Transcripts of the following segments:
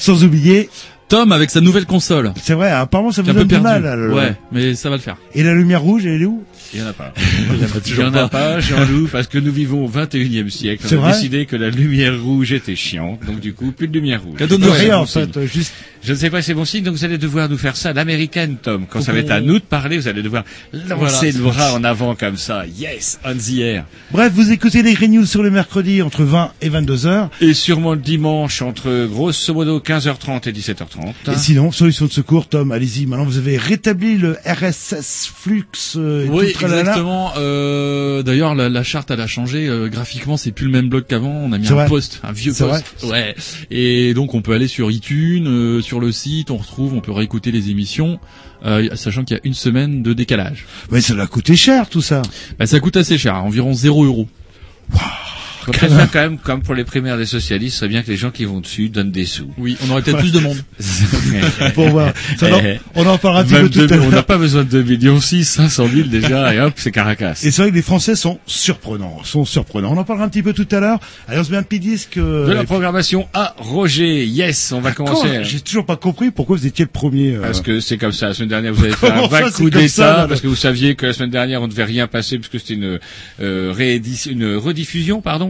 Sans oublier, Tom avec sa nouvelle console. c'est vrai, apparemment ça vous un peu donne du perdu. mal. là, le- Ouais, mais ça va le faire. Et la lumière rouge, elle est où? Il y en a pas. Il y en a Il y toujours en a pas. pas, Jean-Loup, parce que nous vivons au 21e siècle. C'est On a vrai? décidé que la lumière rouge était chiante, donc du coup, plus de lumière rouge. Cadeau de Noël. en fait, juste. Je ne sais pas si c'est bon signe, donc vous allez devoir nous faire ça à l'américaine, Tom. Quand ça va être à nous de parler, vous allez devoir lancer Voilà. le bras en avant comme ça. Yes, on the air. Bref, vous écoutez les Green News sur le mercredi entre 20 et 22 heures. Et sûrement le dimanche entre grosso modo 15h30 et 17h30. Et sinon, solution de secours, Tom, allez-y. Maintenant, vous avez rétabli le RSS Flux. euh, et Oui, tout exactement. Euh, D'ailleurs, la, la charte, elle a changé. Euh, graphiquement, c'est plus le même blog qu'avant. On a mis un post, un vieux post. Ouais. Et donc, on peut aller sur iTunes, euh, sur le site, on retrouve, on peut réécouter les émissions, euh, sachant qu'il y a une semaine de décalage. Mais ça l'a coûté cher, tout ça. Bah, ça coûte assez cher, environ 0 euros. Peut-être faire quand même, comme pour les primaires des socialistes, ce serait bien que les gens qui vont dessus donnent des sous. Oui, on aurait peut-être plus de monde. Pour voir. Ça, non, Eh, on en parlera un petit Même peu tout deux- à on n'a l'heure. pas besoin de 2 millions 6, 500 000 déjà, et hop, c'est Caracas. Et c'est vrai que les Français sont surprenants, sont surprenants. On en parlera un petit peu tout à l'heure. Allez, on se met un petit disque. euh, De la programmation à Roger. Yes, on va Comment commencer. J'ai toujours pas compris pourquoi vous étiez le premier. euh, Parce que c'est comme ça. La semaine dernière, vous avez fait un ça, vague c'est coup ça, d'état parce que vous saviez que la semaine dernière, on ne devait rien passer puisque c'était une euh, réédition, une rediffusion, pardon.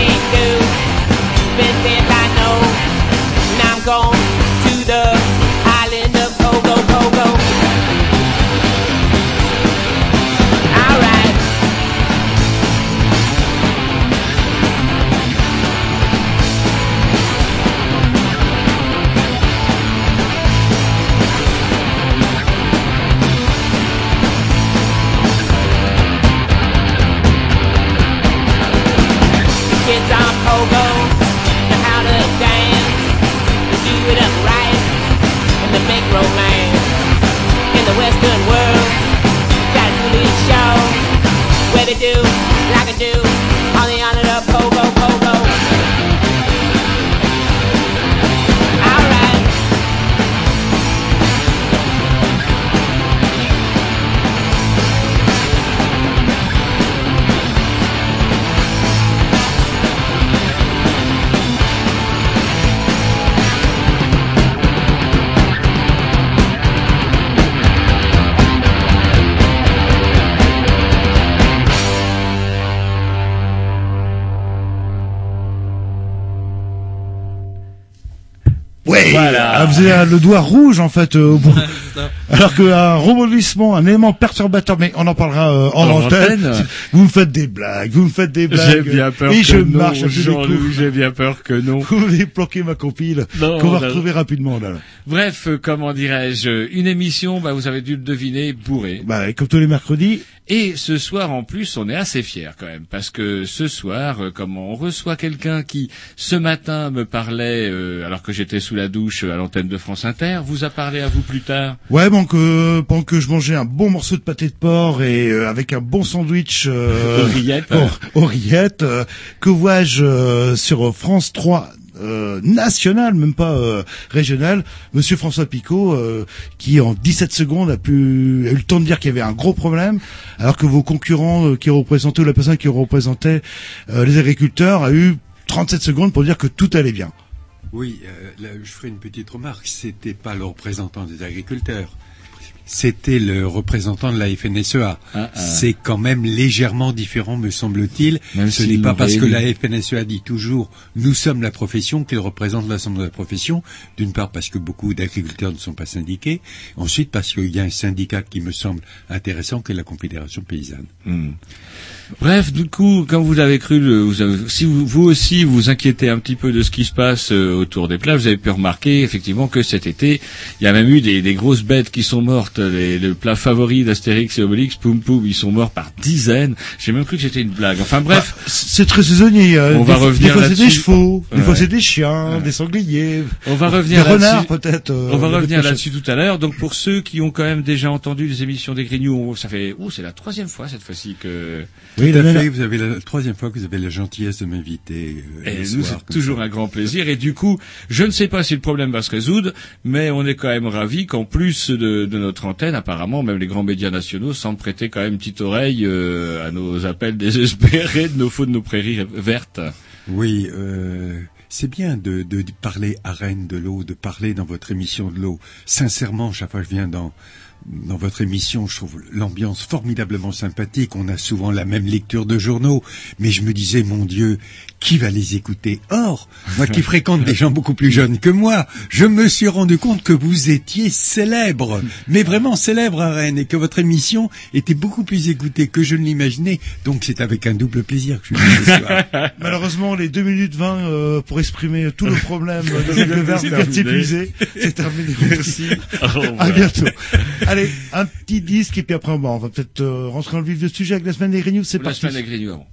we do. Do like I do Avez euh, le doigt rouge en fait euh, au bout. Alors qu'un rebondissement, un élément perturbateur, mais on en parlera euh, en, En antenne. antenne. Vous me faites des blagues, vous me faites des J'ai blagues. bien peur et que je non, marche Jean-Louis, j'ai bien peur que non. Vous avez planqué ma compile, Non, qu'on va non. retrouver rapidement là. Bref, euh, comment dirais-je, une émission, bah, vous avez dû le deviner, bourrée. Bah, comme tous les mercredis, Et ce soir, en plus, on est assez fiers quand même, parce que ce soir, euh, comme on reçoit quelqu'un qui, ce matin, me parlait, euh, alors que j'étais sous la douche euh, à l'antenne de France Inter, vous a parlé à vous plus tard? Ouais, bon que pendant que je mangeais un bon morceau de pâté de porc et euh, avec un bon sandwich euh, Oreillette. au- oreillette, euh, que vois-je euh, sur France 3 euh, national, même pas euh, régional, Monsieur François Picot, euh, qui en 17 secondes a pu a eu le temps de dire qu'il y avait un gros problème, alors que vos concurrents euh, qui représentaient ou la personne qui représentait euh, les agriculteurs a eu 37 secondes pour dire que tout allait bien. Oui, je ferai une petite remarque. C'était pas le représentant des agriculteurs. C'était le représentant de la FNSEA. Ah, ah. C'est quand même légèrement différent, me semble-t-il. Ce n'est pas parce que la. FNSEA dit toujours nous sommes la profession qu'il représente l'ensemble de la profession. D'une part parce que beaucoup d'agriculteurs ne sont pas syndiqués. Ensuite parce qu'il y a un syndicat qui me semble intéressant, qui est la Confédération paysanne. Hmm. Bref, du coup, comme vous l'avez cru, vous avez- si vous, vous aussi vous inquiétez un petit peu de ce qui se passe euh, autour des plages, vous avez pu remarquer effectivement que cet été, il y a même eu des, des grosses bêtes qui sont mortes. Les, le plat favori d'Astérix et Obélix, Poum Poum, ils sont morts par dizaines. J'ai même cru que c'était une blague. Enfin bref, C'est très saisonnier. euh, On des, va revenir Des fois c'est des chevaux, des Ouais. fois c'est des chiens, Ouais. des sangliers, on va des revenir renards là-dessus. peut-être. euh, On va revenir là-dessus tout à l'heure. Donc pour ceux qui ont quand même déjà entendu les émissions des Grignoux, ça fait, oh, c'est la troisième fois cette fois-ci que Oui, Tout à fait, vous avez la troisième fois que vous avez la gentillesse de m'inviter. euh, Et le nous, soir, c'est toujours ça. un grand plaisir. Et du coup, je ne sais pas si le problème va se résoudre, mais on est quand même ravis qu'en plus de, de notre antenne, apparemment, même les grands médias nationaux semblent prêter quand même une petite oreille euh, à nos appels désespérés de nos faux de nos prairies vertes. Oui, euh, c'est bien de, de parler à Rennes de l'eau, de parler dans votre émission de l'eau. Sincèrement, chaque fois que je viens dans dans votre émission, je trouve l'ambiance formidablement sympathique. On a souvent la même lecture de journaux, mais je me disais, mon Dieu, qui va les écouter? Or, moi qui fréquente des gens beaucoup plus jeunes que moi, je me suis rendu compte que vous étiez célèbre, mais vraiment célèbre à Rennes, et que votre émission était beaucoup plus écoutée que je ne l'imaginais. Donc c'est avec un double plaisir que je suis venu ce soir. Malheureusement, les 2 minutes 20 euh, pour exprimer tout le problème de Levert C'est terminé. épuisé. C'est terminé. Merci. Au À bientôt. Allez, un petit disque et puis après bon, on va peut-être euh, rentrer dans le vif du sujet avec la semaine des News. C'est La parti. semaine des Grignoux avant.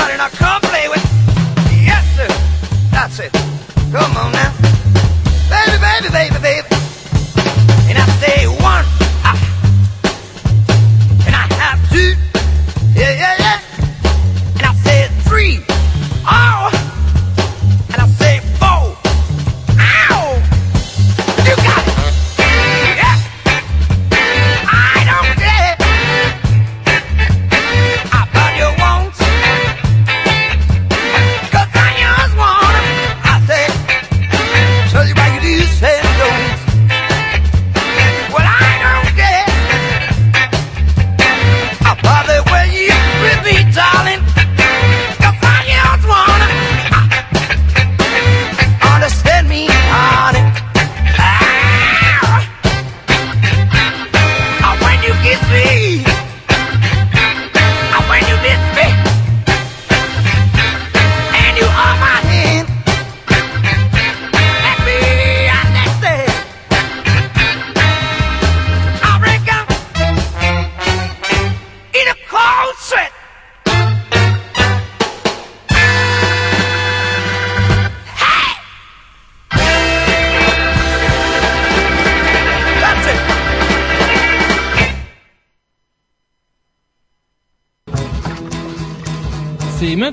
Everybody now come play with. Yes, sir. That's it. Come on now. Baby, baby, baby, baby. And I say one.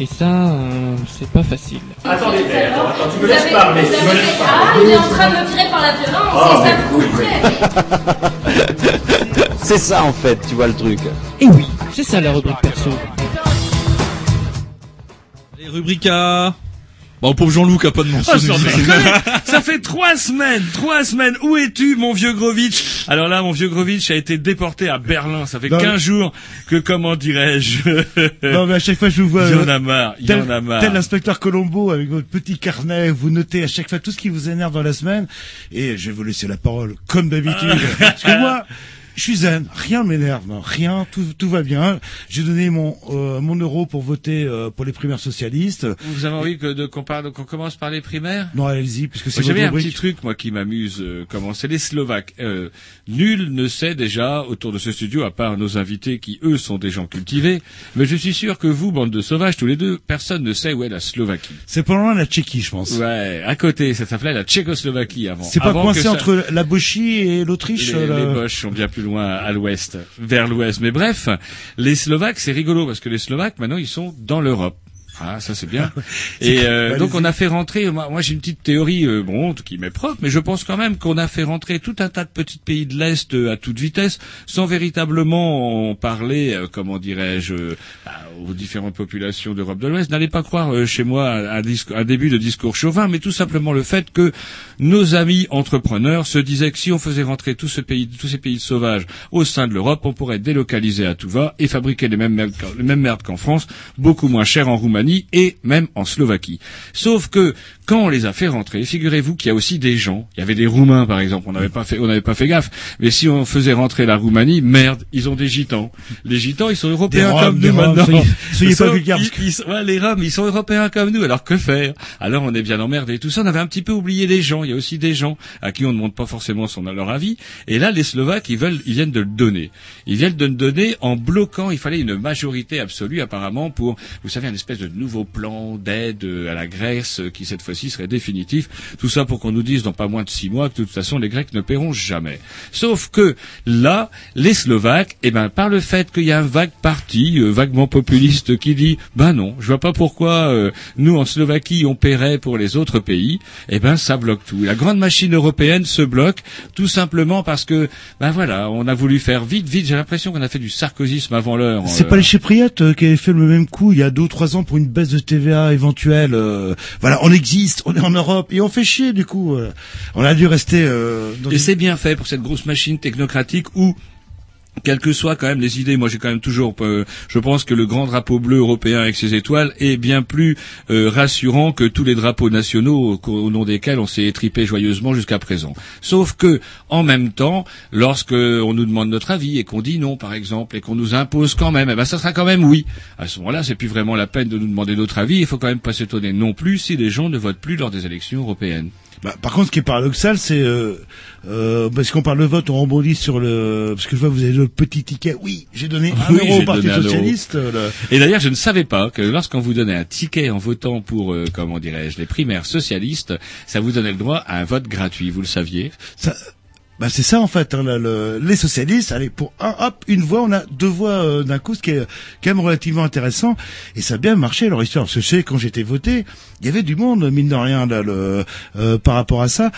Et ça, euh, c'est pas facile. Attendez, attends, attends, tu me laisses parler, tu me laisses Ah, parler. il est en train de me tirer par la violence, Oh, c'est ça le problème. C'est ça en fait, tu vois le truc. Et oui, c'est ça la rubrique perso. Les rubriques à... Bon, pauvre Jean-Loup qui a pas de mention. Oh, ça fait trois semaines, trois semaines. Où es-tu, mon vieux Grovitch? Alors là, mon vieux Grovitch a été déporté à Berlin. Ça fait Non, 15 mais- jours que, comment dirais-je Non, mais à chaque fois, je vous vois. Il y en euh, a marre, il y en a marre. Tel l'inspecteur Colombo avec votre petit carnet, vous notez à chaque fois tout ce qui vous énerve dans la semaine. Et je vais vous laisser la parole, comme d'habitude. Parce que moi, je suis zen, rien ne m'énerve, rien, tout, tout va bien. J'ai donné mon euh, mon euro pour voter euh, pour les primaires socialistes. Vous avez envie que de, qu'on parle, qu'on commence par les primaires? Non, allez-y, puisque c'est J'avais un petit truc, moi, qui m'amuse. Euh, comment c'est les Slovaques. Nul ne sait déjà autour de ce studio, à part nos invités, qui eux sont des gens cultivés. Mais je suis sûr que vous, bande de sauvages, tous les deux, personne ne sait où est la Slovaquie. C'est pas loin de la Tchéquie, je pense. Ouais, à côté, ça s'appelait la Tchécoslovaquie avant. C'est pas Avant coincé ça- entre la Bochie et l'Autriche les, les là? Boches sont bien plus loin à l'ouest, vers l'ouest. Mais bref, les Slovaques, c'est rigolo parce que les Slovaques maintenant ils sont dans l'Europe. Ah, ça c'est bien. Et euh, donc on a fait rentrer. Moi, moi, j'ai une petite théorie, euh, bon, qui m'est propre, mais je pense quand même qu'on a fait rentrer tout un tas de petits pays de l'est euh, à toute vitesse, sans véritablement en parler, euh, comment dirais-je, euh, aux différentes populations d'Europe de l'Ouest. N'allez pas croire euh, chez moi un, un début de discours chauvin, mais tout simplement le fait que nos amis entrepreneurs se disaient que si on faisait rentrer tout ce pays, tous ces pays sauvages au sein de l'Europe, on pourrait délocaliser à tout va et fabriquer les mêmes merdes, les mêmes merdes qu'en France, beaucoup moins cher en Roumanie et même en Slovaquie. Sauf que quand on les a fait rentrer, figurez-vous qu'il y a aussi des gens, il y avait des Roumains par exemple, on n'avait pas fait, on n'avait pas fait gaffe, mais si on faisait rentrer la Roumanie, merde, ils ont des gitans. Les gitans, ils sont européens Roms, comme nous Roms, maintenant. soyez- soyez pas vulgaires, ouais, les Roms, ils sont européens comme nous. Alors que faire? Alors on est bien emmerdé et tout ça. On avait un petit peu oublié les gens. Il y a aussi des gens à qui on ne demande pas forcément son leur avis. Et là, les Slovaques, ils veulent, ils viennent de le donner. Ils viennent de le donner en bloquant. Il fallait une majorité absolue apparemment pour, vous savez, un espèce de nouveau plan d'aide euh, à la Grèce euh, qui cette fois-ci serait définitif. Tout ça pour qu'on nous dise dans pas moins de six mois que de toute façon les Grecs ne paieront jamais. Sauf que là, les Slovaques, eh ben par le fait qu'il y a un vague parti euh, vaguement populiste qui dit ben non, je vois pas pourquoi euh, nous en Slovaquie on paierait pour les autres pays, eh ben ça bloque tout. La grande machine européenne se bloque tout simplement parce que ben voilà, on a voulu faire vite vite, j'ai l'impression qu'on a fait du sarkozysme avant l'heure. C'est Euh, pas les Chypriotes euh, qui avaient fait le même coup il y a deux ou trois ans pour une une baisse de TVA éventuelle. euh, voilà, on existe, on est en Europe et on fait chier du coup. euh. on a dû rester. euh, dans Et une- c'est bien fait pour cette grosse machine technocratique où quelles que soient quand même les idées, moi j'ai quand même toujours, euh, je pense que le grand drapeau bleu européen avec ses étoiles est bien plus euh, rassurant que tous les drapeaux nationaux au, nom desquels on s'est étripé joyeusement jusqu'à présent. Sauf que, en même temps, lorsque on nous demande notre avis et qu'on dit non, par exemple, et qu'on nous impose quand même, eh ben ça sera quand même oui. À ce moment-là, c'est plus vraiment la peine de nous demander notre avis. Il faut quand même pas s'étonner non plus si les gens ne votent plus lors des élections européennes. Bah, par contre, ce qui est paradoxal, c'est euh, euh, parce qu'on parle de vote, on rebondit sur le parce que je vois vous avez le petit ticket. Oui, j'ai donné un Oui, euro au Parti un socialiste. euh, le- Et d'ailleurs, je ne savais pas que lorsqu'on vous donnait un ticket en votant pour, euh, comment dirais-je, les primaires socialistes, ça vous donnait le droit à un vote gratuit. Vous le saviez? Ça, bah c'est ça en fait. Hein, les socialistes, allez pour un hop une voix, on a deux voix euh, d'un coup, ce qui est quand même relativement intéressant. Et ça a bien marché leur histoire. Parce que je sais quand j'étais voté, il y avait du monde mine de rien là, le, euh, par rapport à ça.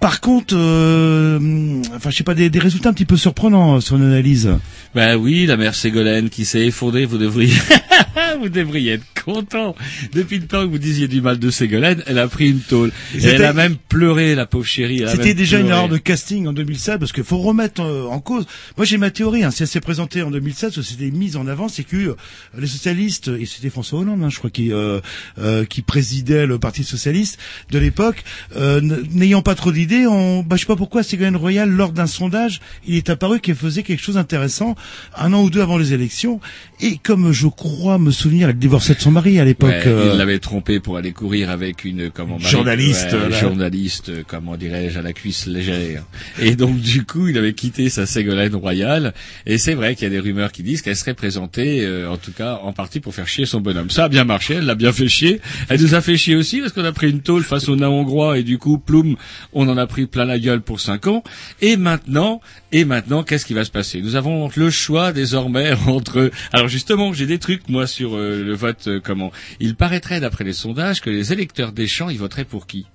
Par contre, euh, enfin je sais pas des, des résultats un petit peu surprenants euh, sur une analyse. Ben oui, la mère Ségolène qui s'est effondrée, vous devriez, vous devriez être content. Depuis le temps que vous disiez du mal de Ségolène, elle a pris une tôle. Et elle a même pleuré, la pauvre chérie. C'était déjà une erreur de casting en 2007 parce qu'il faut remettre euh, en cause. Moi j'ai ma théorie. Hein, si elle s'est présentée en 2007, ce c'était mise en avant, c'est que euh, les socialistes et c'était François Hollande, hein, je crois, qui euh, euh, qui présidait le Parti socialiste de l'époque, euh, n'ayant pas trop d'idées, on, bah, sais pas pourquoi Ségolène Royal lors d'un sondage, il est apparu qu'elle faisait quelque chose d'intéressant un an ou deux avant les élections. Et comme je crois me souvenir, elle divorçait de son mari à l'époque. Ouais, euh, Il l'avait trompé pour aller courir avec une comment Marie- Journaliste, ouais, journaliste, euh, comment dirais-je, à la cuisse légère. Et donc du coup, il avait quitté sa Ségolène royale. Et c'est vrai qu'il y a des rumeurs qui disent qu'elle serait présentée, euh, en tout cas en partie pour faire chier son bonhomme. Ça a bien marché, elle l'a bien fait chier. Elle nous a fait chier aussi parce qu'on a pris une tôle face au nain hongrois et du coup, ploum, on en a pris plein la gueule pour cinq ans. Et maintenant, et maintenant, qu'est-ce qui va se passer? Nous avons le choix désormais entre. Alors justement, j'ai des trucs moi sur euh, le vote. euh, comment? Il paraîtrait, d'après les sondages, que les électeurs des champs, ils voteraient pour qui?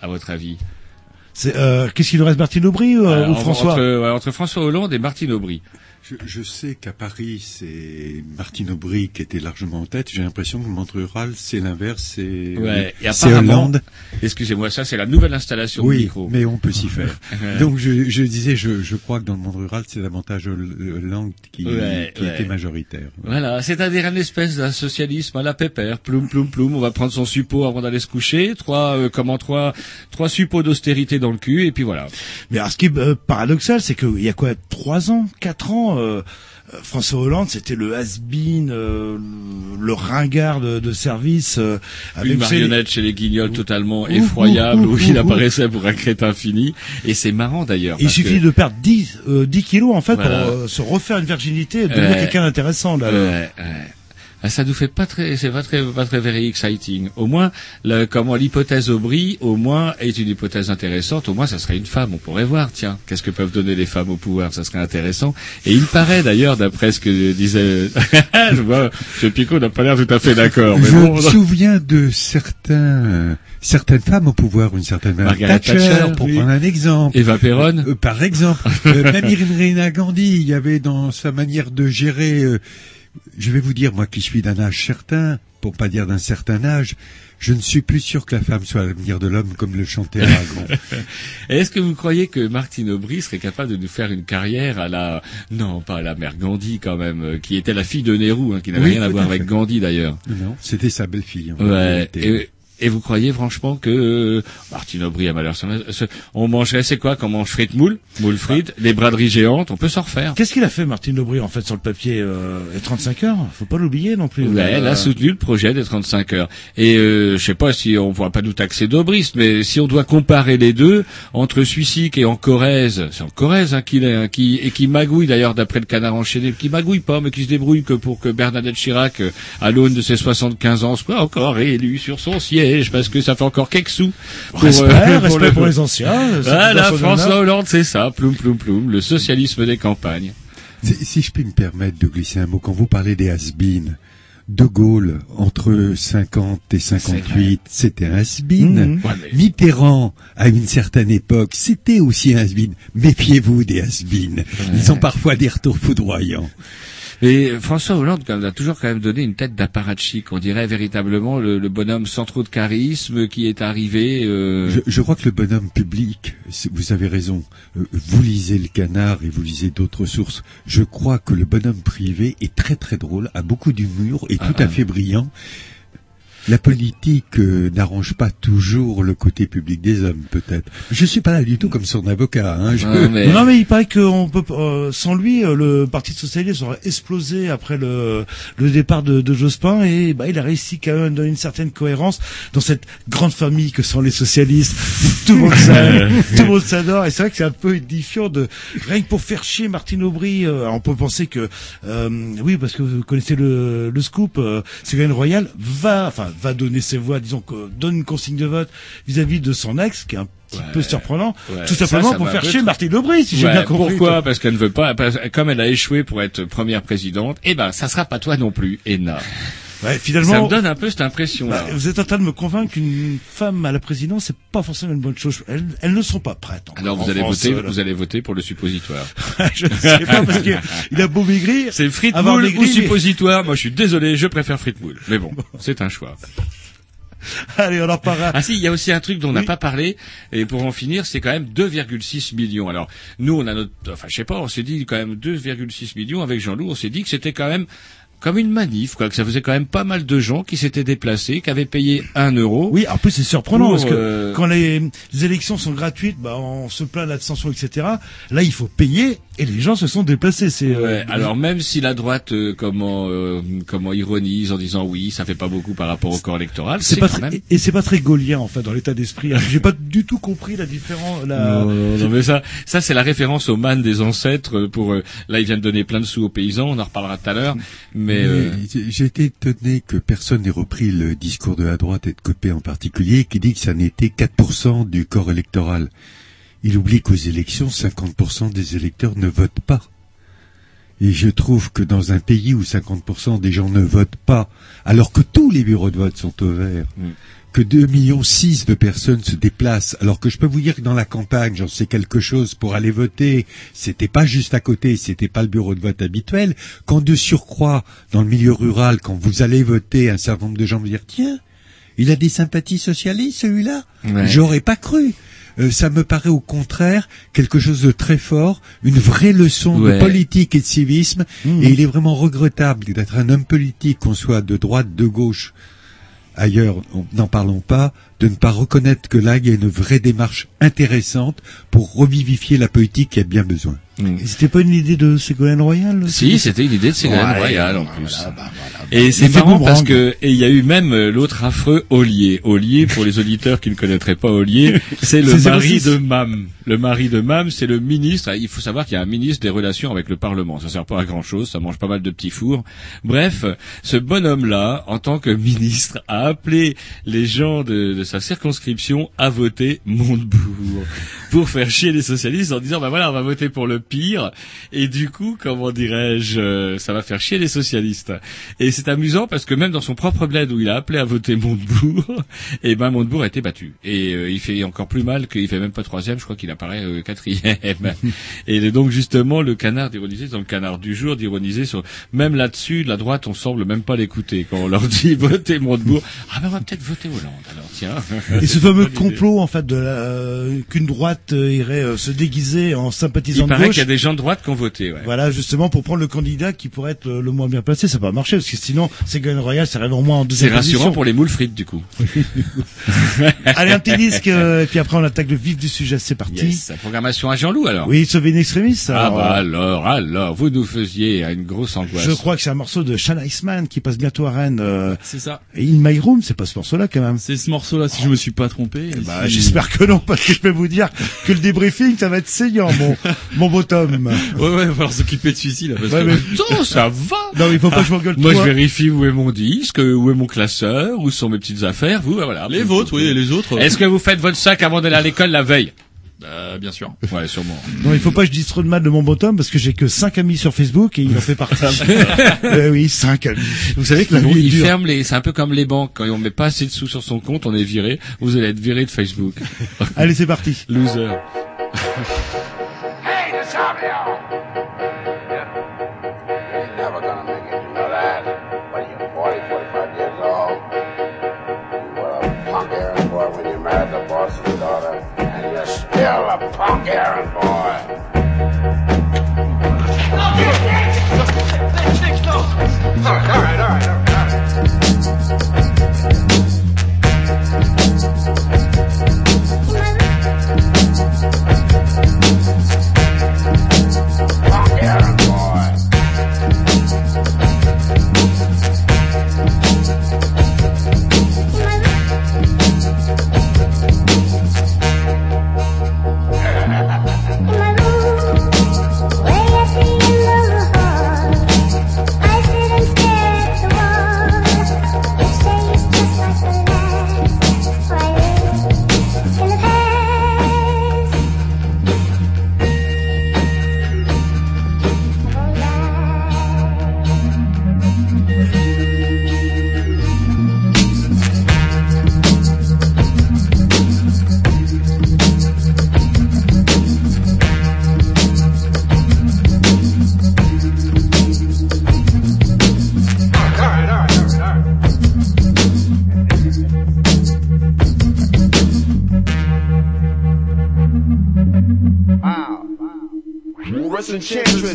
À votre avis? Euh, Qu'est-ce qu'il nous reste, Martine Aubry euh, Euh, ou en- François? entre, entre François Hollande et Martine Aubry. Je, je sais qu'à Paris, c'est Martine Aubry qui était largement en tête. J'ai l'impression que le monde rural, c'est l'inverse, c'est Ouais. Et c'est apparemment, Hollande. excusez-moi, ça c'est la nouvelle installation Oui, micro. mais on peut s'y faire. Ouais. Donc je, je disais, je, je crois que dans le monde rural, c'est davantage Holl- Hollande qui, Ouais, qui ouais. était majoritaire. Voilà, c'est-à-dire une espèce d'un socialisme à la pépère, ploum ploum ploum. On va prendre son suppôt avant d'aller se coucher, trois euh, comment trois trois suppôts d'austérité dans le cul et puis voilà. Mais alors, ce qui est euh, paradoxal, c'est qu'il y a quoi, trois ans, quatre ans, euh, euh, François Hollande, c'était le has-been, euh, le- ringard de, de service. euh, avec, Une marionnette chez les Guignols totalement Ouh, effroyable ouh, où il apparaissait pour un crétin fini. Et c'est marrant d'ailleurs. Il suffit que- de perdre 10, euh, 10 kilos en fait Voilà. pour se refaire une virginité et devenir quelqu'un d'intéressant. Là, Ouais, ouais. Ah, ça nous fait pas très, c'est pas très, pas très very exciting. Au moins, le, comment l'hypothèse Aubry, au moins, est une hypothèse intéressante. Au moins, ça serait une femme. On pourrait voir, tiens, qu'est-ce que peuvent donner les femmes au pouvoir. Ça serait intéressant. Et il paraît d'ailleurs, d'après ce que disait, je vois, M. Picot n'a pas l'air tout à fait d'accord. Je bon, me souviens de certains, euh, certaines femmes au pouvoir, une certaine Margaret Thatcher, Thatcher, pour oui. prendre un exemple. Eva Perron. Euh, par exemple, euh, même Irina Gandhi, il y avait dans sa manière de gérer, euh, je vais vous dire, moi qui suis d'un âge certain, pour pas dire d'un certain âge, je ne suis plus sûr que la femme soit l'avenir de l'homme, comme le chantait Aragon. Est-ce que vous croyez que Martine Aubry serait capable de nous faire une carrière à la, non, pas à la mère Gandhi quand même, euh, qui était la fille de Nehru, hein, qui n'avait Oui, rien à voir avec. Gandhi d'ailleurs. non, c'était sa belle-fille. en Ouais. Et, et vous croyez franchement que euh, Martine Aubry a malheur On mangerait, c'est quoi Qu'on mange frites moules, moules frites, des braderies géantes, on peut s'en refaire. Qu'est-ce qu'il a fait Martine Aubry en fait sur le papier euh, les 35 heures? Faut pas l'oublier non plus. Ouais, elle Euh, a soutenu le projet des 35 heures. Et euh, je sais pas si on va pas nous taxer d'aubriste, mais si on doit comparer les deux, entre qui est en Corrèze, c'est en Corrèze hein, qu'il est, hein, qui, et qui magouille d'ailleurs d'après le canard enchaîné, qui magouille pas, mais qui se débrouille que pour que Bernadette Chirac, euh, à l'aune de ses 75 ans, soit encore réélu sur son siège, parce que ça fait encore quelques sous. Pour, Respect, euh, respect le- pour les anciens. Voilà, François. Hollande, c'est ça, ploum ploum ploum, le socialisme des campagnes. Si, si je puis me permettre de glisser un mot, quand vous parlez des has-been, De Gaulle, entre 50 et 58, c'était un has-been. Ouais, mais- Mitterrand, à une certaine époque, c'était aussi un has-been. Méfiez-vous des has-been. Ils ont parfois des retours foudroyants. Mais François Hollande quand même, a toujours quand même donné une tête d'apparatchik. On dirait véritablement le, le bonhomme sans trop de charisme qui est arrivé. euh, Je, je crois que le bonhomme public, vous avez raison, euh, vous lisez le canard et vous lisez d'autres sources. Je crois que le bonhomme privé est très très drôle, a beaucoup d'humour et tout Ah, à ah. fait brillant. La politique euh, n'arrange pas toujours le côté public des hommes, peut-être. Je suis pas là du tout comme son avocat. Hein, je- mais- Non mais il paraît qu'on peut euh, sans lui euh, le Parti socialiste aurait explosé après le le départ de, de Jospin et bah il a réussi quand même à donner une certaine cohérence dans cette grande famille que sont les socialistes tout le monde s'adore, tout le monde s'adore et c'est vrai que c'est un peu édifiant de rien que pour faire chier Martine Aubry euh, on peut penser que euh, oui parce que vous connaissez le, le scoop euh, Ségolène Royal va enfin va donner ses voix disons que donne une consigne de vote vis-à-vis de son ex qui est un petit peu surprenant Ouais, tout simplement ça pour faire chier Martine Aubry si j'ai bien compris Pourquoi Parce qu'elle ne veut pas. comme elle a échoué pour être première présidente, eh ben, ça sera pas toi non plus, Enna. Ouais, finalement, Ça me donne un peu cette impression. bah, vous êtes en train de me convaincre qu'une femme à la présidence, c'est pas forcément une bonne chose. Elles, elles ne sont pas prêtes. Alors en vous allez France, voter, euh, vous allez voter pour le suppositoire. je ne sais pas parce que il a beau maigrir. C'est frites avoir moule maigri, ou suppositoire. Moi, je suis désolé, je préfère frites moule. Mais bon, c'est un choix. Allez, on en parlera. Ah si, il y a aussi un truc dont on n'a pas parlé, et pour en finir, c'est quand même 2,6 millions. Alors, nous, on a notre, enfin, je sais pas, on s'est dit quand même 2,6 millions avec Jean-Loup, on s'est dit que c'était quand même comme une manif, quoi, que ça faisait quand même pas mal de gens qui s'étaient déplacés, qui avaient payé un euro. Oui, en plus c'est surprenant Pour, parce que euh, quand les, les élections sont gratuites, bah on se plaint de l'abstention, etc. Là, il faut payer et les gens se sont déplacés. C'est euh, Ouais, alors même si la droite euh, comment euh, comment ironise en disant oui, ça fait pas beaucoup par rapport au corps électoral, c'est c'est pas quand très- même et c'est pas très gaulien en fait dans l'état d'esprit. J'ai pas du tout compris la différence. La... Non, non, non, mais ça, ça c'est la référence au man des ancêtres. euh, Pour euh, là, il vient de donner plein de sous aux paysans. On en reparlera tout à l'heure. Mais euh, j'ai- j'ai été étonné que personne n'ait repris le discours de la droite et de Copé en particulier, qui dit que ça n'était 4% du corps électoral. Il oublie qu'aux élections, 50% des électeurs ne votent pas. Et je trouve que dans un pays où 50% des gens ne votent pas, alors que tous les bureaux de vote sont ouverts, que 2 millions 6 de personnes se déplacent, alors que je peux vous dire que dans la campagne, j'en sais quelque chose pour aller voter, c'était pas juste à côté, c'était pas le bureau de vote habituel, quand de surcroît, dans le milieu rural, quand vous allez voter, un certain nombre de gens vont dire, tiens, il a des sympathies socialistes, celui-là? Ouais. J'aurais pas cru. Euh, ça me paraît au contraire quelque chose de très fort, une vraie leçon Ouais. de politique et de civisme, Mmh. et il est vraiment regrettable d'être un homme politique, qu'on soit de droite, de gauche, ailleurs, n'en parlons pas, de ne pas reconnaître que là, il y a une vraie démarche intéressante pour revivifier la politique qui a bien besoin. Et C'était pas une idée de Ségolène Royal si, c'était une idée de Ségolène Ouais, Royal en voilà, plus. bah, voilà. Et c'est marrant parce que et il y a eu même euh, l'autre affreux Ollier. Ollier, pour les auditeurs qui ne connaîtraient pas Ollier, c'est le mari 06. de Mam. Le mari de Mam, c'est le ministre. Il faut savoir qu'il y a un ministre des relations avec le Parlement. Ça sert pas à grand chose, ça mange pas mal de petits fours. Bref, ce bonhomme-là, en tant que ministre, a appelé les gens de, de sa circonscription à voter Montebourg pour faire chier les socialistes en disant bah voilà on va voter pour le pire. Et du coup comment dirais-je euh, ça va faire chier les socialistes. Et c'est amusant parce que même dans son propre bled où il a appelé à voter Montebourg et ben Montebourg a été battu. Et euh, il fait encore plus mal qu'il fait même pas troisième je crois qu'il apparaît euh, quatrième. Et donc justement le canard d'ironiser dans le canard du jour d'ironiser sur même là-dessus la droite on semble même pas l'écouter quand on leur dit votez Montebourg. Ah ben on va peut-être voter Hollande alors tiens. Et ce fameux complot en fait de la- euh, qu'une droite euh, irait euh, se déguiser en sympathisant il de paraît gauche. qu'il y a des gens de droite qui ont voté ouais. Voilà, justement, pour prendre le candidat qui pourrait être le, le moins bien placé, ça va pas marcher, parce que sinon, Ségolène Royal, ça arrive au moins en C'est deuxième rassurant position. pour les moules frites du coup. Allez, un petit disque, euh, et puis après on attaque le vif du sujet, c'est parti. Yes. La programmation à Jean-Loup alors. Oui, sauver une extrémiste. Ah alors, bah euh, alors, alors, vous nous faisiez une grosse angoisse. Je crois que c'est un morceau de Sean Iceman qui passe bientôt à Rennes. euh, C'est ça. et In My Room, c'est pas ce morceau-là quand même. C'est ce morceau-là, si je me suis pas trompé. Et Bah, si- j'espère que non, parce que je peux vous dire que le débriefing, ça va être saignant, mon, mon beau Tom. Ouais, ouais, il va falloir s'occuper de celui-ci, là. Parce Ouais, que... mais- Non, ça va. Non, il faut pas que je m'engueule Moi, trop, je hein. vérifie où est mon disque, où est mon classeur, où sont mes petites affaires. Vous, bah, voilà. Les vôtres, oui, et les autres. Est-ce que vous faites votre sac avant d'aller à l'école la veille? Euh, bien sûr. Ouais, sûrement. Non, il faut pas que je dise trop de mal de mon Tom, parce que j'ai que 5 amis sur Facebook et il en fait partie. Euh, oui, 5 amis. Vous savez que la vie est il dure. ferme les. C'est un peu comme les banques. Quand on met pas assez de sous sur son compte, on est viré. Vous allez être viré de Facebook. Allez, c'est parti. Loser. Hey,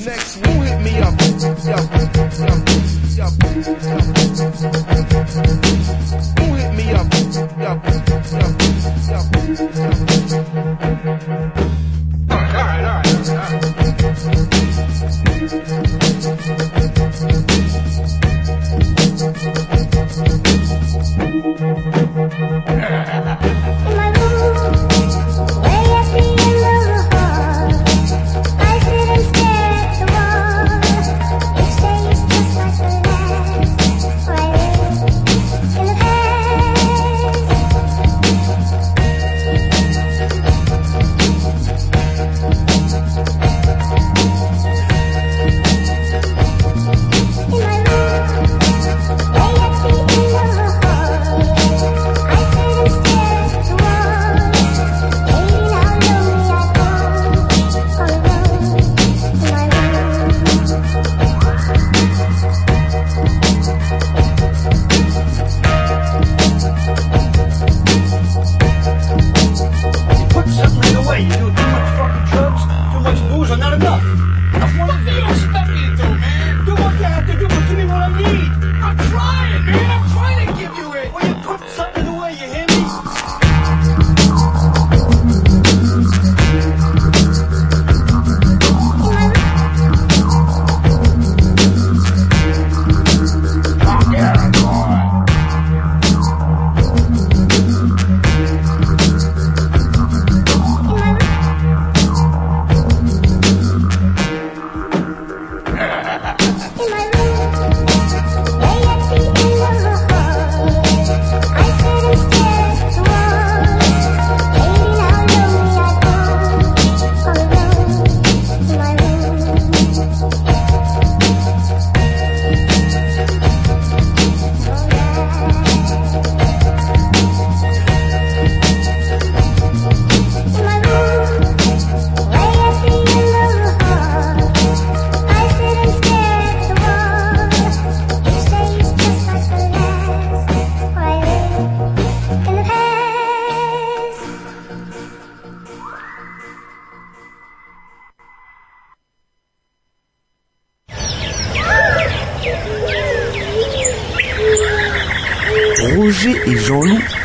next week.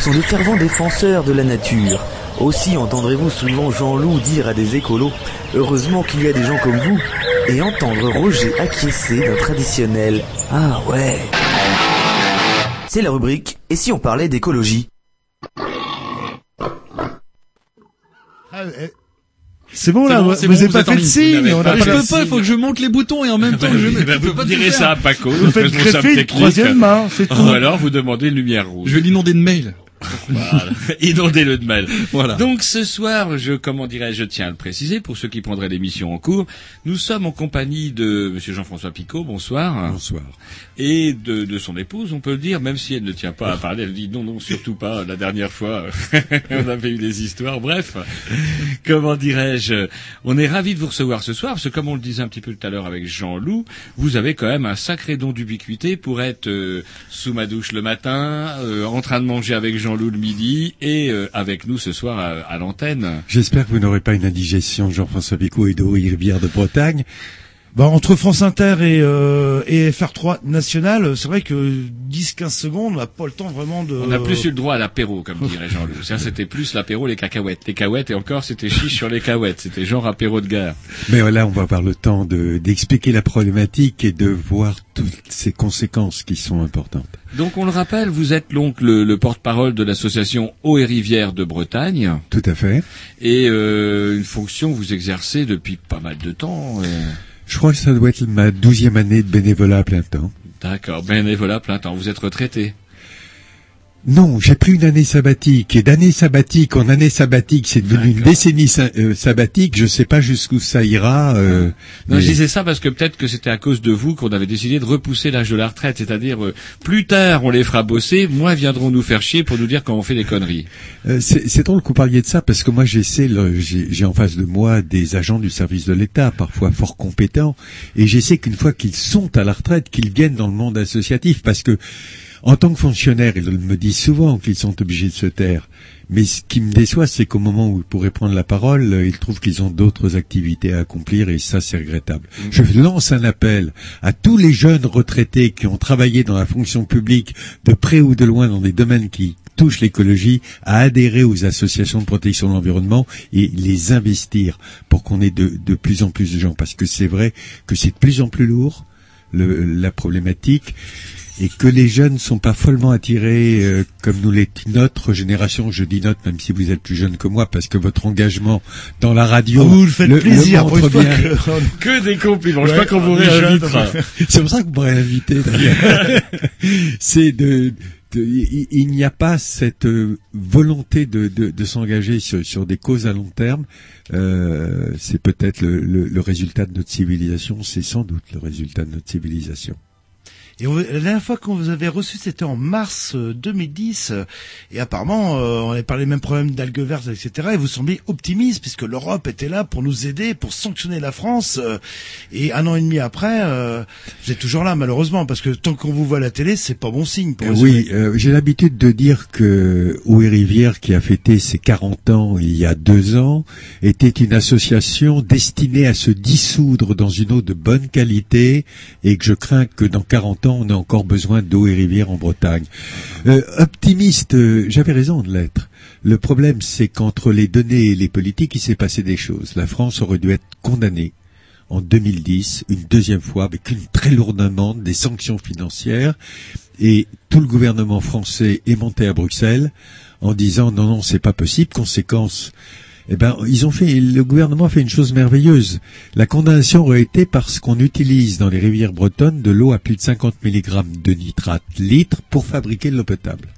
Sont de fervents défenseurs de la nature. Aussi entendrez-vous souvent Jean-Loup dire à des écolos Heureusement qu'il y a des gens comme vous et entendre Roger acquiescer d'un traditionnel Ah ouais. C'est la rubrique Et si on parlait d'écologie? Ah, eh, C'est bon là, bon, vous c'est vous bon, avez vous pas fait de signe. On n'avez a pas Je peux pas, il faut que je monte les boutons et en même temps que je Bah oui, bah, je peux vous direz ça à Paco, Vous faites greffer une troisième main, c'est tout. Ou alors vous demandez une lumière rouge. Je vais l'inonder de mails. Voilà. Inondez-le de mail. Voilà. Donc ce soir, je comment dirais-je, je tiens à le préciser pour ceux qui prendraient l'émission en cours, nous sommes en compagnie de Monsieur Jean-François Picot. Bonsoir. Bonsoir. Et de, de son épouse, on peut le dire, même si elle ne tient pas à parler, elle dit non, non, surtout pas. La dernière fois, on avait eu des histoires. Bref, comment dirais-je, on est ravis de vous recevoir ce soir parce que comme on le disait un petit peu tout à l'heure avec Jean-Loup, vous avez quand même un sacré don d'ubiquité pour être euh, sous ma douche le matin, euh, en train de manger avec Jean-Loup Jean-Loup le midi et euh, avec nous ce soir à, à l'antenne. J'espère que vous n'aurez pas une indigestion Jean-François Picot et d'eau rivière de Bretagne. Bah, entre France Inter et, euh, et FR3 national, c'est vrai que 10-15 secondes, on n'a pas le temps vraiment de... On n'a plus eu le droit à l'apéro, comme dirait Jean-Loup. Ça, c'était plus l'apéro, les cacahuètes. Les cacahuètes, et encore, c'était chiche sur les cacahuètes. C'était genre apéro de gare. Mais voilà, on va avoir le temps de- d'expliquer la problématique et de voir toutes ces conséquences qui sont importantes. Donc, on le rappelle, vous êtes donc le, le porte-parole de l'association Eau et Rivière de Bretagne. Tout à fait. Et euh, une fonction que vous exercez depuis pas mal de temps. euh. Je crois que ça doit être ma douzième année de bénévolat à plein temps. D'accord, bénévolat plein temps. Vous êtes retraité. Non, j'ai pris une année sabbatique et d'année sabbatique en année sabbatique, c'est devenu une décennie sa- euh, sabbatique. Je sais pas jusqu'où ça ira. euh, Non, mais- je disais ça parce que peut-être que c'était à cause de vous qu'on avait décidé de repousser l'âge de la retraite, c'est-à-dire euh, plus tard on les fera bosser, moins viendront nous faire chier pour nous dire quand on fait des conneries. Euh, c'est drôle que vous parliez de ça parce que moi j'essaie, j'ai en face de moi des agents du service de l'État, parfois fort compétents, et j'essaie qu'une fois qu'ils sont à la retraite, qu'ils viennent dans le monde associatif parce que en tant que fonctionnaire, ils me disent souvent qu'ils sont obligés de se taire. Mais ce qui me déçoit, c'est qu'au moment où ils pourraient prendre la parole, euh, ils trouvent qu'ils ont d'autres activités à accomplir et ça, c'est regrettable. Je lance un appel à tous les jeunes retraités qui ont travaillé dans la fonction publique de près ou de loin dans des domaines qui touchent l'écologie à adhérer aux associations de protection de l'environnement et les investir pour qu'on ait de, de plus en plus de gens. Parce que c'est vrai que c'est de plus en plus lourd, le- la problématique et que les jeunes ne sont pas follement attirés euh, comme nous l'est notre génération. Je dis notre, même si vous êtes plus jeune que moi, parce que votre engagement dans la radio, vous le faites plaisir, pour montre bien. que- Que des compliments, je Ouais, crois qu'on vous réinvitera. C'est pour ça que vous m'aurez invité. d'ailleurs. C'est de, il n'y a pas cette euh, volonté de, de, de s'engager sur, sur des causes à long terme. Euh, c'est peut-être le, le, le résultat de notre civilisation. C'est sans doute le résultat de notre civilisation. Et on- la dernière fois qu'on vous avait reçu, c'était en mars euh, 2010. euh, Et apparemment, euh, on avait parlé des mêmes problèmes d'algues vertes, etc. Et vous semblez optimiste, puisque l'Europe était là pour nous aider, pour sanctionner la France. euh, Et un an et demi après, euh, vous êtes toujours là, malheureusement, parce que tant qu'on vous voit à la télé, c'est pas bon signe. Pour Euh, oui, euh, j'ai l'habitude de dire que et Rivière, qui a fêté ses 40 ans il y a deux ans, était une association destinée à se dissoudre dans une eau de bonne qualité et que je crains que dans 40 ans, on ait encore besoin d'eau et rivière en Bretagne. Euh, optimiste, euh, j'avais raison de l'être. Le problème, c'est qu'entre les données et les politiques, il s'est passé des choses. La France aurait dû être condamnée en 2010, une deuxième fois, avec une très lourde amende, des sanctions financières, et tout le gouvernement français est monté à Bruxelles en disant non, non, c'est pas possible, conséquence. Eh ben, ils ont fait, le gouvernement a fait une chose merveilleuse. La condamnation aurait été parce qu'on utilise dans les rivières bretonnes de l'eau à plus de 50 mg de nitrate litre pour fabriquer de l'eau potable.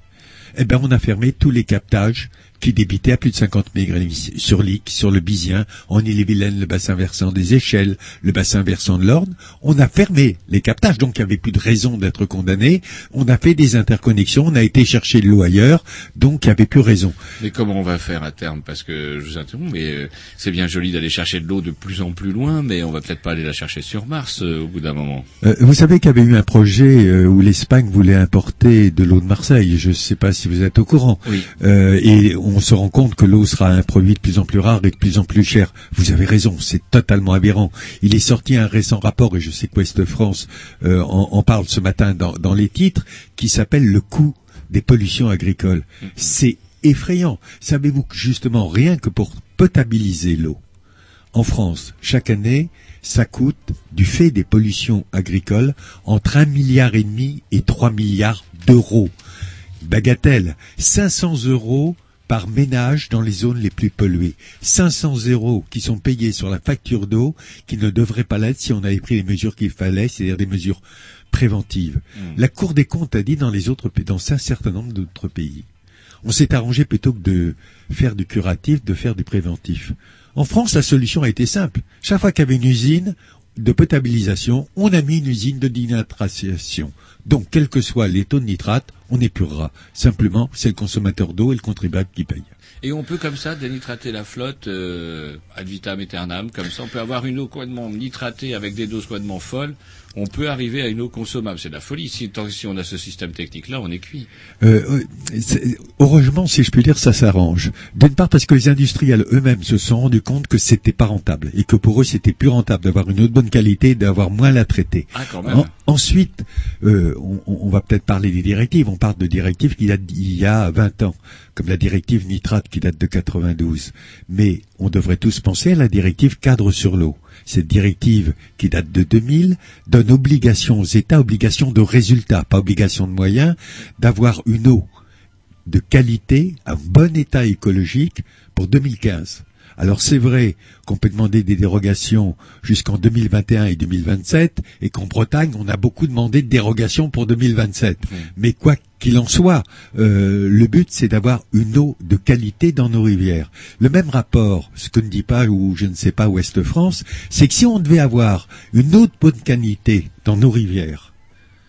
Eh ben, on a fermé tous les captages qui débitaient à plus de 50 mg sur l'Ic, sur le Bizien, en Ille-et-Vilaine, le bassin versant des Échelles, le bassin versant de l'Orne. On a fermé les captages, donc il n'y avait plus de raison d'être condamné. On a fait des interconnexions, on a été chercher de l'eau ailleurs, donc il n'y avait plus raison. Mais comment on va faire à terme? Parce que je vous interromps, mais euh, c'est bien joli d'aller chercher de l'eau de plus en plus loin, mais on va peut-être pas aller la chercher sur Mars euh, au bout d'un moment. Euh, vous savez qu'il y avait eu un projet euh, où l'Espagne voulait importer de l'eau de Marseille. Je ne sais pas si vous êtes au courant. Oui. Euh, et on se rend compte que l'eau sera un produit de plus en plus rare et de plus en plus cher. Vous avez raison, c'est totalement aberrant. Il est sorti un récent rapport, et je sais que Ouest France euh, en, parle ce matin dans, les titres, qui s'appelle le coût des pollutions agricoles. C'est effrayant. Savez-vous que justement, rien que pour potabiliser l'eau, en France, chaque année, ça coûte, du fait des pollutions agricoles, entre un milliard et demi et trois milliards d'euros. Bagatelle, 500 euros par ménage dans les zones les plus polluées. 500 euros qui sont payés sur la facture d'eau, qui ne devraient pas l'être si on avait pris les mesures qu'il fallait, c'est-à-dire des mesures préventives. La Cour des comptes a dit dans les autres pays, dans un certain nombre d'autres pays. On s'est arrangé plutôt que de faire du curatif, de faire du préventif. En France, la solution a été simple. Chaque fois qu'il y avait une usine de potabilisation, on a mis une usine de dinitration. Donc, quel que soit les taux de nitrate, on épurera. Simplement, c'est le consommateur d'eau et le contribuable qui paye. Et on peut comme ça dénitrater la flotte euh, ad vitam aeternam, comme ça on peut avoir une eau complètement nitratée avec des doses complètement folles. On peut arriver à une eau consommable. C'est de la folie. Si, tant, si on a ce système technique-là, on est cuit. Euh, euh, heureusement, si je puis dire, ça s'arrange. D'une part parce que les industriels eux-mêmes se sont rendus compte que c'était pas rentable et que pour eux c'était plus rentable d'avoir une eau de bonne qualité, et d'avoir moins la traiter. Ah, quand même. En- ensuite, euh, on, on va peut-être parler des directives. On parle de directives qui datent d'il y a 20 ans, comme la directive nitrate qui date de 92. Mais on devrait tous penser à la directive cadre sur l'eau. Cette directive qui date de 2000 donne obligation aux États, obligation de résultat, pas obligation de moyens, d'avoir une eau de qualité, un bon état écologique pour 2015. Alors c'est vrai qu'on peut demander des dérogations jusqu'en 2021 et 2027 et qu'en Bretagne on a beaucoup demandé de dérogations pour 2027. Mais quoi qu'il en soit, euh, le but c'est d'avoir une eau de qualité dans nos rivières. Le même rapport, ce que ne dit pas ou je ne sais pas Ouest France, c'est que si on devait avoir une eau de bonne qualité dans nos rivières,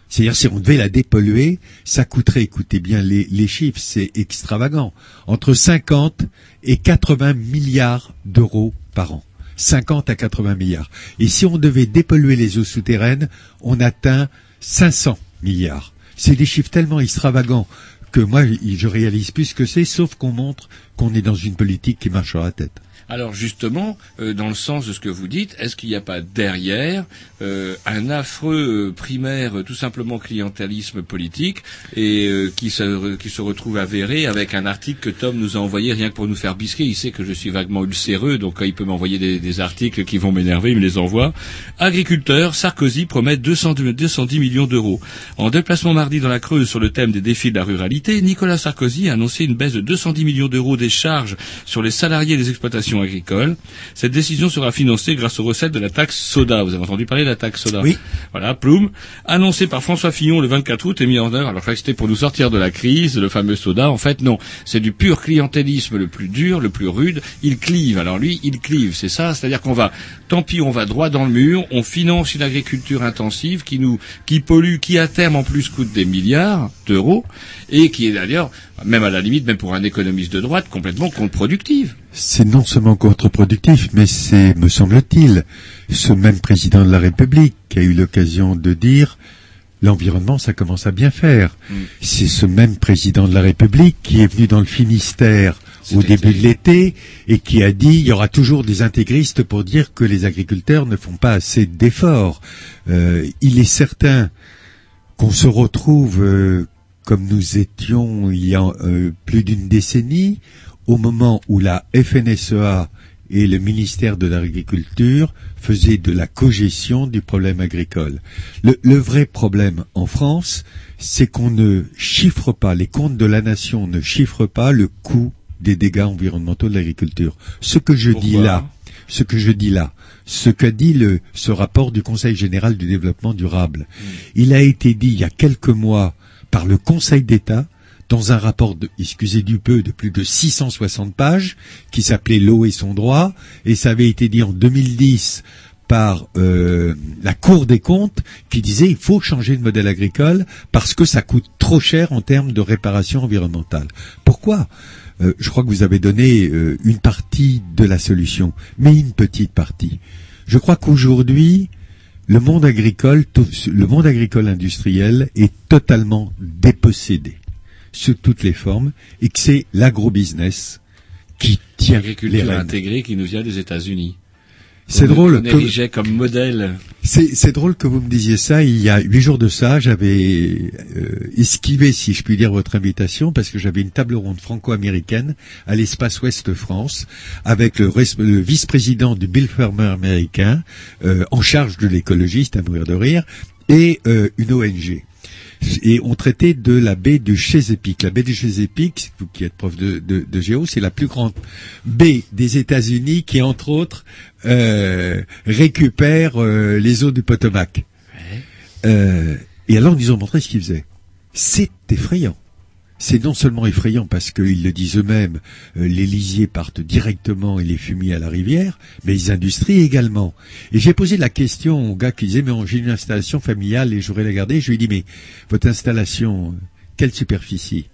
c'est-à-dire si on devait la dépolluer, ça coûterait, écoutez bien les, les chiffres, c'est extravagant, entre 50 et 80 milliards d'euros par an. 50 à 80 milliards. Et si on devait dépolluer les eaux souterraines, on atteint 500 milliards. C'est des chiffres tellement extravagants que moi, je réalise plus ce que c'est, sauf qu'on montre qu'on est dans une politique qui marche sur la tête. Alors justement, euh, dans le sens de ce que vous dites, est-ce qu'il n'y a pas derrière euh, un affreux euh, primaire, tout simplement clientélisme politique, et qui, se, qui se retrouve avéré avec un article que Tom nous a envoyé rien que pour nous faire bisquer? Il sait que je suis vaguement ulcéreux, donc il peut m'envoyer des, articles qui vont m'énerver, il me les envoie. Agriculteur, Sarkozy promet 200 210 millions d'euros. En déplacement mardi dans la Creuse sur le thème des défis de la ruralité, Nicolas Sarkozy a annoncé une baisse de 210 millions d'euros des charges sur les salariés des exploitations agricoles. Cette décision sera financée grâce aux recettes de la taxe soda. Vous avez entendu parler de la taxe soda Oui. Voilà, Ploum, annoncé par François Fillon le 24 août et mis en œuvre. Alors, je croyais que c'était pour nous sortir de la crise, le fameux soda. En fait, non. C'est du pur clientélisme le plus dur, le plus rude. Il clive. Alors lui, il clive. C'est ça. C'est-à-dire qu'on va, tant pis, on va droit dans le mur. On finance une agriculture intensive qui nous, qui pollue, qui à terme en plus coûte des milliards d'euros et qui est d'ailleurs, même à la limite, même pour un économiste de droite, complètement contre-productive. C'est non seulement contre-productif, mais c'est, me semble-t-il, ce même président de la République qui a eu l'occasion de dire l'environnement, ça commence à bien faire. C'est ce même président de la République qui est venu dans le Finistère au début de l'été et qui a dit il y aura toujours des intégristes pour dire que les agriculteurs ne font pas assez d'efforts. Euh, il est certain qu'on se retrouve euh, comme nous étions il y a euh, plus d'une décennie, au moment où la FNSEA et le ministère de l'Agriculture faisaient de la cogestion du problème agricole. Le, le vrai problème en France, c'est qu'on ne chiffre pas, les comptes de la nation ne chiffrent pas le coût des dégâts environnementaux de l'agriculture. Ce que je dis là, ce que je dis là, ce qu'a dit le, ce rapport du Conseil général du développement durable, il a été dit il y a quelques mois par le Conseil d'État dans un rapport, de, excusez du peu, de plus de 660 pages, qui s'appelait L'eau et son droit, et ça avait été dit en 2010 par euh, la Cour des comptes qui disait il faut changer de modèle agricole parce que ça coûte trop cher en termes de réparation environnementale. Pourquoi? Euh, Je crois que vous avez donné euh, une partie de la solution, mais une petite partie. Je crois qu'aujourd'hui, le monde agricole, le monde agricole industriel est totalement dépossédé sous toutes les formes et que c'est l'agrobusiness qui tient L'agriculture intégrée qui nous vient des États-Unis. C'est drôle que- comme modèle. C'est c'est drôle que vous me disiez ça. Il y a huit jours de ça, j'avais euh, esquivé, si je puis dire, votre invitation parce que j'avais une table ronde franco-américaine à l'espace Ouest France avec le, le vice-président du Bill Farmer américain euh, en charge de l'écologie, c'est à mourir de rire, et euh, une ONG. Et on traitait de la baie du Chesapeake. La baie du Chesapeake, vous qui êtes prof de, de, de géo, c'est la plus grande baie des États-Unis qui, entre autres, euh, récupère euh, les eaux du Potomac. Euh, et alors, ils nous ont montré ce qu'ils faisaient. C'est effrayant. C'est non seulement effrayant parce qu'ils le disent eux-mêmes, euh, les lisiers partent directement et les fumiers à la rivière, mais les industries également. Et j'ai posé la question au gars qui disait, mais j'ai une installation familiale et je voudrais la garder. Je lui ai dit, mais votre installation, quelle superficie?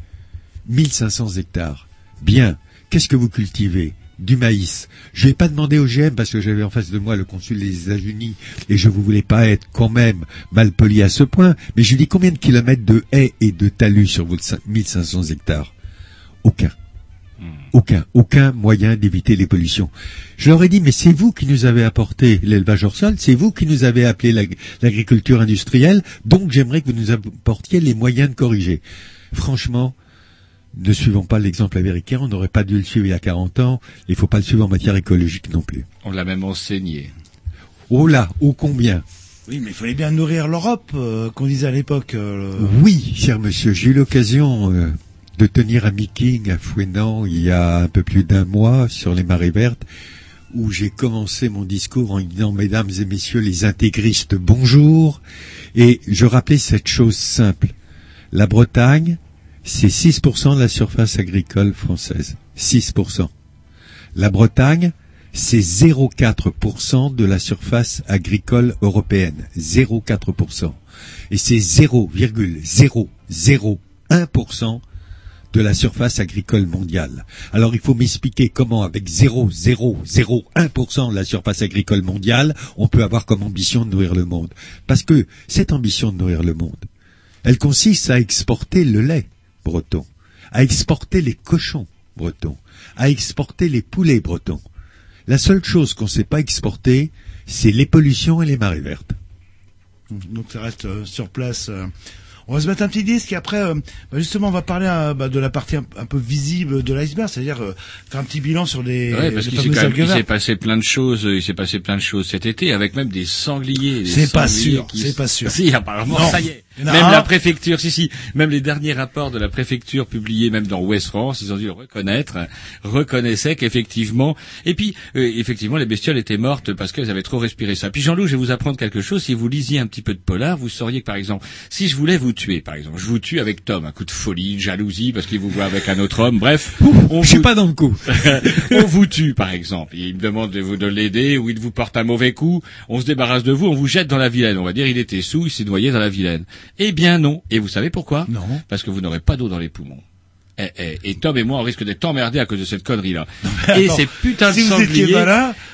1500 hectares. Bien. Qu'est-ce que vous cultivez? Du maïs. Je n'ai pas demandé au GM parce que j'avais en face de moi le consul des États-Unis et je ne voulais pas être quand même mal poli à ce point, mais je lui dis combien de kilomètres de haies et de talus sur vos 1500 hectares? Aucun. Aucun, aucun moyen d'éviter les pollutions. Je leur ai dit, mais c'est vous qui nous avez apporté l'élevage hors sol, c'est vous qui nous avez appelé l'ag- l'agriculture industrielle, donc j'aimerais que vous nous apportiez les moyens de corriger. Franchement, ne suivons pas l'exemple américain, on n'aurait pas dû le suivre il y a 40 ans, il faut pas le suivre en matière écologique non plus. On l'a même enseigné. Oh là, ô combien Oui, mais il fallait bien nourrir l'Europe, euh, qu'on disait à l'époque. euh, Oui, cher monsieur, j'ai eu l'occasion euh, de tenir un meeting à Fouenan il y a un peu plus d'un mois sur les marées vertes, où j'ai commencé mon discours en disant Mesdames et Messieurs les intégristes, bonjour, et je rappelais cette chose simple. La Bretagne, c'est 6% de la surface agricole française. 6%. La Bretagne, c'est 0,4% de la surface agricole européenne. 0,4%. Et c'est 0,001% de la surface agricole mondiale. Alors il faut m'expliquer comment avec 0,001% de la surface agricole mondiale, on peut avoir comme ambition de nourrir le monde. Parce que cette ambition de nourrir le monde, elle consiste à exporter le lait breton, à exporter les cochons bretons, à exporter les poulets bretons. La seule chose qu'on ne sait pas exporter, c'est les pollutions et les marées vertes. Donc ça reste euh, sur place. euh. On va se mettre un petit disque et après, euh, bah, justement, on va parler euh, bah, de la partie un, un peu visible de l'iceberg, c'est-à-dire euh, faire un petit bilan sur les, Ouais, parce qu'il s'est fameuses quand même- algues il s'est vertes. passé plein de choses, il s'est passé plein de choses cet été, avec même des sangliers. des C'est pas sûr, qui- c'est pas sûr. Si, apparemment, Non. ça y est. Même un. la préfecture, si, si, même les derniers rapports de la préfecture publiés même dans Ouest France, ils ont dû le reconnaître, reconnaissaient qu'effectivement, et puis, euh, effectivement, les bestioles étaient mortes parce qu'elles avaient trop respiré ça. Puis Jean-Loup, je vais vous apprendre quelque chose. Si vous lisiez un petit peu de polar, vous sauriez que, par exemple, si je voulais vous tuer, par exemple, je vous tue avec Tom, un coup de folie, une jalousie, parce qu'il vous voit avec un autre homme, bref. on Je suis vous- pas dans le coup. on vous tue, par exemple. Il me demande de vous de l'aider, ou il vous porte un mauvais coup. On se débarrasse de vous, on vous jette dans la Vilaine. On va dire, il était sous, il s'est noyé dans la Vilaine. Eh bien non. Et vous savez pourquoi? Non. Parce que vous n'aurez pas d'eau dans les poumons. Eh, eh, et Tom et moi, on risque d'être emmerdés à cause de cette connerie-là. Et Attends, ces putains si de sangliers,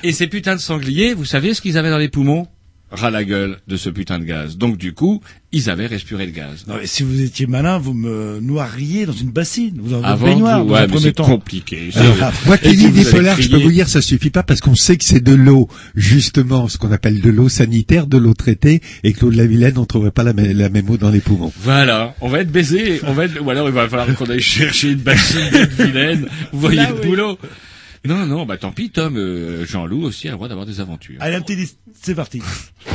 et ces putains de sangliers, vous savez ce qu'ils avaient dans les poumons? Ras la gueule de ce putain de gaz. Donc du coup, ils avaient respiré le gaz. Non, mais si vous étiez malin, vous me noiriez dans une bassine, vous en Avant baignoire, dans ouais, un mais premier c'est temps. compliqué. Alors, moi qui lis vous des polars, je peux vous dire, ça suffit pas parce qu'on sait que c'est de l'eau, justement, ce qu'on appelle de l'eau sanitaire, de l'eau traitée, et que l'eau de la Vilaine, on trouverait pas la, mê- la même eau dans les poumons. Voilà, on va être baisé, on va être, ou alors il va falloir qu'on aille chercher une bassine de vilaine. Vous voyez Là, le oui. boulot Non, non, bah tant pis, Tom, euh, Jean-Loup aussi a le droit d'avoir des aventures. Allez, un petit c'est parti.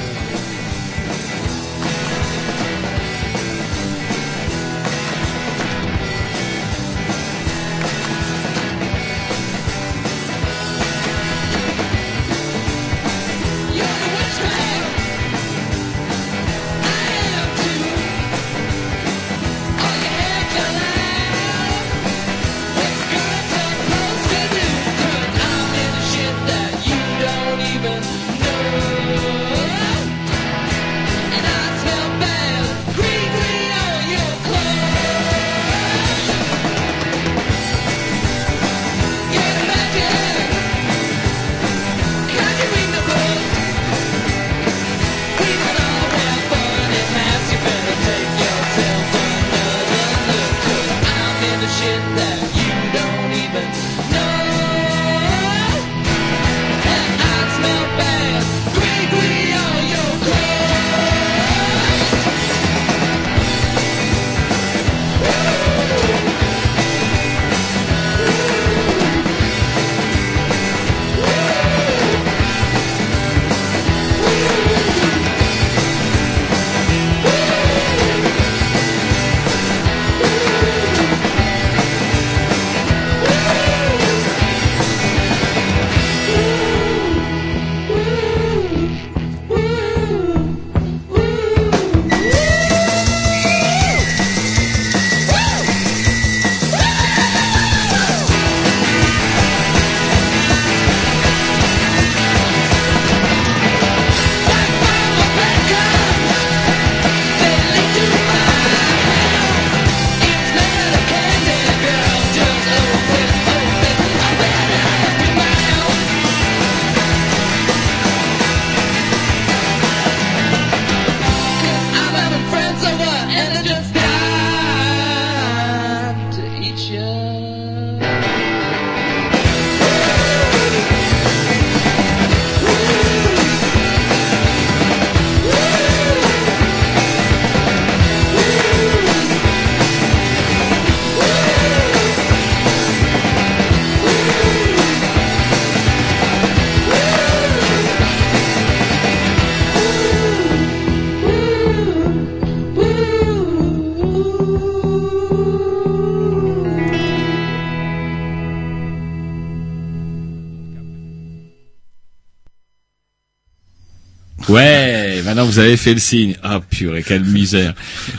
Ouais, maintenant vous avez fait le signe. Ah purée, quelle misère.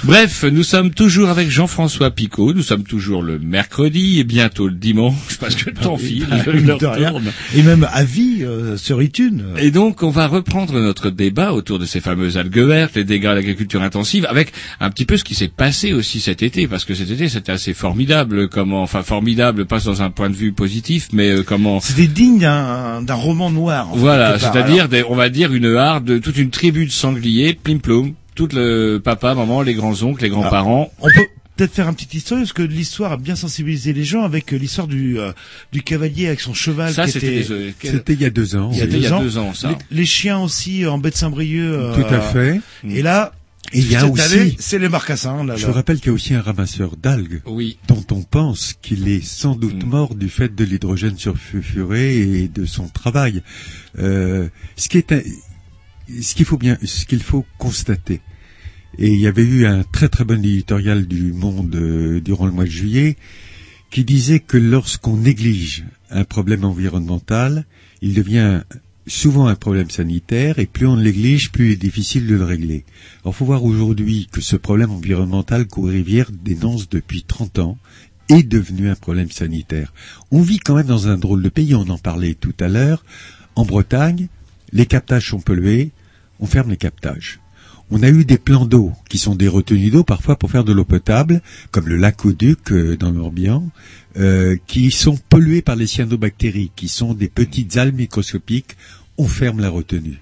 Bref, nous sommes toujours avec Jean-François Picot, nous sommes toujours le mercredi et bientôt le dimanche, parce que le temps file. Et même à vie euh, sur iTunes. Et donc, on va reprendre notre débat autour de ces fameuses algues vertes, les dégâts de l'agriculture intensive, avec un petit peu ce qui s'est passé aussi cet été, parce que cet été, c'était assez formidable, comment, enfin formidable, pas dans un point de vue positif, mais euh, comment... C'était digne d'un d'un roman noir. en Voilà, c'est-à-dire, des- on va dire une harde, toute une tribu de sangliers, plim plom, tout le papa, maman, les grands-oncles, les grands-parents. On peut peut-être faire un petit histoire parce que l'histoire a bien sensibilisé les gens avec euh, l'histoire du euh, du cavalier avec son cheval. Ça, qui c'était était, des- euh, C'était il y a deux ans. il y a deux il y a ans. deux ans, ça. Les, les chiens aussi euh, en baie de Saint-Brieuc. euh, Tout à fait. Et là, Et il y a cette aussi- année, c'est les marcassins. Là, Je vous rappelle qu'il y a aussi un ramasseur d'algues Oui. dont on pense qu'il est sans doute mort du fait de l'hydrogène sulfuré et de son travail. Euh, ce qui est un- ce qu'il faut bien, ce qu'il faut constater. Et il y avait eu un très très bon éditorial du Monde euh, durant le mois de juillet qui disait que lorsqu'on néglige un problème environnemental, il devient souvent un problème sanitaire et plus on le néglige, plus il est difficile de le régler. Alors faut voir aujourd'hui que ce problème environnemental qu'aux rivières dénonce depuis 30 ans est devenu un problème sanitaire. On vit quand même dans un drôle de pays, on en parlait tout à l'heure. En Bretagne, les captages sont pollués, on ferme les captages. On a eu des plans d'eau qui sont des retenues d'eau parfois pour faire de l'eau potable, comme le lac Auduc euh, dans l'Orbihan, euh, qui sont pollués par les cyanobactéries, qui sont des petites algues microscopiques. On ferme la retenue.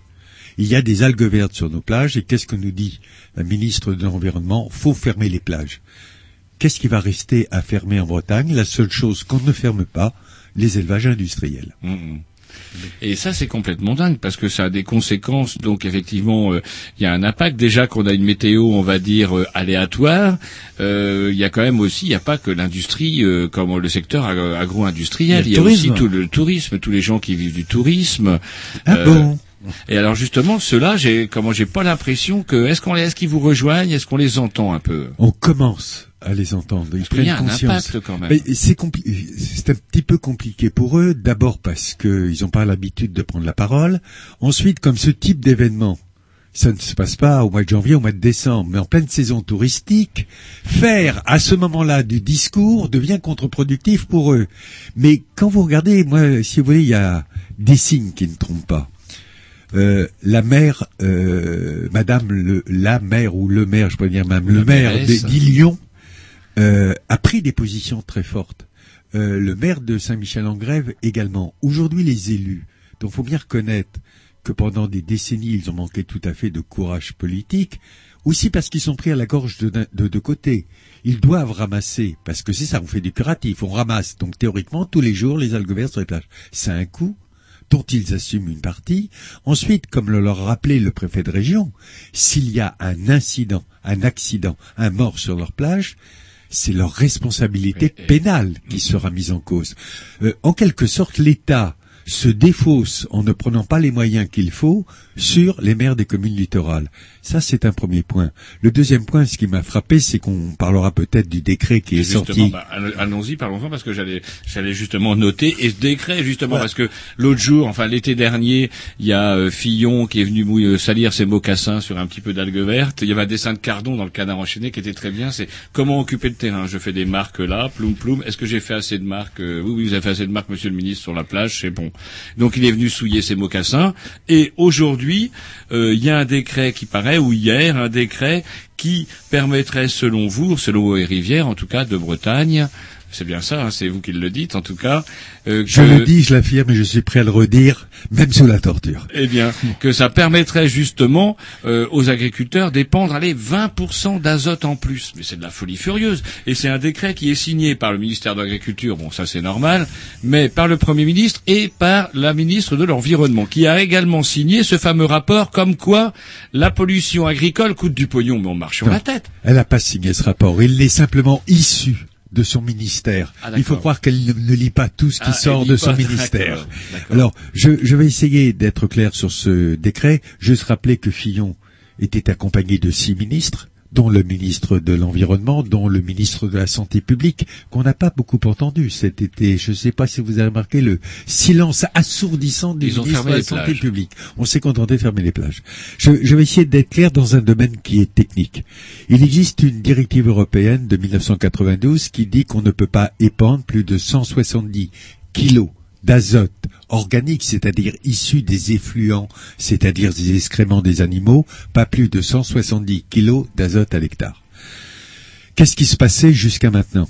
Il y a des algues vertes sur nos plages et qu'est-ce que nous dit la ministre de l'Environnement? Faut fermer les plages. Qu'est-ce qui va rester à fermer en Bretagne? La seule chose qu'on ne ferme pas, les élevages industriels. Et ça, c'est complètement dingue parce que ça a des conséquences. Donc, effectivement, euh, il y a un impact. Déjà qu'on a une météo, on va dire euh, aléatoire. euh, Il y a quand même aussi, il n'y a pas que l'industrie, euh, comme le secteur agro- agro-industriel. Il y a aussi tout le tourisme, tous les gens qui vivent du tourisme. Ah bon? Et alors, justement, ceux-là, j'ai, comment, j'ai pas l'impression que, est-ce qu'on, les- est-ce qu'ils vous rejoignent, est-ce qu'on les entend un peu? On commence à les entendre. Ils y a prennent un conscience. quand même. Mais c'est un petit peu compliqué pour eux. D'abord parce qu'ils n'ont pas l'habitude de prendre la parole. Ensuite, comme ce type d'événement, ça ne se passe pas au mois de janvier, au mois de décembre, mais en pleine saison touristique, faire à ce moment-là du discours devient contre-productif pour eux. Mais quand vous regardez, moi, si vous voulez, il y a des signes qui ne trompent pas. Euh, la mère, euh, Madame le, la mère ou le maire, je peux dire même le La maire d'Illion, euh, a pris des positions très fortes. Euh, le maire de Saint-Michel-en-Grève également. Aujourd'hui, les élus, dont faut bien reconnaître que pendant des décennies, ils ont manqué tout à fait de courage politique, aussi parce qu'ils sont pris à la gorge de, de, de côté. Ils doivent ramasser, parce que c'est ça, on fait du curatif, on ramasse. Donc théoriquement, tous les jours, les algues vertes sur les plages. C'est un coût dont ils assument une partie. Ensuite, comme le leur rappelait le préfet de région, s'il y a un incident, un accident, un mort sur leur plage, c'est leur responsabilité pénale qui sera mise en cause. Euh, en quelque sorte, l'État se défausse en ne prenant pas les moyens qu'il faut sur les maires des communes littorales. Ça, c'est un premier point. Le deuxième point, ce qui m'a frappé, c'est qu'on parlera peut-être du décret qui est Justement, sorti. bah, allons- allons-y, parlons-en parce que j'allais, j'allais justement noter et ce décret justement parce que l'autre jour, enfin l'été dernier, il y a euh, Fillon qui est venu mouiller- euh, salir ses mocassins sur un petit peu d'algues vertes. Il y avait un dessin de Cardon dans le canard enchaîné qui était très bien. C'est comment occuper le terrain. Je fais des marques là, ploum ploum. Est-ce que j'ai fait assez de marques Euh, Oui, oui, vous avez fait assez de marques, Monsieur le Ministre, sur la plage. C'est bon. Donc il est venu souiller ses mocassins. Et aujourd'hui, euh, il y a un décret qui paraît, ou hier, un décret qui permettrait, selon vous, selon et Rivière, en tout cas de Bretagne, c'est bien ça, hein, c'est vous qui le dites, en tout cas, euh, Je le dis, je l'affirme et je suis prêt à le redire, même sous la torture. eh bien, que ça permettrait justement euh, aux agriculteurs d'épandre allez 20% d'azote en plus. Mais c'est de la folie furieuse. Et c'est un décret qui est signé par le ministère de l'Agriculture, bon ça c'est normal, mais par le Premier ministre et par la ministre de l'Environnement, qui a également signé ce fameux rapport comme quoi la pollution agricole coûte du pognon, mais on marche sur Non, la tête. Elle n'a pas signé ce rapport. Il est simplement issu de son ministère. Ah, Il faut croire qu'elle ne, lit pas tout ce qui Ah, sort de son pas, ministère. Alors, je, je vais essayer d'être clair sur ce décret. Juste rappeler que Fillon était accompagné de six ministres, dont le ministre de l'Environnement, dont le ministre de la Santé publique, qu'on n'a pas beaucoup entendu cet été. Je ne sais pas si vous avez remarqué le silence assourdissant du Ils ministre de la Santé plages. publique. On s'est contenté de fermer les plages. Je, je vais essayer d'être clair dans un domaine qui est technique. Il existe une directive européenne de 1992 qui dit qu'on ne peut pas épandre plus de 170 kilos d'azote organique, c'est-à-dire issu des effluents, c'est-à-dire des excréments des animaux, pas plus de 170 kilos d'azote à l'hectare. Qu'est-ce qui se passait jusqu'à maintenant?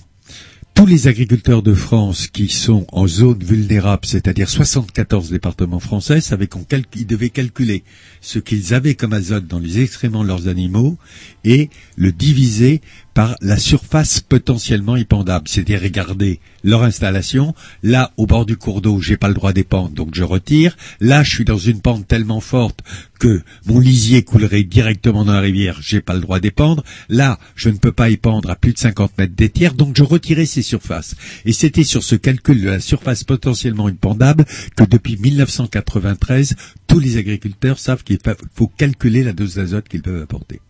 Tous les agriculteurs de France qui sont en zone vulnérable, c'est-à-dire 74 départements français, savaient qu'on cal- ils devaient calculer ce qu'ils avaient comme azote dans les excréments de leurs animaux et le diviser par la surface potentiellement épandable. C'est-à-dire regarder leur installation. Là, au bord du cours d'eau, j'ai pas le droit d'épandre, donc je retire. Là, je suis dans une pente tellement forte que mon lisier coulerait directement dans la rivière, j'ai pas le droit d'épandre. Là, je ne peux pas épandre à plus de 50 mètres des tiers, donc je retirais ces surfaces. Et c'était sur ce calcul de la surface potentiellement épandable que depuis 1993, tous les agriculteurs savent qu'il fa- faut calculer la dose d'azote qu'ils peuvent apporter.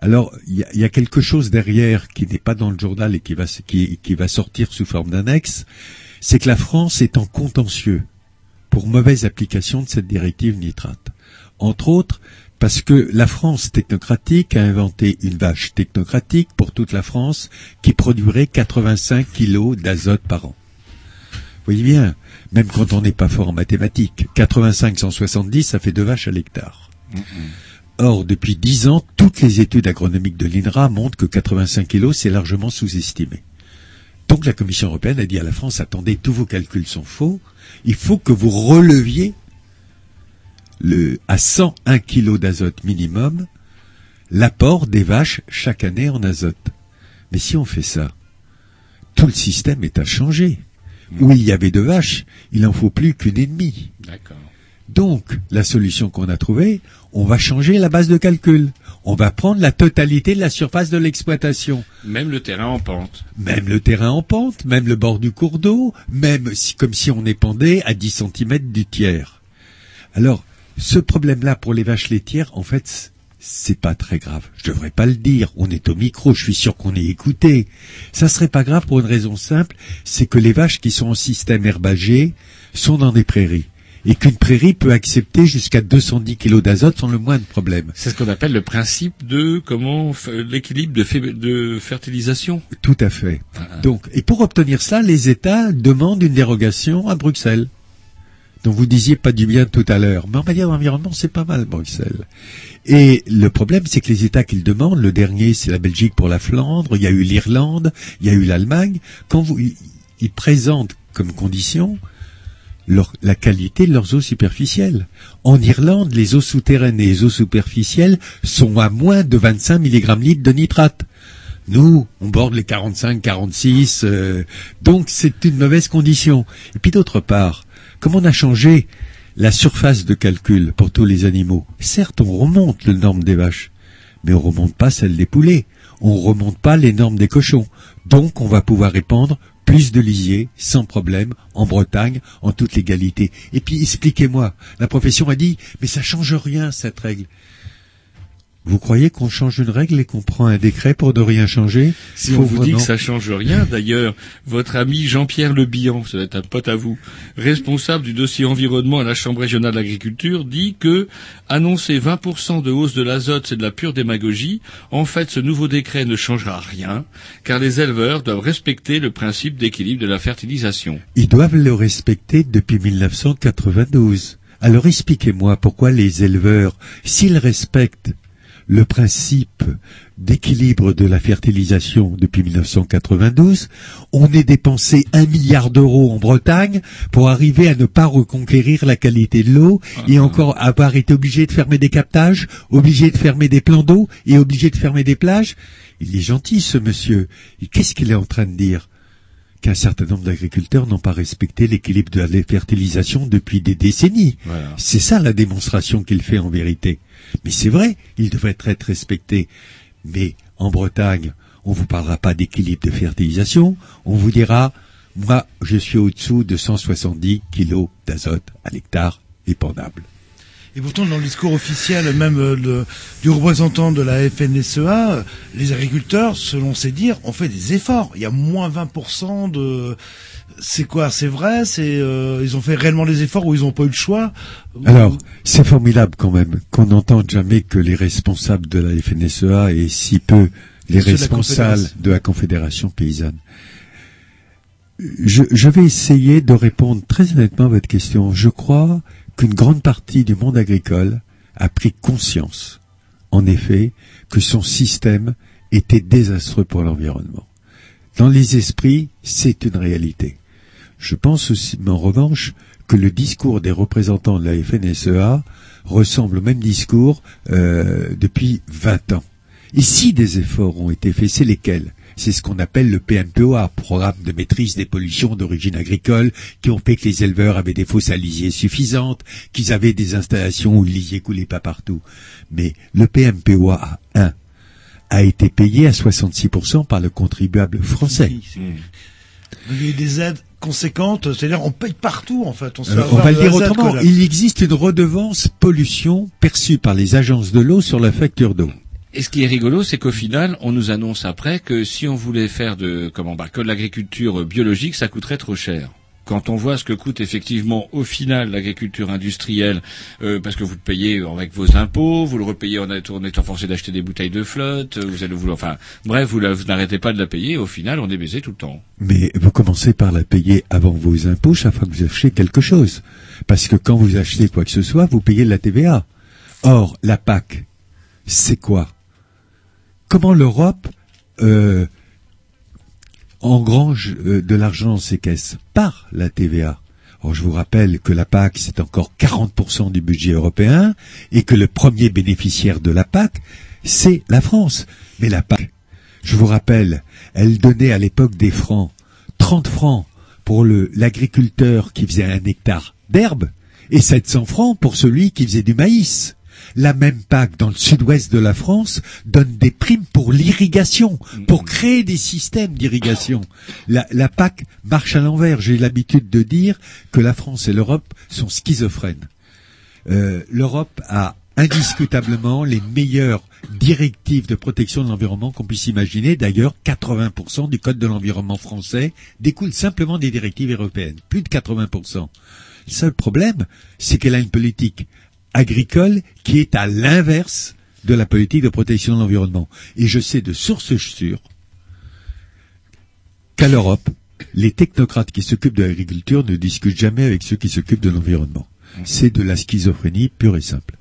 Alors, il y, a- quelque chose derrière qui n'est pas dans le journal et qui va sortir sous forme d'annexe, c'est que la France est en contentieux pour mauvaise application de cette directive nitrate. Entre autres, parce que la France technocratique a inventé une vache technocratique pour toute la France qui produirait 85 kilos d'azote par an. Vous voyez bien, même quand on n'est pas fort en mathématiques, 85 170, ça fait deux vaches à l'hectare. Or, depuis dix ans, toutes les études agronomiques de l'INRA montrent que 85 kilos, c'est largement sous-estimé. Donc la Commission européenne a dit à la France, attendez, tous vos calculs sont faux, il faut que vous releviez le, à 101 kilos d'azote minimum l'apport des vaches chaque année en azote. Mais si on fait ça, tout le système est à changer. Où il y avait deux vaches, il n'en faut plus qu'une et demie. D'accord. Donc, la solution qu'on a trouvée, on va changer la base de calcul. On va prendre la totalité de la surface de l'exploitation. Même le terrain en pente. Même le terrain en pente, même le bord du cours d'eau, même si, comme si on épandait à 10 cm du tiers. Alors, ce problème-là pour les vaches laitières, en fait, c'est pas très grave. Je devrais pas le dire. On est au micro, je suis sûr qu'on est écouté. Ça serait pas grave pour une raison simple, c'est que les vaches qui sont en système herbagé sont dans des prairies. Et qu'une prairie peut accepter jusqu'à 210 kg d'azote sans le moindre problème. C'est ce qu'on appelle le principe de comment l'équilibre de, fertilisation. Tout à fait. Donc, et pour obtenir ça, les États demandent une dérogation à Bruxelles. Donc vous disiez pas du bien tout à l'heure, mais en matière d'environnement, c'est pas mal Bruxelles. Et le problème, c'est que les États qu'ils demandent, le dernier, c'est la Belgique pour la Flandre, il y a eu l'Irlande, il y a eu l'Allemagne. Quand vous, ils présentent comme condition leur- la qualité de leurs eaux superficielles. En Irlande, les eaux souterraines et les eaux superficielles sont à moins de 25 mg litre de nitrate. Nous, on borde les 45, 46, euh, donc c'est une mauvaise condition. Et puis d'autre part, comme on a changé la surface de calcul pour tous les animaux, certes on remonte le norme des vaches, mais on remonte pas celle des poulets, on remonte pas les normes des cochons. Donc on va pouvoir répandre plus de lisier sans problème en Bretagne en toute légalité. Et puis expliquez-moi, la profession a dit mais ça change rien cette règle. Vous croyez qu'on change une règle et qu'on prend un décret pour ne rien changer Si Faut on vous dit que ça change rien, d'ailleurs, votre ami Jean-Pierre Le Bihan, ça doit être un pote à vous, responsable du dossier environnement à la Chambre régionale d'agriculture, dit que annoncer 20% de hausse de l'azote, c'est de la pure démagogie. En fait, ce nouveau décret ne changera rien, car les éleveurs doivent respecter le principe d'équilibre de la fertilisation. Ils doivent le respecter depuis 1992. Alors expliquez-moi pourquoi les éleveurs, s'ils respectent le principe d'équilibre de la fertilisation depuis 1992, on est dépensé un milliard d'euros en Bretagne pour arriver à ne pas reconquérir la qualité de l'eau et encore avoir été obligé de fermer des captages, obligé de fermer des plans d'eau et obligé de fermer des plages. Il est gentil ce monsieur. Et qu'est-ce qu'il est en train de dire? Qu'un certain nombre d'agriculteurs n'ont pas respecté l'équilibre de la fertilisation depuis des décennies. Voilà. C'est ça la démonstration qu'il fait en vérité. Mais c'est vrai, il devrait être respecté. Mais en Bretagne, on vous parlera pas d'équilibre de fertilisation, on vous dira, moi, je suis au-dessous de 170 kilos d'azote à l'hectare épandable. Et pourtant, dans le discours officiel, même euh, du représentant de la FNSEA, euh, les agriculteurs, selon ses dires, ont fait des efforts. Il y a moins 20% de... C'est quoi C'est vrai C'est euh, Ils ont fait réellement des efforts ou ils n'ont pas eu le choix Alors, c'est formidable quand même qu'on n'entende jamais que les responsables de la FNSEA et si peu les Ceux de la responsables de la Confédération paysanne. Je, je vais essayer de répondre très honnêtement à votre question. Je crois qu'une grande partie du monde agricole a pris conscience, en effet, que son système était désastreux pour l'environnement. Dans les esprits, c'est une réalité. Je pense aussi, en revanche, que le discours des représentants de la FNSEA ressemble au même discours euh, depuis 20 ans. Et si des efforts ont été faits, c'est lesquels? C'est ce qu'on appelle le PMPOA, Programme de maîtrise des pollutions d'origine agricole, qui ont fait que les éleveurs avaient des fosses à lisier suffisantes, qu'ils avaient des installations où le lisier coulait pas partout. Mais le PMPOA 1 a été payé à 66% par le contribuable français. Il y des aides conséquentes, c'est-à-dire on paye partout en fait. On, se fait Alors, on avoir va le dire autrement. Il existe une redevance pollution perçue par les agences de l'eau sur la facture d'eau. Et ce qui est rigolo, c'est qu'au final, on nous annonce après que si on voulait faire de comment bah, que de l'agriculture biologique, ça coûterait trop cher. Quand on voit ce que coûte effectivement au final l'agriculture industrielle, euh, parce que vous le payez avec vos impôts, vous le repayez en, étant- forcé d'acheter des bouteilles de flotte, euh, vous allez vous, enfin, bref, vous n'arrêtez pas de la payer. Au final, on est baisé tout le temps. Mais vous commencez par la payer avant vos impôts chaque fois que vous achetez quelque chose. Parce que quand vous achetez quoi que ce soit, vous payez de la TVA. Or, la PAC, c'est quoi? Comment l'Europe euh, engrange euh, de l'argent dans ses caisses Par la TVA. Or, je vous rappelle que la PAC, c'est encore 40% du budget européen et que le premier bénéficiaire de la PAC, c'est la France. Mais la PAC, je vous rappelle, elle donnait à l'époque des francs, 30 francs pour l'agriculteur qui faisait un hectare d'herbe et 700 francs pour celui qui faisait du maïs. La même PAC dans le sud-ouest de la France donne des primes pour l'irrigation, pour créer des systèmes d'irrigation. La, PAC marche à l'envers. J'ai l'habitude de dire que la France et l'Europe sont schizophrènes. Euh, L'Europe a indiscutablement les meilleures directives de protection de l'environnement qu'on puisse imaginer. D'ailleurs, 80% du code de l'environnement français découle simplement des directives européennes. Plus de 80%. Le seul problème, c'est qu'elle a une politique agricole qui est à l'inverse de la politique de protection de l'environnement. Et je sais de sources sûres qu'à l'Europe, les technocrates qui s'occupent de l'agriculture ne discutent jamais avec ceux qui s'occupent de l'environnement. C'est de la schizophrénie pure et simple.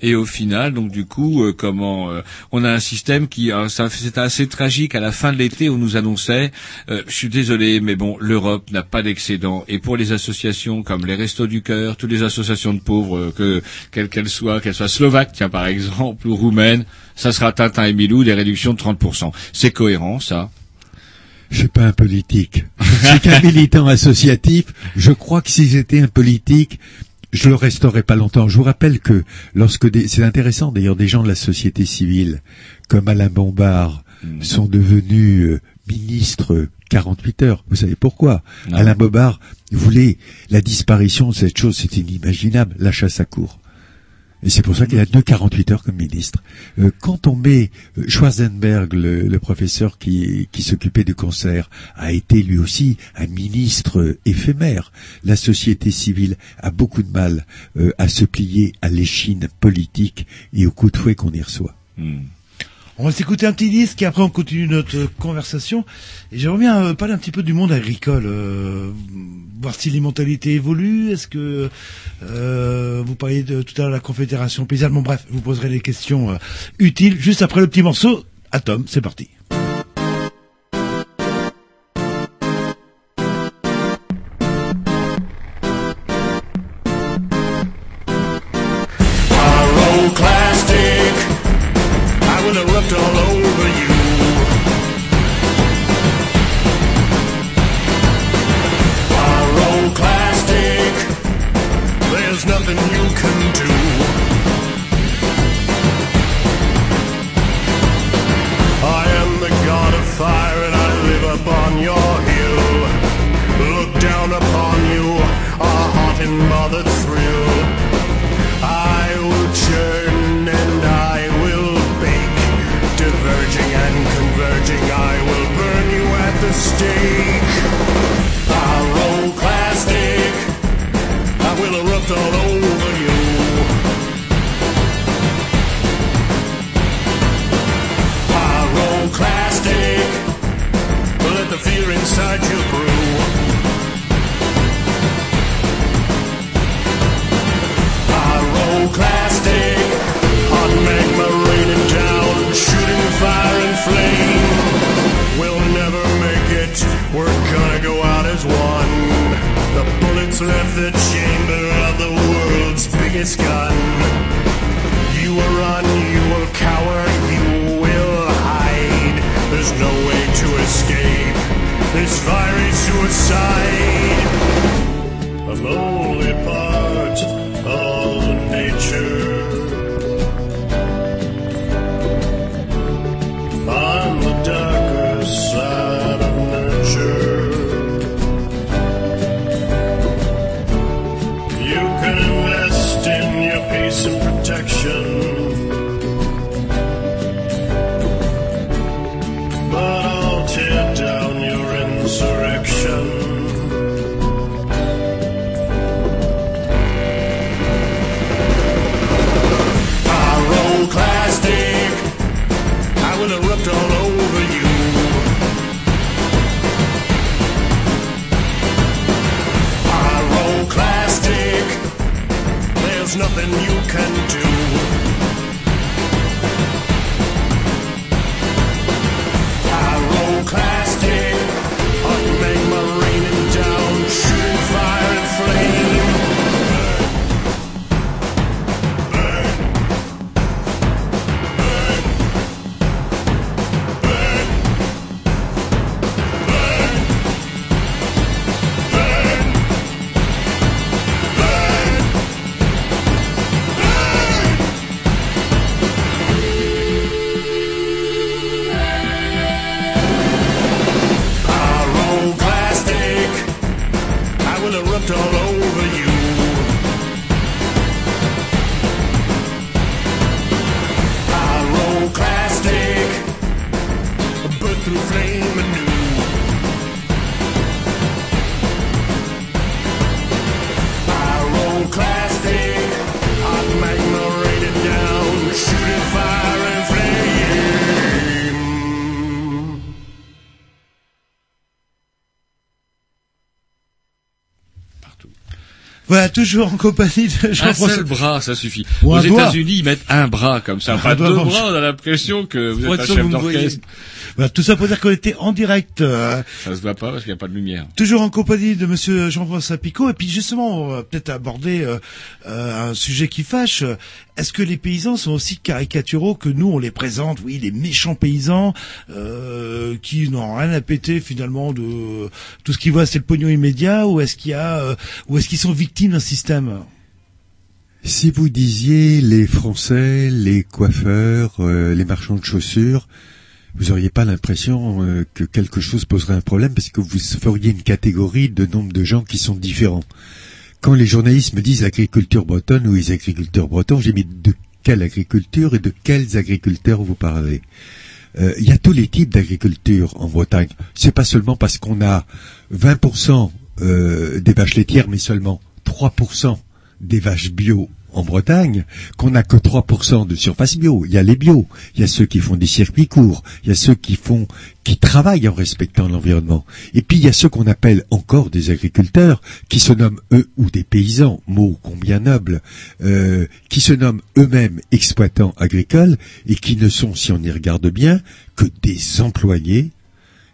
Et au final, donc du coup, euh, comment euh, on a un système qui, euh, c'était assez tragique à la fin de l'été, on nous annonçait, euh, je suis désolé, mais bon, l'Europe n'a pas d'excédent. Et pour les associations comme les Restos du Cœur, toutes les associations de pauvres, euh, que quelles qu'elles soient, qu'elles soient slovaques, tiens par exemple, ou roumaines, ça sera Tintin et Milou, des réductions de 30%. C'est cohérent, ça? Je suis pas un politique. Je suis qu'un militant associatif. Je crois que si j'étais un politique, je le resterais pas longtemps. Je vous rappelle que lorsque des, c'est intéressant d'ailleurs, des gens de la société civile, comme Alain Bombard, sont devenus euh, ministres 48 heures. Vous savez pourquoi Non. Alain Bombard voulait la disparition de cette chose, c'est inimaginable, la chasse à court. Et c'est pour ça qu'il a tenu 48 heures comme ministre. Euh, quand on met euh, Schwarzenberg, le, le professeur qui, s'occupait du cancer, a été lui aussi un ministre euh, éphémère. La société civile a beaucoup de mal à se plier à l'échine politique et au coup de fouet qu'on y reçoit. On va s'écouter un petit disque et après on continue notre euh, conversation. Et j'aimerais bien euh, parler un petit peu du monde agricole, euh, voir si les mentalités évoluent. Est-ce que euh, vous parliez de, tout à l'heure de la Confédération paysanne Bon bref, vous poserez des questions utiles juste après le petit morceau. Atom, c'est parti. Toujours en compagnie de Un Jean-François. seul bras, ça suffit. Ou Aux un. États-Unis, ils mettent un bras comme ça, Un pas deux bras. On a l'impression que vous êtes un chef d'orchestre. Voilà, tout ça pour dire qu'on était en direct, euh, Ça se voit pas parce qu'il n'y a pas de lumière. toujours en compagnie de Monsieur Jean-François Picot. Et puis justement, on va peut-être aborder euh, euh, un sujet qui fâche. Est-ce que les paysans sont aussi caricaturaux que nous on les présente? Oui, les méchants paysans euh, qui n'ont rien à péter finalement de tout ce qu'ils voient, c'est le pognon immédiat. Ou est-ce qu'il y a, euh, ou est-ce qu'ils sont victimes d'un système? Si vous disiez les Français, les coiffeurs, euh, les marchands de chaussures, vous auriez pas l'impression euh, que quelque chose poserait un problème parce que vous feriez une catégorie de nombre de gens qui sont différents. Quand les journalistes me disent l'agriculture bretonne ou les agriculteurs bretons, j'ai mis de quelle agriculture et de quels agriculteurs vous parlez? Euh, Il y a tous les types d'agriculture en Bretagne. C'est pas seulement parce qu'on a 20% euh, des vaches laitières, mais seulement 3% des vaches bio en Bretagne, qu'on n'a que 3% de surface bio. Il y a les bio, il y a ceux qui font des circuits courts, il y a ceux qui font, qui travaillent en respectant l'environnement. Et puis il y a ceux qu'on appelle encore des agriculteurs, qui se nomment eux ou des paysans, mot combien noble, euh, qui se nomment eux-mêmes exploitants agricoles et qui ne sont, si on y regarde bien, que des employés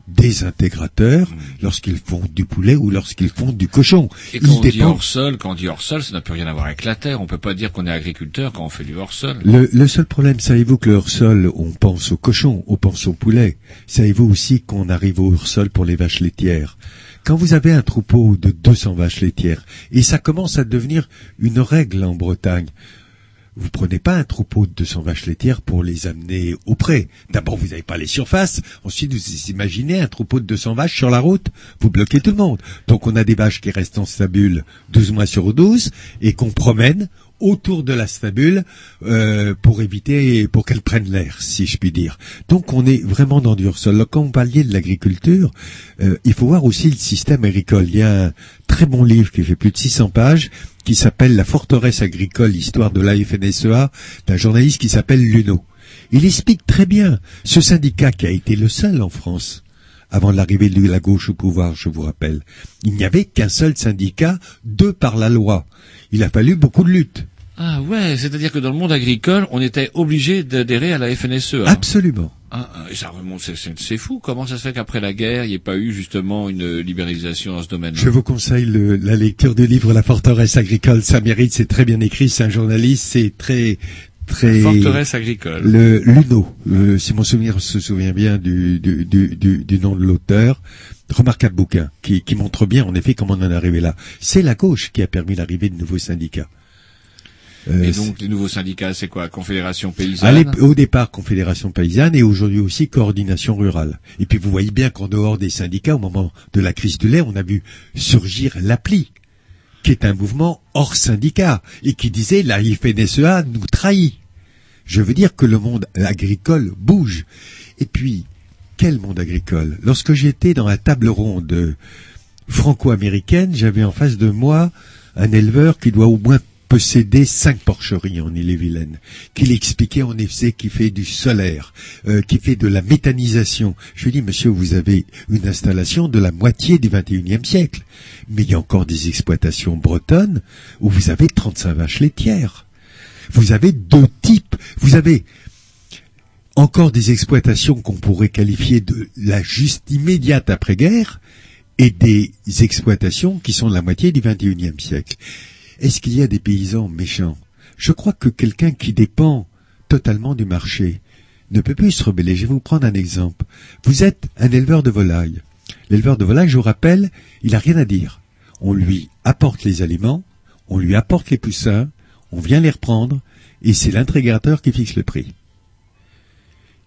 des intégrateurs lorsqu'ils font du poulet ou lorsqu'ils font du cochon. Et Ils quand on dit dépendent- hors sol, quand on dit hors sol, ça n'a plus rien à voir avec la terre. On peut pas dire qu'on est agriculteur quand on fait du hors sol. Le, le seul problème, savez-vous que le hors-sol, on pense au cochon, on pense au poulet. Savez-vous aussi qu'on arrive au hors-sol pour les vaches laitières? Quand vous avez un troupeau de 200 vaches laitières, et ça commence à devenir une règle en Bretagne, vous prenez pas un troupeau de 200 vaches laitières pour les amener au pré. D'abord, vous n'avez pas les surfaces. Ensuite, vous imaginez un troupeau de 200 vaches sur la route. Vous bloquez tout le monde. Donc, on a des vaches qui restent en stabule 12 mois sur 12 et qu'on promène autour de la stabule euh, pour éviter, pour qu'elle prenne l'air, si je puis dire. Donc on est vraiment dans du sol. Quand vous parliez de l'agriculture, euh, il faut voir aussi le système agricole. Il y a un très bon livre qui fait plus de 600 pages qui s'appelle La forteresse agricole, histoire de la FNSEA, d'un journaliste qui s'appelle Luno. Il explique très bien ce syndicat qui a été le seul en France avant l'arrivée de la gauche au pouvoir, je vous rappelle. Il n'y avait qu'un seul syndicat, deux par la loi. Il a fallu beaucoup de luttes. Ah ouais, c'est-à-dire que dans le monde agricole, on était obligé d'adhérer à la FNSE. hein. Absolument. Ah, ah, et ça remonte, c'est- fou. Comment ça se fait qu'après la guerre, il n'y ait pas eu justement une libéralisation dans ce domaine Je vous conseille le- la lecture du livre La forteresse agricole. Ça mérite, c'est très bien écrit. C'est un journaliste, c'est très très. La forteresse agricole. Le Luno, si mon souvenir se souvient bien du du, du, du, du nom de l'auteur. Remarquable bouquin qui, qui montre bien en effet comment on en est arrivé là. C'est la gauche qui a permis l'arrivée de nouveaux syndicats. Euh, Et donc, les nouveaux syndicats, c'est quoi? Confédération paysanne? Au départ, Confédération paysanne et aujourd'hui aussi coordination rurale. Et puis vous voyez bien qu'en dehors des syndicats, au moment de la crise du lait, on a vu surgir l'appli, qui est un mouvement hors syndicat et qui disait la FNSEA nous trahit. Je veux dire que le monde agricole bouge. Et puis, quel monde agricole? Lorsque j'étais dans la table ronde franco-américaine, j'avais en face de moi un éleveur qui doit au moins posséder cinq porcheries en Ille-et-Vilaine, qu'il expliquait en effet qui fait du solaire, euh, qui fait de la méthanisation. Je lui dis, monsieur, vous avez une installation de la moitié du 21e siècle, mais il y a encore des exploitations bretonnes où vous avez 35 vaches laitières. Vous avez deux types. Vous avez encore des exploitations qu'on pourrait qualifier de la juste immédiate après-guerre et des exploitations qui sont de la moitié du 21e siècle. Est-ce qu'il y a des paysans méchants? Je crois que quelqu'un qui dépend totalement du marché ne peut plus se rebeller. Je vais vous prendre un exemple. Vous êtes un éleveur de volailles. L'éleveur de volailles, je vous rappelle, il n'a rien à dire. On lui apporte les aliments, on lui apporte les poussins, on vient les reprendre, et c'est l'intégrateur qui fixe le prix.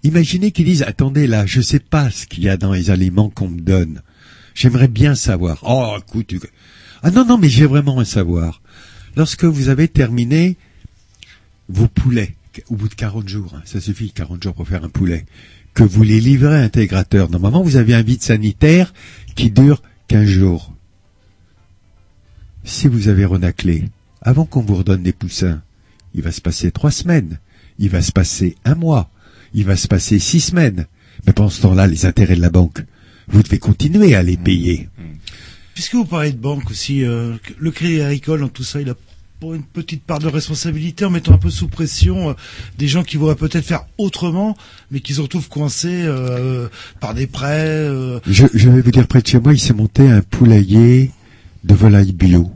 Imaginez qu'ils disent, attendez là, je sais pas ce qu'il y a dans les aliments qu'on me donne. J'aimerais bien savoir. Oh, écoute, tu- ah non, non, mais j'ai vraiment un savoir. Lorsque vous avez terminé vos poulets, au bout de 40 jours, hein, ça suffit 40 jours pour faire un poulet, que vous les livrez à intégrateur, normalement vous avez un vide sanitaire qui dure 15 jours. Si vous avez renaclé, avant qu'on vous redonne des poussins, il va se passer trois semaines, il va se passer un mois, il va se passer six semaines. Mais pendant ce temps-là, les intérêts de la banque, vous devez continuer à les payer. Puisque vous parlez de banque aussi, euh, le crédit agricole dans tout ça, il a pour une petite part de responsabilité en mettant un peu sous pression euh, des gens qui voudraient peut-être faire autrement, mais qui se retrouvent coincés euh, par des prêts. euh, Je, je vais vous dire, près de chez moi, il s'est monté un poulailler de volailles bio.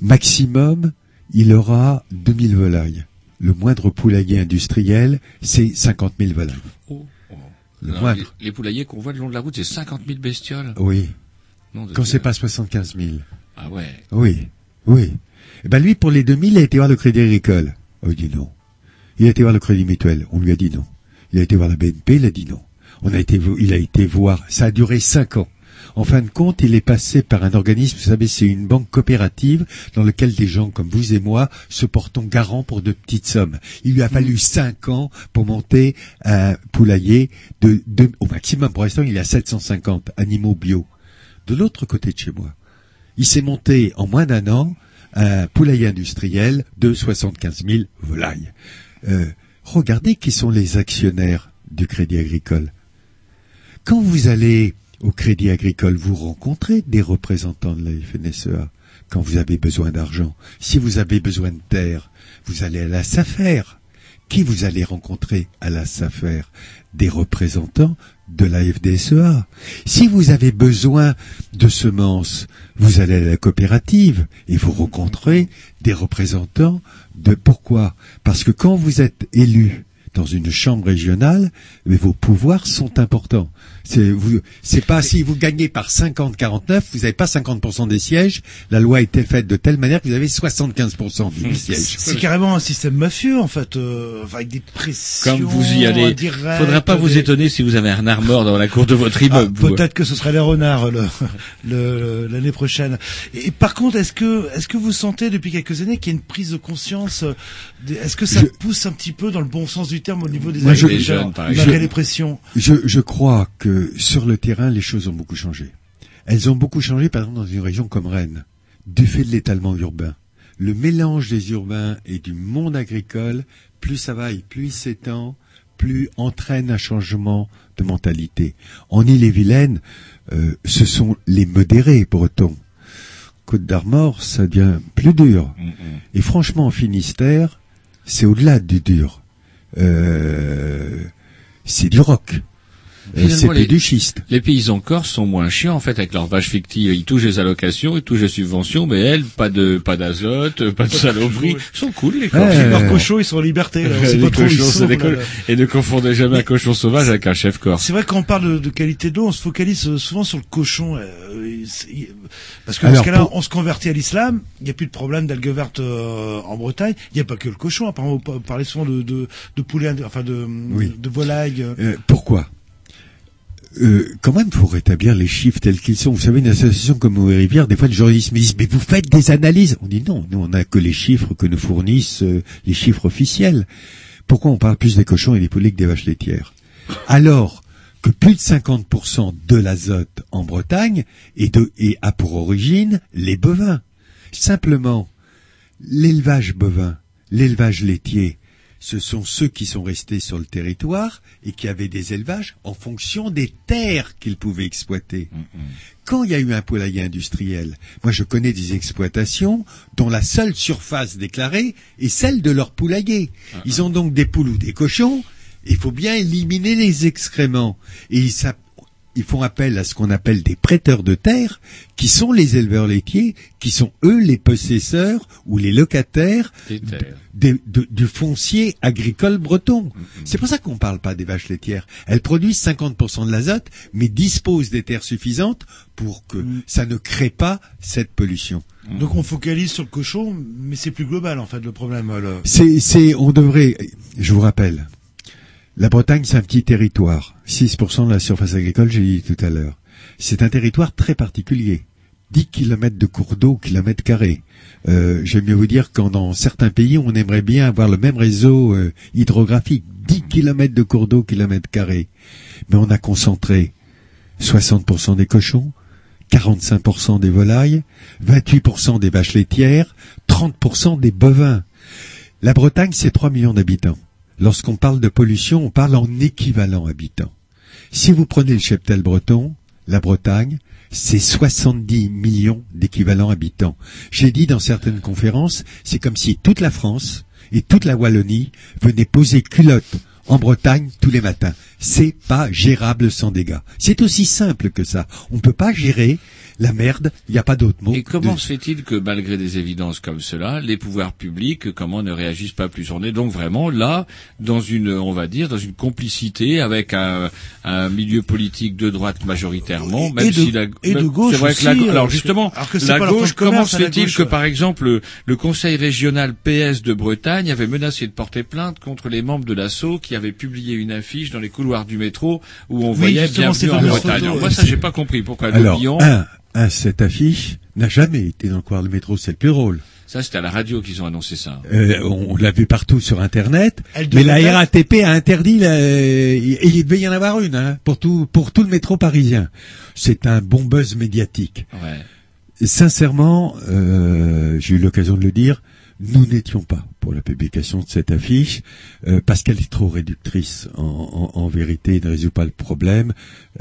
Maximum, il aura 2000 volailles. Le moindre poulailler industriel, c'est 50 000 volailles. Oh, oh. Le Non, moindre. les, les poulaillers qu'on voit le long de la route, c'est 50 000 bestioles. Oui. De Quand c'est pas 75 000. Ah ouais. Oui, oui. Eh ben lui, pour les 2000, il a été voir le Crédit Agricole. Oh, il dit non. Il a été voir le Crédit Mutuel. On lui a dit non. Il a été voir la BNP, il a dit non. On a été, il a été voir. Ça a duré cinq ans. En fin de compte, il est passé par un organisme, vous savez, c'est une banque coopérative dans lequel des gens comme vous et moi se portons garant pour de petites sommes. Il lui a fallu cinq ans pour monter un poulailler de, de au maximum. Pour l'instant, il est à 750 animaux bio. De l'autre côté de chez moi, il s'est monté en moins d'un an un poulailler industriel de 75 000 volailles. Euh, regardez qui sont les actionnaires du Crédit Agricole. Quand vous allez au Crédit Agricole, vous rencontrez des représentants de la FNSEA quand vous avez besoin d'argent. Si vous avez besoin de terre, vous allez à la SAFER. Qui vous allez rencontrer à la SAFER? Des représentants de la FDSEA. Si vous avez besoin de semences, vous allez à la coopérative et vous rencontrez des représentants de pourquoi? Parce que quand vous êtes élu dans une chambre régionale, vos pouvoirs sont importants. C'est vous, c'est pas si vous gagnez par 50-49, vous n'avez pas 50% des sièges. La loi a été faite de telle manière que vous avez 75% des sièges. C'est carrément un système mafieux en fait, euh, avec des pressions. Comme vous y allez, indirectes, faudra pas vous des- étonner si vous avez un renard mort dans la cour de votre Ah, immeuble. Peut-être que ce serait les renards le- le- l'année prochaine. Et, par contre, est-ce que est-ce que vous sentez depuis quelques années qu'il y a une prise de conscience euh, des- Est-ce que ça Je- pousse un petit peu dans le bon sens du terme au niveau des Moi, je- agriculteurs, jeunes, par les pressions? Je, je crois que sur le terrain, les choses ont beaucoup changé. Elles ont beaucoup changé, par exemple, dans une région comme Rennes, du fait de l'étalement urbain. Le mélange des urbains et du monde agricole, plus ça va et plus il s'étend, plus entraîne un changement de mentalité. En Ille-et-Vilaine, euh, ce sont les modérés bretons. Côte d'Armor, ça devient plus dur. Et franchement, en Finistère, c'est au-delà du dur. Euh, c'est du rock. Euh, Finalement, c'est plus les- du schiste. Les paysans corses sont moins chiants en fait avec leurs vaches fictives. Ils touchent les allocations, ils touchent les subventions, mais elles, pas de pas d'azote, pas de saloperie. Ils sont cool les corses. Ouais. Leurs cochons, ils sont en liberté. Là, on Les pas trop cochons, sont, là, là. Et ne confondez jamais un cochon sauvage avec un chef corse. C'est vrai qu'on parle de, de qualité d'eau, on se focalise euh, souvent sur le cochon. euh, parce que dans ce cas-là, pour- on se convertit à l'islam, il n'y a plus de problème d'algues vertes euh, en Bretagne. Il n'y a pas que le cochon. Apparemment, vous parlez souvent de, de, de poulet, enfin de, Oui. de volaille. euh. Euh, pourquoi? Euh, quand même, faut rétablir les chiffres tels qu'ils sont. Vous savez, une association comme et Rivière, des fois, les journalistes me disent, mais vous faites des analyses. On dit non, nous, on n'a que les chiffres que nous fournissent euh, les chiffres officiels. Pourquoi on parle plus des cochons et des poulets que des vaches laitières? Alors que plus de 50% de l'azote en Bretagne est de, et a pour origine les bovins. Simplement, l'élevage bovin, l'élevage laitier, ce sont ceux qui sont restés sur le territoire et qui avaient des élevages en fonction des terres qu'ils pouvaient exploiter. Quand il y a eu un poulailler industriel, moi je connais des exploitations dont la seule surface déclarée est celle de leur poulailler. Ils ont donc des poules ou des cochons, il faut bien éliminer les excréments. Et ils s'app- ils font appel à ce qu'on appelle des prêteurs de terre, qui sont les éleveurs laitiers, qui sont eux les possesseurs ou les locataires de- du foncier agricole breton. C'est pour ça qu'on ne parle pas des vaches laitières. Elles produisent 50% de l'azote, mais disposent des terres suffisantes pour que ça ne crée pas cette pollution. Donc on focalise sur le cochon, mais c'est plus global en fait le problème. le- C'est, c'est, on devrait, je vous rappelle, la Bretagne c'est un petit territoire. 6% de la surface agricole, j'ai dit tout à l'heure. C'est un territoire très particulier. 10 kilomètres de cours d'eau, kilomètre carré. Euh, j'aime mieux vous dire qu'en dans certains pays, on aimerait bien avoir le même réseau euh, hydrographique. 10 kilomètres de cours d'eau, kilomètre carré. Mais on a concentré 60% des cochons, 45% des volailles, 28% des vaches laitières, 30% des bovins. La Bretagne, c'est 3 millions d'habitants. Lorsqu'on parle de pollution, on parle en équivalent habitants. Si vous prenez le cheptel breton, la Bretagne, c'est 70 millions d'équivalents habitants. J'ai dit dans certaines conférences, c'est comme si toute la France et toute la Wallonie venaient poser culotte en Bretagne tous les matins. C'est pas gérable sans dégâts. C'est aussi simple que ça. On ne peut pas gérer la merde, il n'y a pas d'autre mot. Et comment de- se fait-il que malgré des évidences comme cela, les pouvoirs publics, comment ne réagissent pas plus? On est donc vraiment là dans une, on va dire, dans une complicité avec un, un milieu politique de droite majoritairement, même et de- si la, et de gauche c'est vrai que la, euh, alors justement, alors que c'est la gauche, comment se fait-il que ouais. par exemple le, le conseil régional PS de Bretagne avait menacé de porter plainte contre les membres de l'assaut qui avaient publié une affiche dans les couloirs du métro où on Oui, voyait ces en Bretagne. moi ça j'ai pas compris pourquoi le Alors, Lyon. un, un, cette affiche n'a jamais été dans le couloir du métro, c'est le plus drôle. Ça c'était à la radio qu'ils ont annoncé ça. Euh, on l'a vu partout sur Internet, mais la être- RATP a interdit, la- et il devait y en avoir une hein, pour tout pour tout le métro parisien. C'est un bon buzz médiatique. Ouais. Sincèrement, euh, j'ai eu l'occasion de le dire, nous n'étions pas pour la publication de cette affiche euh, parce qu'elle est trop réductrice. En, en- en vérité, elle ne résout pas le problème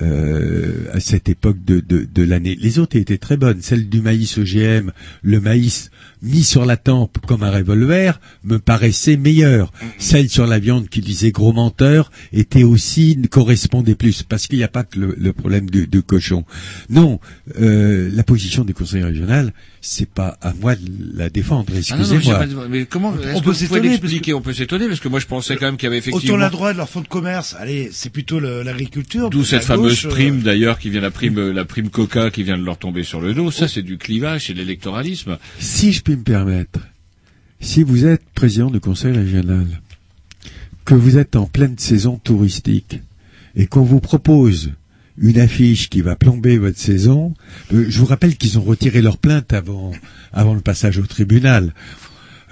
euh, à cette époque de, de, de l'année. Les autres étaient très bonnes. Celle du maïs OGM, le maïs mis sur la tempe comme un revolver, me paraissait meilleure. Celle sur la viande qui disait gros menteur était aussi correspondait plus parce qu'il n'y a pas que le, le problème du, du cochon. Non, euh, la position du conseil régional, c'est pas à moi de la défendre. Ah Excusez-moi. pas- mais comment Est-ce On que peut vous pouvez On peut s'étonner parce que moi je pensais quand même qu'il y avait effectivement Autant la droite de leur fonds de commerce, allez, c'est plutôt le- l'agriculture. D'où cette fameuse gauche, euh, prime d'ailleurs qui vient la prime euh, la prime Coca qui vient de leur tomber sur le dos. Ça c'est du clivage, c'est de l'électoralisme. Si je puis me permettre, si vous êtes président du conseil régional, que vous êtes en pleine saison touristique et qu'on vous propose une affiche qui va plomber votre saison, euh, je vous rappelle qu'ils ont retiré leur plainte avant, avant le passage au tribunal.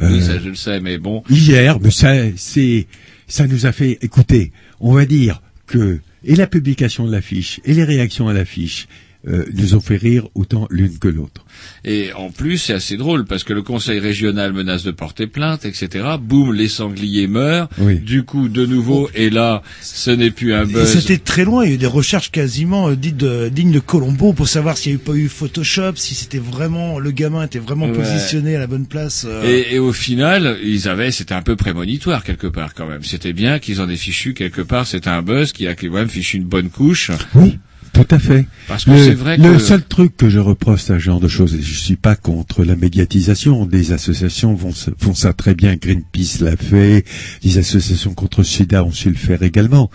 Oui, Euh, ça je le sais, mais bon. Hier, mais ça, c'est, ça nous a fait, écoutez, on va dire que, et la publication de l'affiche, et les réactions à l'affiche, euh, nous ont fait rire autant l'une que l'autre. Et en plus, c'est assez drôle parce que le conseil régional menace de porter plainte, etc. Boum, les sangliers meurent. Oui. Du coup, de nouveau, et là, ce n'est plus un buzz. C'était très loin, il y a eu des recherches quasiment euh, dites de- dignes de Colombo pour savoir s'il n'y avait pas eu Photoshop, si c'était vraiment, le gamin était vraiment Ouais. positionné à la bonne place. euh. Et, et au final, ils avaient, c'était un peu prémonitoire quelque part quand même. C'était bien qu'ils en aient fichu quelque part. C'était un buzz qui a quand même fichu une bonne couche. Oui, tout à fait. Parce que le, c'est vrai le seul truc que je reproche à ce genre de choses, et je suis pas contre la médiatisation, des associations vont font ça très bien, Greenpeace l'a fait, des associations contre le sida ont su le faire également.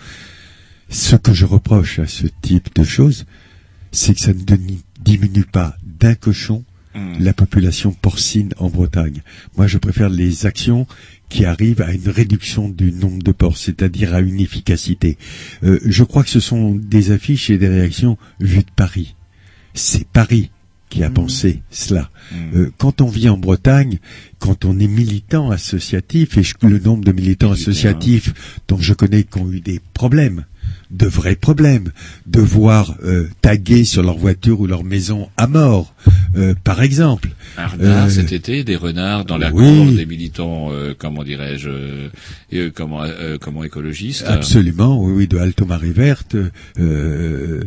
Ce que je reproche à ce type de choses, c'est que ça ne diminue pas d'un cochon Hmm. la population porcine en Bretagne. Moi, je préfère les actions qui arrivent à une réduction du nombre de porcs, c'est-à-dire à une efficacité. Euh, je crois que ce sont des affiches et des réactions vues de Paris. C'est Paris qui a pensé cela. Euh, quand on vit en Bretagne, quand on est militant associatif, et je- le nombre de militants associatifs dont je connais qui ont eu des problèmes, de vrais problèmes, de voir euh, taguer sur leur voiture ou leur maison à mort, euh, par exemple. Un renard Euh, cet été, des renards dans la oui. cour, des militants, euh, comment dirais-je, euh, comment, euh, comment écologistes. Absolument, oui, oui, de Alto Marée Verte. Euh,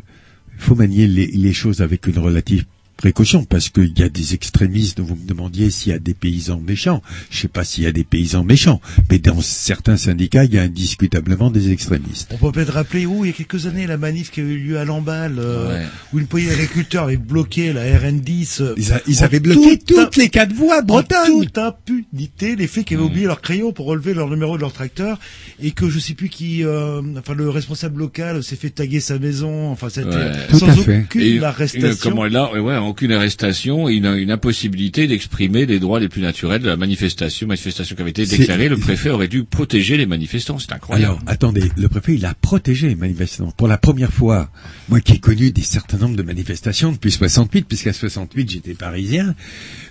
il faut manier les, les choses avec une relative précaution parce qu'il y a des extrémistes. Vous me demandiez s'il y a des paysans méchants. Je sais pas s'il y a des paysans méchants, mais dans certains syndicats, il y a indiscutablement des extrémistes. On peut peut-être rappeler où, il y a quelques années, la manif qui avait eu lieu à Lamballe, euh, Ouais. où une poignée d'agriculteurs avait bloqué la RN10. euh, Ils, a- ils en avaient bloqué toute toutes les quatre voies bretonnes. toute impunité, les flics avaient oublié leur crayon pour relever leur numéro de leur tracteur et que je sais plus qui, euh, enfin le responsable local s'est fait taguer sa maison. Enfin, c'était Ouais. sans aucune Et arrestation. une- comment là, ouais, aucune arrestation, et une, une impossibilité d'exprimer les droits les plus naturels de la manifestation, manifestation qui avait été déclarée. Le préfet aurait dû protéger les manifestants. C'est incroyable. Alors, attendez, le préfet, il a protégé les manifestants. Pour la première fois, moi qui ai connu des certain nombre de manifestations depuis 68, puisqu'à 68 j'étais parisien,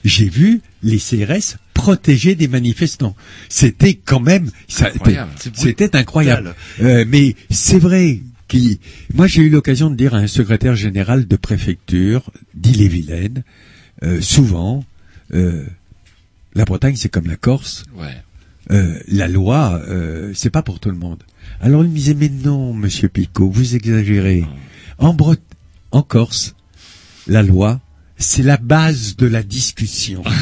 j'ai vu les CRS protéger des manifestants. C'était quand même, Incroyable. c'était incroyable. Euh, mais c'est vrai qui, moi j'ai eu l'occasion de dire à un secrétaire général de préfecture d'Ille-et-Vilaine, euh, souvent, euh, la Bretagne c'est comme la Corse. Ouais. Euh, la loi, euh, c'est pas pour tout le monde. Alors il me disait mais non, Monsieur Picot, vous exagérez. En Bret en Corse, la loi, c'est la base de la discussion.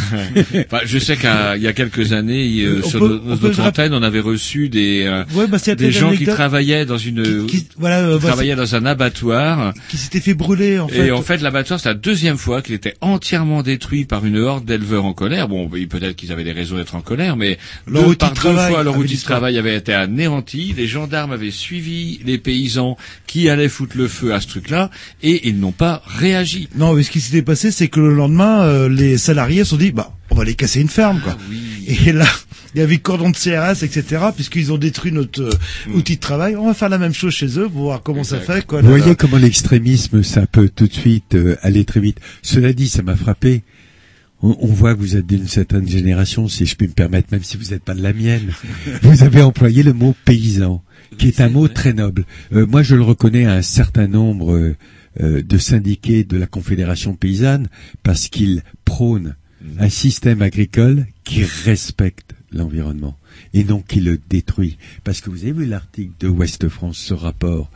Enfin, je sais qu'il y a quelques années, euh, sur peut- nos- notre antenne, on avait reçu des, euh, Ouais, bah, des gens qui travaillaient dans une, qui- voilà, euh, qui bah, travaillaient dans un abattoir. qui s'était fait brûler en fait. Et en fait, l'abattoir, c'est la deuxième fois qu'il était entièrement détruit par une horde d'éleveurs en colère. Bon, peut-être qu'ils avaient des raisons d'être en colère, mais Leur outil par de travail fois, leur outil de travail avait été anéanti. Les gendarmes avaient suivi les paysans qui allaient foutre le feu à ce truc-là, et ils n'ont pas réagi. Non, mais ce qui s'était passé, c'est que le lendemain, euh, les salariés se sont dit, bah, on va aller casser une ferme, quoi. Et là, il y avait cordon de CRS, etc., puisqu'ils ont détruit notre euh, outil de travail. On va faire la même chose chez eux pour voir comment ça fait, quoi. Vous voyez comment l'extrémisme, ça peut tout de suite euh, aller très vite. Cela dit, ça m'a frappé. On, on voit que vous êtes d'une certaine génération, si je puis me permettre, même si vous n'êtes pas de la mienne. vous avez employé le mot paysan, qui est un mot très noble. Euh, moi, je le reconnais à un certain nombre euh, euh, de syndiqués de la Confédération paysanne, parce qu'ils prônent un système agricole qui respecte l'environnement et non qui le détruit. Parce que vous avez vu l'article de Ouest France, ce rapport.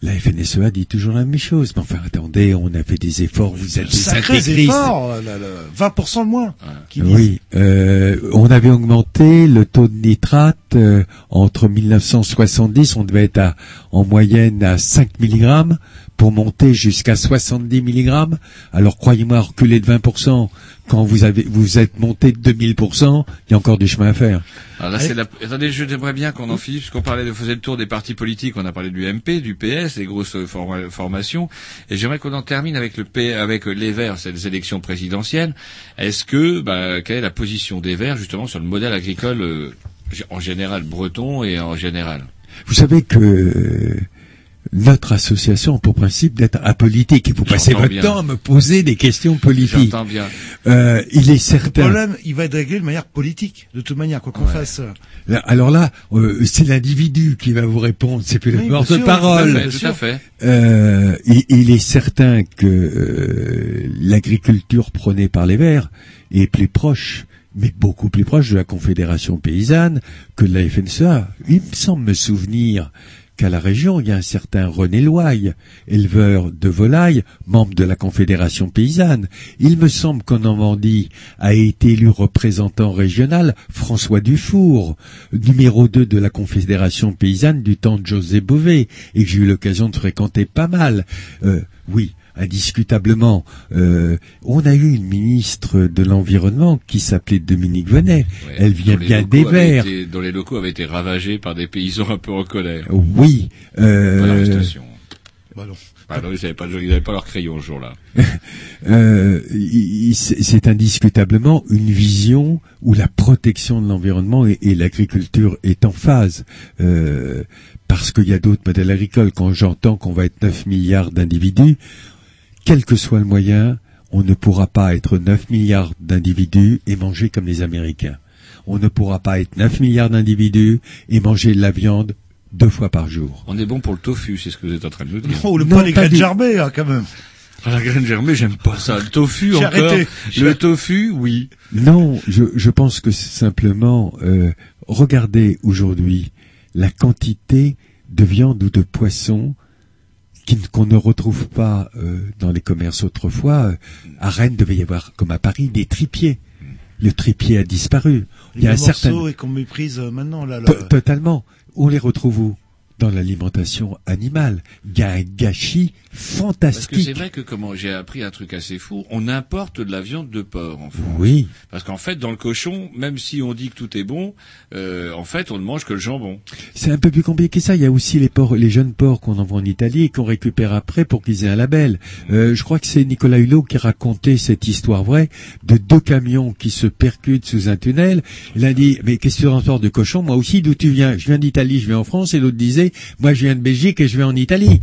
La FNSEA dit toujours la même chose. Mais enfin, attendez, on a fait des efforts, vous êtes des efforts, euh, là, là, 20% de moins. Oui, euh, on avait augmenté le taux de nitrate euh, entre 1970, on devait être à, en moyenne à 5 mg pour monter jusqu'à 70 mg. Alors croyez-moi, reculer de 20%, quand vous avez, vous êtes monté de 2000%, il y a encore du chemin à faire. Alors là, c'est la... Attendez, j'aimerais bien qu'on en finisse, puisqu'on parlait de faisait le tour des partis politiques, on a parlé du MP, du PS, des grosses euh, forma- formations, et j'aimerais qu'on en termine avec le P, avec les Verts, ces élections présidentielles. Est-ce que, bah, quelle est la position des Verts justement sur le modèle agricole euh, en général breton et en général? Vous savez que notre association a pour principe d'être apolitique. Et vous passez votre bien. temps à me poser des questions politiques. J'entends bien. Euh, il est Le certain. problème, il va être réglé de manière politique, de toute manière, quoi qu'on fasse. Là, Alors là, euh, c'est l'individu qui va vous répondre, c'est plus Oui, le porte-parole. tout à fait, tout à fait. Euh, il, il est certain que euh, l'agriculture prônée par les Verts est plus proche, mais beaucoup plus proche de la Confédération paysanne que de la FNSEA. Il me semble me souvenir qu'à la région, il y a un certain René Loaille, éleveur de volailles, membre de la Confédération paysanne. Il me semble qu'en Normandie a été élu représentant régional François Dufour, numéro 2 de la Confédération paysanne du temps de José Bové, et que j'ai eu l'occasion de fréquenter pas mal. Euh, oui, indiscutablement. Euh, on a eu une ministre de l'Environnement qui s'appelait Dominique Venet. Elle vient bien des Verts. été- dont les locaux avaient été ravagés par des paysans un peu en colère. Oui. euh, Pas l'arrestation. Bah non. Ah non, ils n'avaient pas, ils avaient pas leur crayon ce jour-là. Euh, c'est c'est indiscutablement une vision où la protection de l'environnement et, et l'agriculture est en phase. Euh, parce qu'il y a d'autres modèles agricoles. Quand j'entends qu'on va être 9 milliards d'individus, quel que soit le moyen, on ne pourra pas être 9 milliards d'individus et manger comme les Américains. On ne pourra pas être 9 milliards d'individus et manger de la viande deux fois par jour. On est bon pour le tofu, c'est ce que vous êtes en train de nous dire. Oh, le Non, pas les graines germées, hein, quand même. Ah, la graine germée, j'aime pas ça. Le tofu J'ai encore. arrêté. Le tofu, oui. Non, je, je pense que c'est simplement euh, regardez aujourd'hui la quantité de viande ou de poisson qu'on ne retrouve pas euh, dans les commerces autrefois. Euh, À Rennes devait y avoir, comme à Paris, des tripiers. Le tripier a disparu. Il y a un Les certain et qu'on méprise euh, maintenant, là. là. To- Totalement. On les retrouve où? Dans l'alimentation animale. Il y a un gâchis Parce que c'est fantastique. vrai que comment j'ai appris un truc assez fou, on importe de la viande de porc en France. Oui. Parce qu'en fait, dans le cochon, même si on dit que tout est bon, euh, en fait, on ne mange que le jambon. C'est un peu plus compliqué que ça. Il y a aussi les porcs, les jeunes porcs qu'on envoie en Italie et qu'on récupère après pour qu'ils aient un label. Euh, je crois que c'est Nicolas Hulot qui racontait cette histoire vraie de deux camions qui se percutent sous un tunnel. A dit, mais qu'est-ce que tu transportes de cochon? Moi aussi, d'où tu viens? Je viens d'Italie, je viens en France. Et l'autre disait, moi je viens de Belgique et je vais en Italie.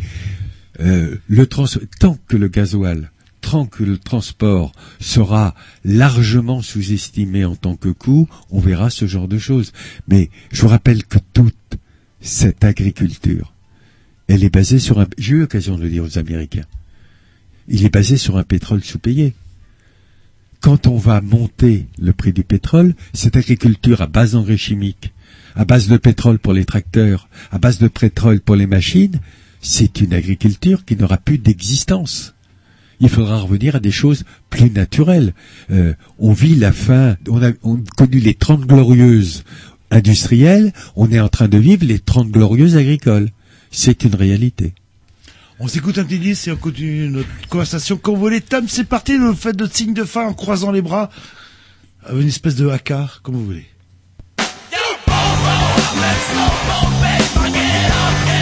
Euh, le tant que le gasoil tant que le transport sera largement sous-estimé en tant que coût, on verra ce genre de choses. Mais je vous rappelle que toute cette agriculture, elle est basée sur un... J'ai eu l'occasion de le dire aux Américains. Il est basé sur un pétrole sous-payé. Quand on va monter le prix du pétrole, cette agriculture à base d'engrais chimiques, à base de pétrole pour les tracteurs, à base de pétrole pour les machines, c'est une agriculture qui n'aura plus d'existence. Il faudra revenir à des choses plus naturelles. Euh, on vit la fin, on a, on a connu les trente glorieuses industrielles, on est en train de vivre les trente glorieuses agricoles. C'est une réalité. On s'écoute un petit disque et on continue notre conversation. Quand vous voulez, Tom, c'est parti, vous faites notre signe de fin en croisant les bras. Une espèce de haka, comme vous voulez. Let's go, move it, forget it all.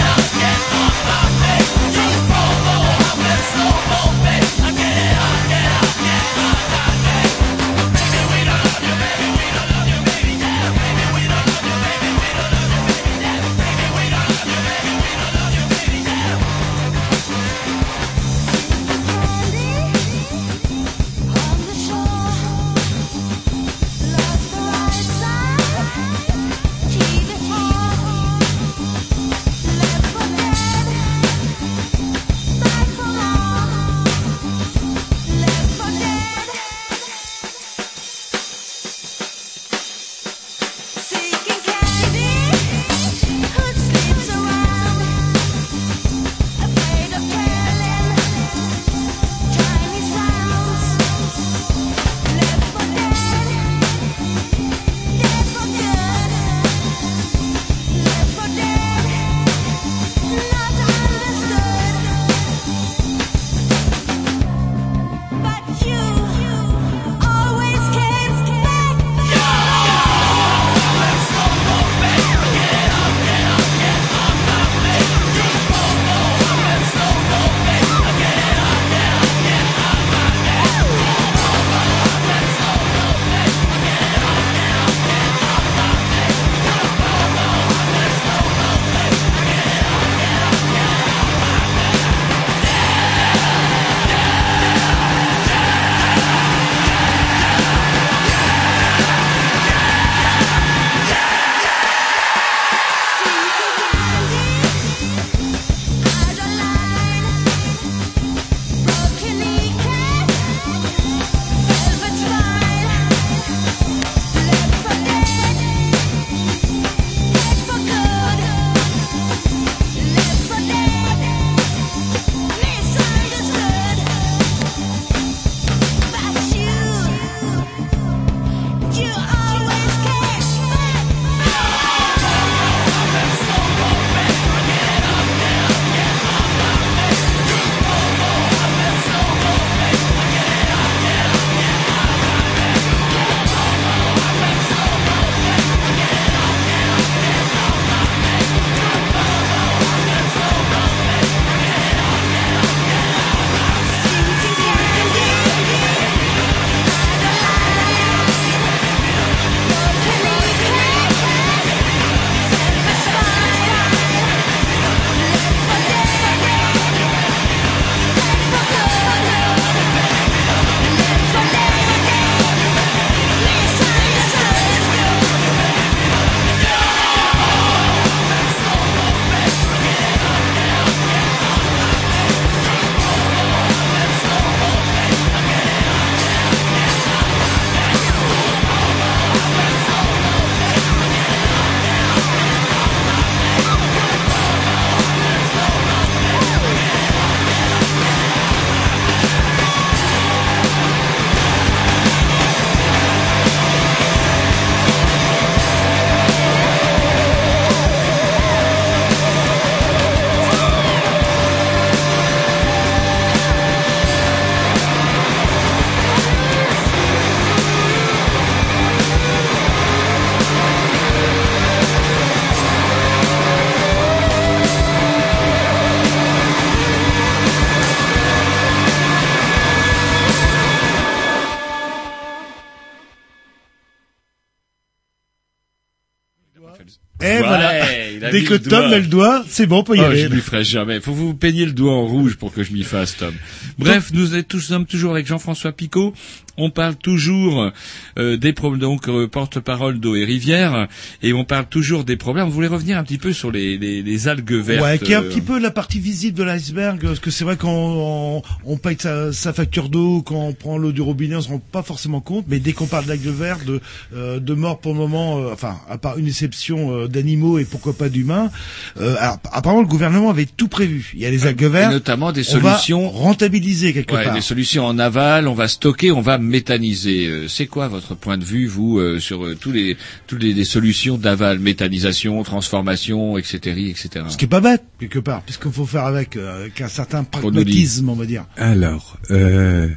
Dès que Tom met le doigt, c'est bon, on peut y Oh, aller. je lui ferai jamais. Faut vous peigner le doigt en rouge pour que je m'y fasse, Tom. Bref, nous sommes toujours avec Jean-François Picot. On parle toujours euh, des problèmes, donc euh, porte-parole d'eau et rivière, et on parle toujours des problèmes. On voulait revenir un petit peu sur les, les, les algues vertes. Ouais, qui est un euh, petit peu la partie visible de l'iceberg, parce que c'est vrai qu'on on, on paye sa, sa facture d'eau, quand on prend l'eau du robinet, on se rend pas forcément compte, mais dès qu'on parle d'algues vertes, de, euh, de morts pour le moment, euh, enfin, à part une exception euh, d'animaux et pourquoi pas d'humains, euh, alors, apparemment le gouvernement avait tout prévu. Il y a les algues et vertes, notamment des on va solutions rentabiliser quelque Ouais, part. des solutions en aval, on va stocker, on va méthaniser. Euh, C'est quoi votre point de vue, vous, euh, sur euh, tous les toutes les, les solutions d'aval, méthanisation, transformation, etc., etc. Ce qui est pas bête, quelque part, puisqu'il faut faire avec, euh, avec un certain pragmatisme, on va dire. Alors, euh,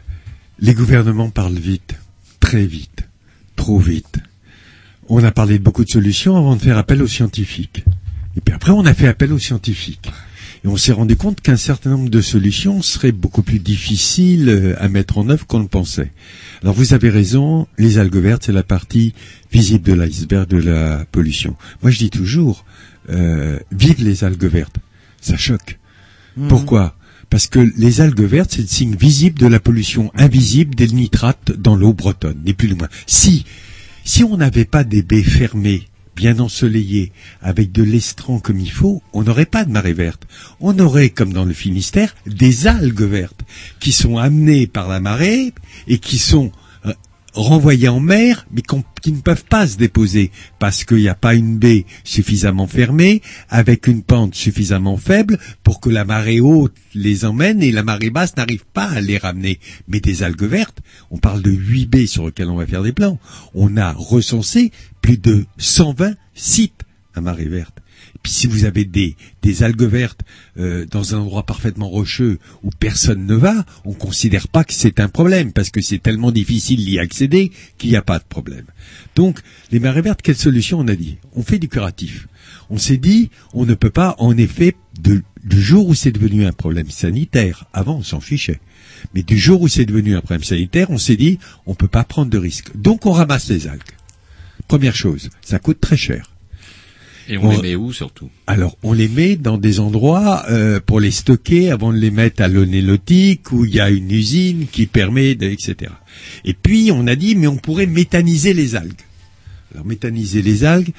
les gouvernements parlent vite, très vite, trop vite. On a parlé de beaucoup de solutions avant de faire appel aux scientifiques. Et puis après, on a fait appel aux scientifiques. Et on s'est rendu compte qu'un certain nombre de solutions seraient beaucoup plus difficiles euh, à mettre en œuvre qu'on le pensait. Alors vous avez raison, les algues vertes, c'est la partie visible de l'iceberg de la pollution. Moi je dis toujours, euh, vive les algues vertes. Ça choque. Mhm. Pourquoi? Parce que les algues vertes, c'est le signe visible de la pollution invisible des nitrates dans l'eau bretonne, ni plus ni moins. Si, si on n'avait pas des baies fermées, bien ensoleillées, avec de l'estran comme il faut, on n'aurait pas de marée verte. On aurait, comme dans le Finistère, des algues vertes qui sont amenées par la marée et qui sont renvoyées en mer, mais qui ne peuvent pas se déposer parce qu'il n'y a pas une baie suffisamment fermée, avec une pente suffisamment faible pour que la marée haute les emmène et la marée basse n'arrive pas à les ramener. Mais des algues vertes, on parle de 8 baies sur lesquelles on va faire des plans. On a recensé plus de 120 sites à marée verte. Si vous avez des, algues vertes euh, dans un endroit parfaitement rocheux où personne ne va, on considère pas que c'est un problème parce que c'est tellement difficile d'y accéder qu'il n'y a pas de problème. Donc les marées vertes, quelle solution on a dit? On fait du curatif. On s'est dit, on ne peut pas, en effet, de- du jour où c'est devenu un problème sanitaire, avant on s'en fichait, mais du jour où c'est devenu un problème sanitaire, on s'est dit, on peut pas prendre de risques. Donc on ramasse les algues. Première chose, ça coûte très cher. Et on les met où surtout? Alors, on les met dans des endroits euh, pour les stocker avant de les mettre à l'onélotique où il y a une usine qui permet, de, etc. Et puis, on a dit, mais on pourrait méthaniser les algues. Alors, méthaniser les algues,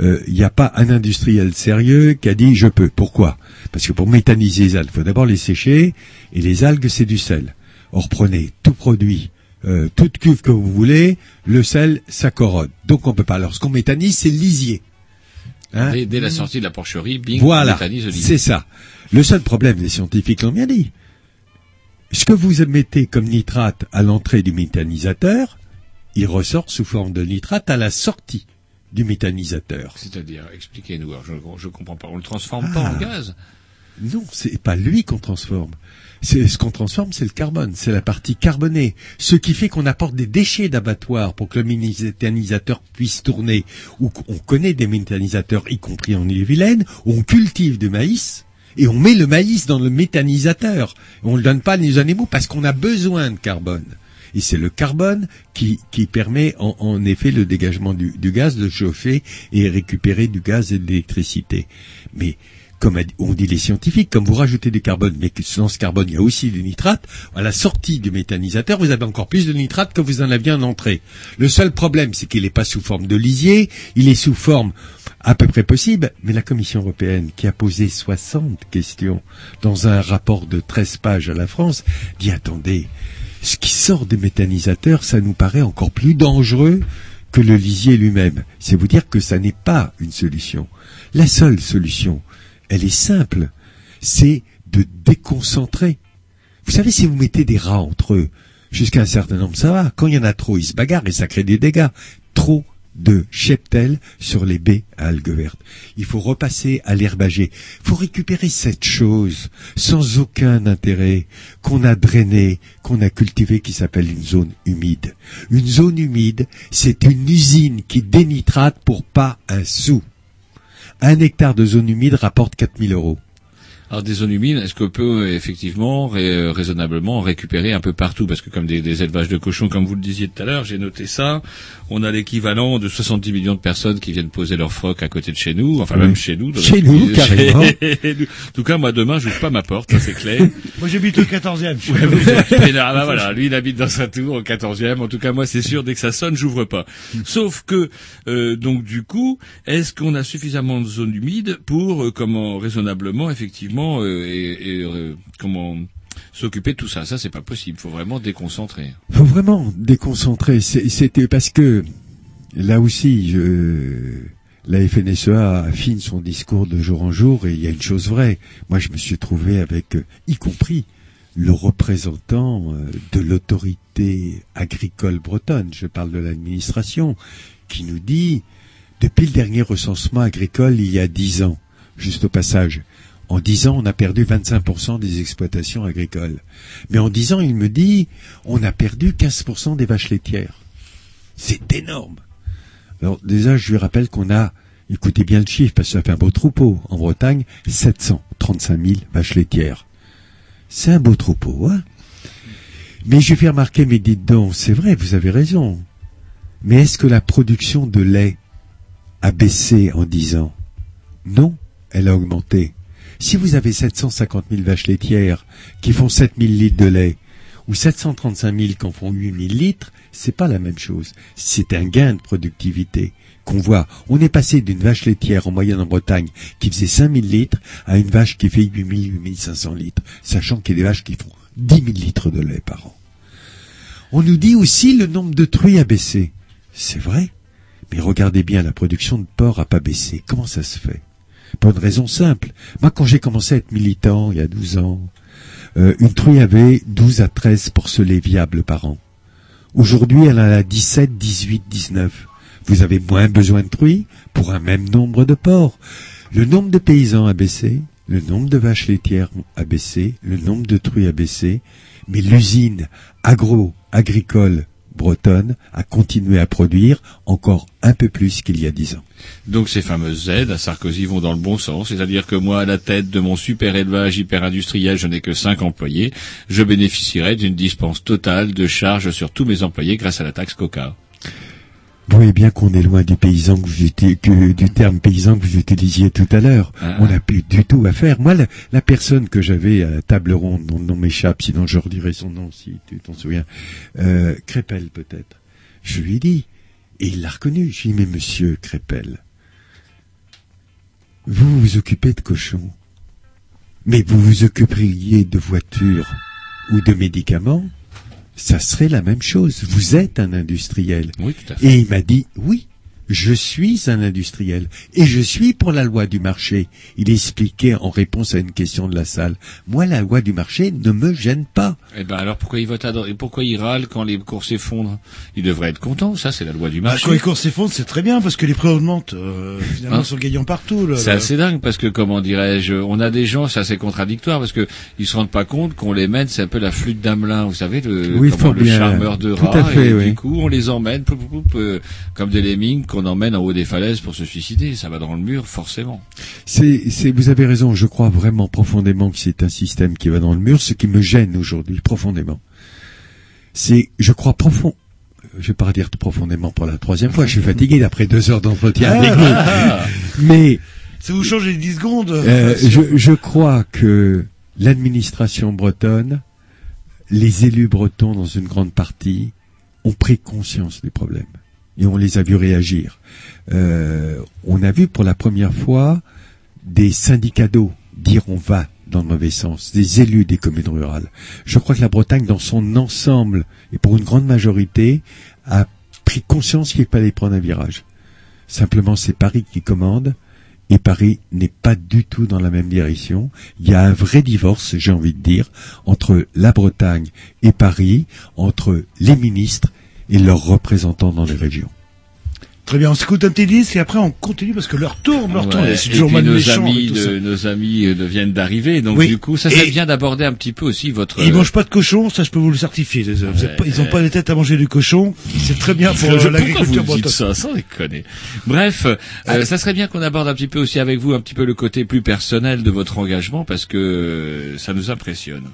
euh, il n'y a pas un industriel sérieux qui a dit je peux. Pourquoi? Parce que pour méthaniser les algues, il faut d'abord les sécher, et les algues, c'est du sel. Or, prenez tout produit, euh, toute cuve que vous voulez, le sel, ça corrode. Donc, on peut pas. Alors, ce qu'on méthanise, c'est lisier. Hein dès, dès la sortie de la porcherie, bing, voilà, c'est ça. Le seul problème, les scientifiques l'ont bien dit. Ce que vous mettez comme nitrate à l'entrée du méthanisateur, il ressort sous forme de nitrate à la sortie du méthanisateur. C'est-à-dire, expliquez-nous. Je, je comprends pas. On le transforme pas en Ah. gaz? Non, c'est pas lui qu'on transforme. C'est ce qu'on transforme, c'est le carbone, c'est la partie carbonée. Ce qui fait qu'on apporte des déchets d'abattoir pour que le méthanisateur puisse tourner. Ou qu'on connaît des méthanisateurs, y compris en Ille-et-Vilaine, où on cultive du maïs et on met le maïs dans le méthanisateur. On le donne pas aux animaux parce qu'on a besoin de carbone. Et c'est le carbone qui, qui permet en, en effet le dégagement du, du gaz, de chauffer et récupérer du gaz et de l'électricité. Mais comme a dit- les scientifiques, comme vous rajoutez du carbone, mais que dans ce carbone il y a aussi du nitrate, à la sortie du méthanisateur, vous avez encore plus de nitrate que vous en aviez en entrée. Le seul problème, c'est qu'il n'est pas sous forme de lisier, il est sous forme à peu près possible, mais la Commission européenne, qui a posé 60 questions dans un rapport de 13 pages à la France, dit attendez, ce qui sort des méthanisateurs, ça nous paraît encore plus dangereux que le lisier lui-même. C'est vous dire que ça n'est pas une solution. La seule solution, elle est simple, c'est de déconcentrer. Vous savez, si vous mettez des rats entre eux, jusqu'à un certain nombre, ça va. Quand il y en a trop, ils se bagarrent et ça crée des dégâts. Trop de cheptel sur les baies à algues vertes. Il faut repasser à l'herbager. Il faut récupérer cette chose sans aucun intérêt qu'on a drainé, qu'on a cultivé qui s'appelle une zone humide. Une zone humide, c'est une usine qui dénitrate pour pas un sou. Un hectare de zone humide rapporte 4000 euros. Alors des zones humides, est-ce qu'on peut effectivement rai- euh, raisonnablement en récupérer un peu partout? Parce que comme des, des élevages de cochons, comme vous le disiez tout à l'heure, j'ai noté ça, on a l'équivalent de 70 millions de personnes qui viennent poser leur froc à côté de chez nous, enfin Oui. même chez nous. dans Chez notre nous, pays. carrément. en tout cas, moi demain, j'ouvre pas ma porte, ça c'est clair. Moi j'habite au 14e. je sais Ouais, vous là, bah voilà, lui il habite dans sa tour au 14e. En tout cas, moi c'est sûr, dès que ça sonne, j'ouvre pas. Sauf que euh, donc du coup, est-ce qu'on a suffisamment de zones humides pour euh, comment raisonnablement effectivement euh, et, euh, comment s'occuper de tout ça Ça c'est pas possible. Faut vraiment déconcentrer. faut vraiment déconcentrer. C'était parce que là aussi, la FNSEA affine son discours de jour en jour et il y a une chose vraie. Moi, je me suis trouvé avec, euh, y compris le représentant de l'autorité agricole bretonne, je parle de l'administration, qui nous dit, depuis le dernier recensement agricole il y a dix ans, juste au passage, en dix ans, on a perdu 25% des exploitations agricoles. Mais en dix ans, il me dit, on a perdu 15% des vaches laitières. C'est énorme. Alors déjà, je lui rappelle qu'on a, écoutez bien le chiffre, parce que ça fait un beau troupeau. En Bretagne, 735 000 vaches laitières. C'est un beau troupeau, hein Mais je lui fais remarquer, mais dites donc, c'est vrai, vous avez raison. Mais est-ce que la production de lait a baissé en 10 ans? Non, elle a augmenté. Si vous avez 750 000 vaches laitières qui font 7 000 litres de lait, ou 735 000 qui en font 8 000 litres, c'est pas la même chose. C'est un gain de productivité qu'on voit. On est passé d'une vache laitière en moyenne en Bretagne qui faisait 5 000 litres à une vache qui fait 8 000, 8 500 litres, sachant qu'il y a des vaches qui font 10 000 litres de lait par an. On nous dit aussi le nombre de truies a baissé. C'est vrai. Mais regardez bien, la production de porc a pas baissé. Comment ça se fait? Pour une raison simple. Moi, quand j'ai commencé à être militant, il y a 12 ans, euh, une truie avait 12 à 13 porcelets viables par an. Aujourd'hui, elle en a 17, 18, 19. Vous avez moins besoin de truies pour un même nombre de porcs. Le nombre de paysans a baissé, le nombre de vaches laitières a baissé, le nombre de truies a baissé, mais l'usine agro-agricole bretonne a continué à produire encore un peu plus qu'il y a dix ans. Donc ces fameuses aides à Sarkozy vont dans le bon sens, c'est-à-dire que moi, à la tête de mon super élevage hyper industriel, je n'ai que 5 employés, je bénéficierai d'une dispense totale de charges sur tous mes employés grâce à la taxe Coca. Vous voyez bien qu'on est loin du paysan que du terme paysan que vous utilisiez tout à l'heure. Ah. On n'a plus du tout à faire. Moi, la, la personne que j'avais à la table ronde, dont le nom m'échappe, sinon je redirai son nom si tu t'en souviens, euh, Crépel peut-être. Je lui ai dit, et il l'a reconnu. Je lui ai dit, mais monsieur Crépel, vous vous occupez de cochons, mais vous vous occuperiez de voitures ou de médicaments, ça serait la même chose. Vous êtes un industriel. Oui, tout à fait. Et il m'a dit, oui, je suis un industriel et je suis pour la loi du marché. Il expliquait en réponse à une question de la salle, moi la loi du marché ne me gêne pas. Eh ben alors pourquoi il vote à droite et pourquoi il râle quand les cours s'effondrent? Il devrait être content, ça c'est la loi du Bah, marché. quand les courses s'effondrent, c'est très bien parce que les prix augmentent. euh, finalement, Hein ils sont gagnants partout. Là, C'est là. assez dingue parce que comment dirais-je, on a des gens, c'est assez contradictoire parce que ils se rendent pas compte qu'on les mène, c'est un peu la flûte d'Amelin, vous savez, le, Oui, comment, le bien. charmeur de Tout rats. à fait, et oui. du coup, on les emmène poup, poup, poup, euh, comme des lemmings qu'on emmène en haut des falaises pour se suicider. Ça va dans le mur, forcément. C'est, c'est, vous avez raison, je crois vraiment profondément que c'est un système qui va dans le mur, ce qui me gêne aujourd'hui profondément. C'est, je crois profond, je vais pas dire profondément pour la troisième fois, je suis fatigué d'après deux heures d'entretien avec vous. Mais, Si vous changez les 10 secondes. Euh, c'est- je, je crois que l'administration bretonne, les élus bretons dans une grande partie, ont pris conscience des problèmes et on les a vus réagir. Euh, on a vu pour la première fois des syndicats d'eau dire on va dans le mauvais sens, des élus des communes rurales. Je crois que la Bretagne, dans son ensemble, et pour une grande majorité, a pris conscience qu'il fallait prendre un virage. Simplement, c'est Paris qui commande, et Paris n'est pas du tout dans la même direction. Il y a un vrai divorce, j'ai envie de dire, entre la Bretagne et Paris, entre les ministres et leurs représentants dans les régions. Très bien, on s'écoute un petit disque et après on continue parce que l'heure tourne, l'heure tourne. Ouais, et C'est et toujours puis mal nos méchant et amis, ça. nos amis euh, de- viennent d'arriver, donc Oui. du coup, ça serait Et- bien d'aborder un petit peu aussi votre. Ils mangent pas de cochon, ça je peux vous le certifier. Vous êtes pas- ils ont pas les têtes à manger du cochon. C'est très bien pour euh, pourquoi l'agriculture vous dites bretonne. ça, sans déconner. Bref, euh, ça serait bien qu'on aborde un petit peu aussi avec vous un petit peu le côté plus personnel de votre engagement parce que euh, ça nous impressionne.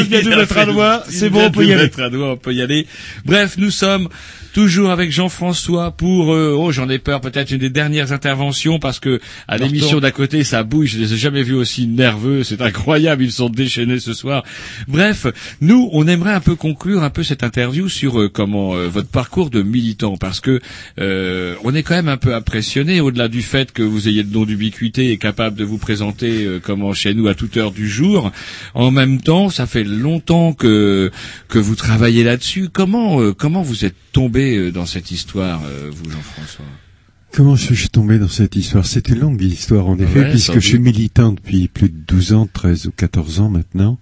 Il a mettre doigt, c'est bon, on peut y aller. mettre à doigt, on peut y aller. Bref, nous sommes toujours avec Jean-François pour, euh, oh, j'en ai peur, peut-être une des dernières interventions parce que à l'émission d'à côté, ça bouge. Je les ai jamais vus aussi nerveux. C'est incroyable. Ils sont déchaînés ce soir. Bref, nous, on aimerait un peu conclure un peu cette interview sur euh, comment euh, votre parcours de militant parce que euh, on est quand même un peu impressionné au-delà du fait que vous ayez le don d'ubiquité et capable de vous présenter euh, comment chez nous à toute heure du jour. En même temps, ça fait longtemps que que vous travaillez là-dessus. Comment euh, comment vous êtes tombé euh, dans cette histoire, euh, vous Jean-François? Comment je suis tombé dans cette histoire? C'est une longue histoire en effet, Ouais, puisque je suis militant depuis plus de 12 ans, 13 ou 14 ans maintenant,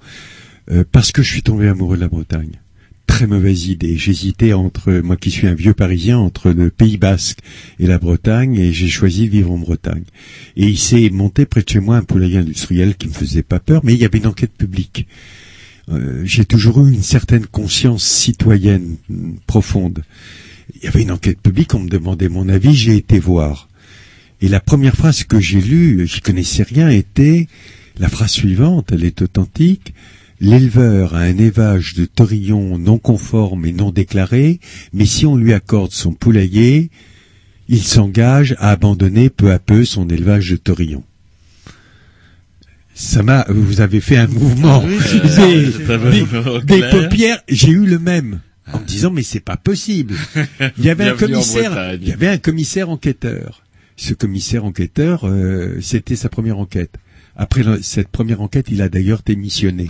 euh, parce que je suis tombé amoureux de la Bretagne. Très mauvaise idée. J'hésitais entre, moi qui suis un vieux Parisien, entre le Pays Basque et la Bretagne, et j'ai choisi de vivre en Bretagne. Et il s'est monté près de chez moi un poulailler industriel qui me faisait pas peur, mais il y avait une enquête publique. Euh, j'ai toujours eu une certaine conscience citoyenne profonde. Il y avait une enquête publique, on me demandait mon avis, j'ai été voir. Et la première phrase que j'ai lue, je connaissais rien, était la phrase suivante, elle est authentique. L'éleveur a un élevage de taurillons non conforme et non déclaré, mais si on lui accorde son poulailler, il s'engage à abandonner peu à peu son élevage de taurillons. Ça m'a, vous avez fait un mouvement Oui, des, paupières. J'ai eu le même en me disant mais c'est pas possible. Il y avait un commissaire, il y avait un commissaire enquêteur. Ce commissaire enquêteur, euh, c'était sa première enquête. Après le- cette première enquête, il a d'ailleurs démissionné.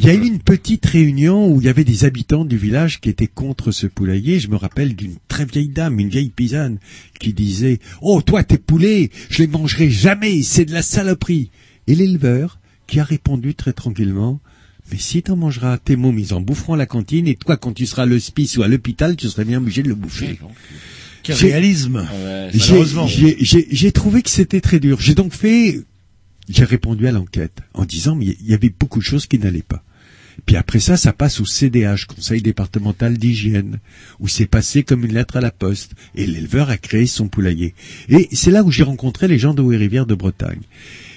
il y a eu une petite réunion où il y avait des habitants du village qui étaient contre ce poulailler. Je me rappelle d'une très vieille dame, une vieille paysanne, qui disait "Oh, toi, tes poulets, je les mangerai jamais, c'est de la saloperie." Et l'éleveur, qui a répondu très tranquillement mais si t'en mangeras tes mômes, ils en boufferont à la cantine, et toi, quand tu seras à l'hospice ou à l'hôpital, tu seras bien obligé de le bouffer. Quel réalisme. Ouais, j'ai trouvé que c'était très dur. J'ai donc fait, j'ai répondu à l'enquête en disant, mais il y avait beaucoup de choses qui n'allaient pas. Puis après ça, ça passe au CDH, Conseil départemental d'hygiène, où c'est passé comme une lettre à la poste. Et l'éleveur a créé son poulailler. Et c'est là où j'ai rencontré les gens de Haut-Rivière de Bretagne.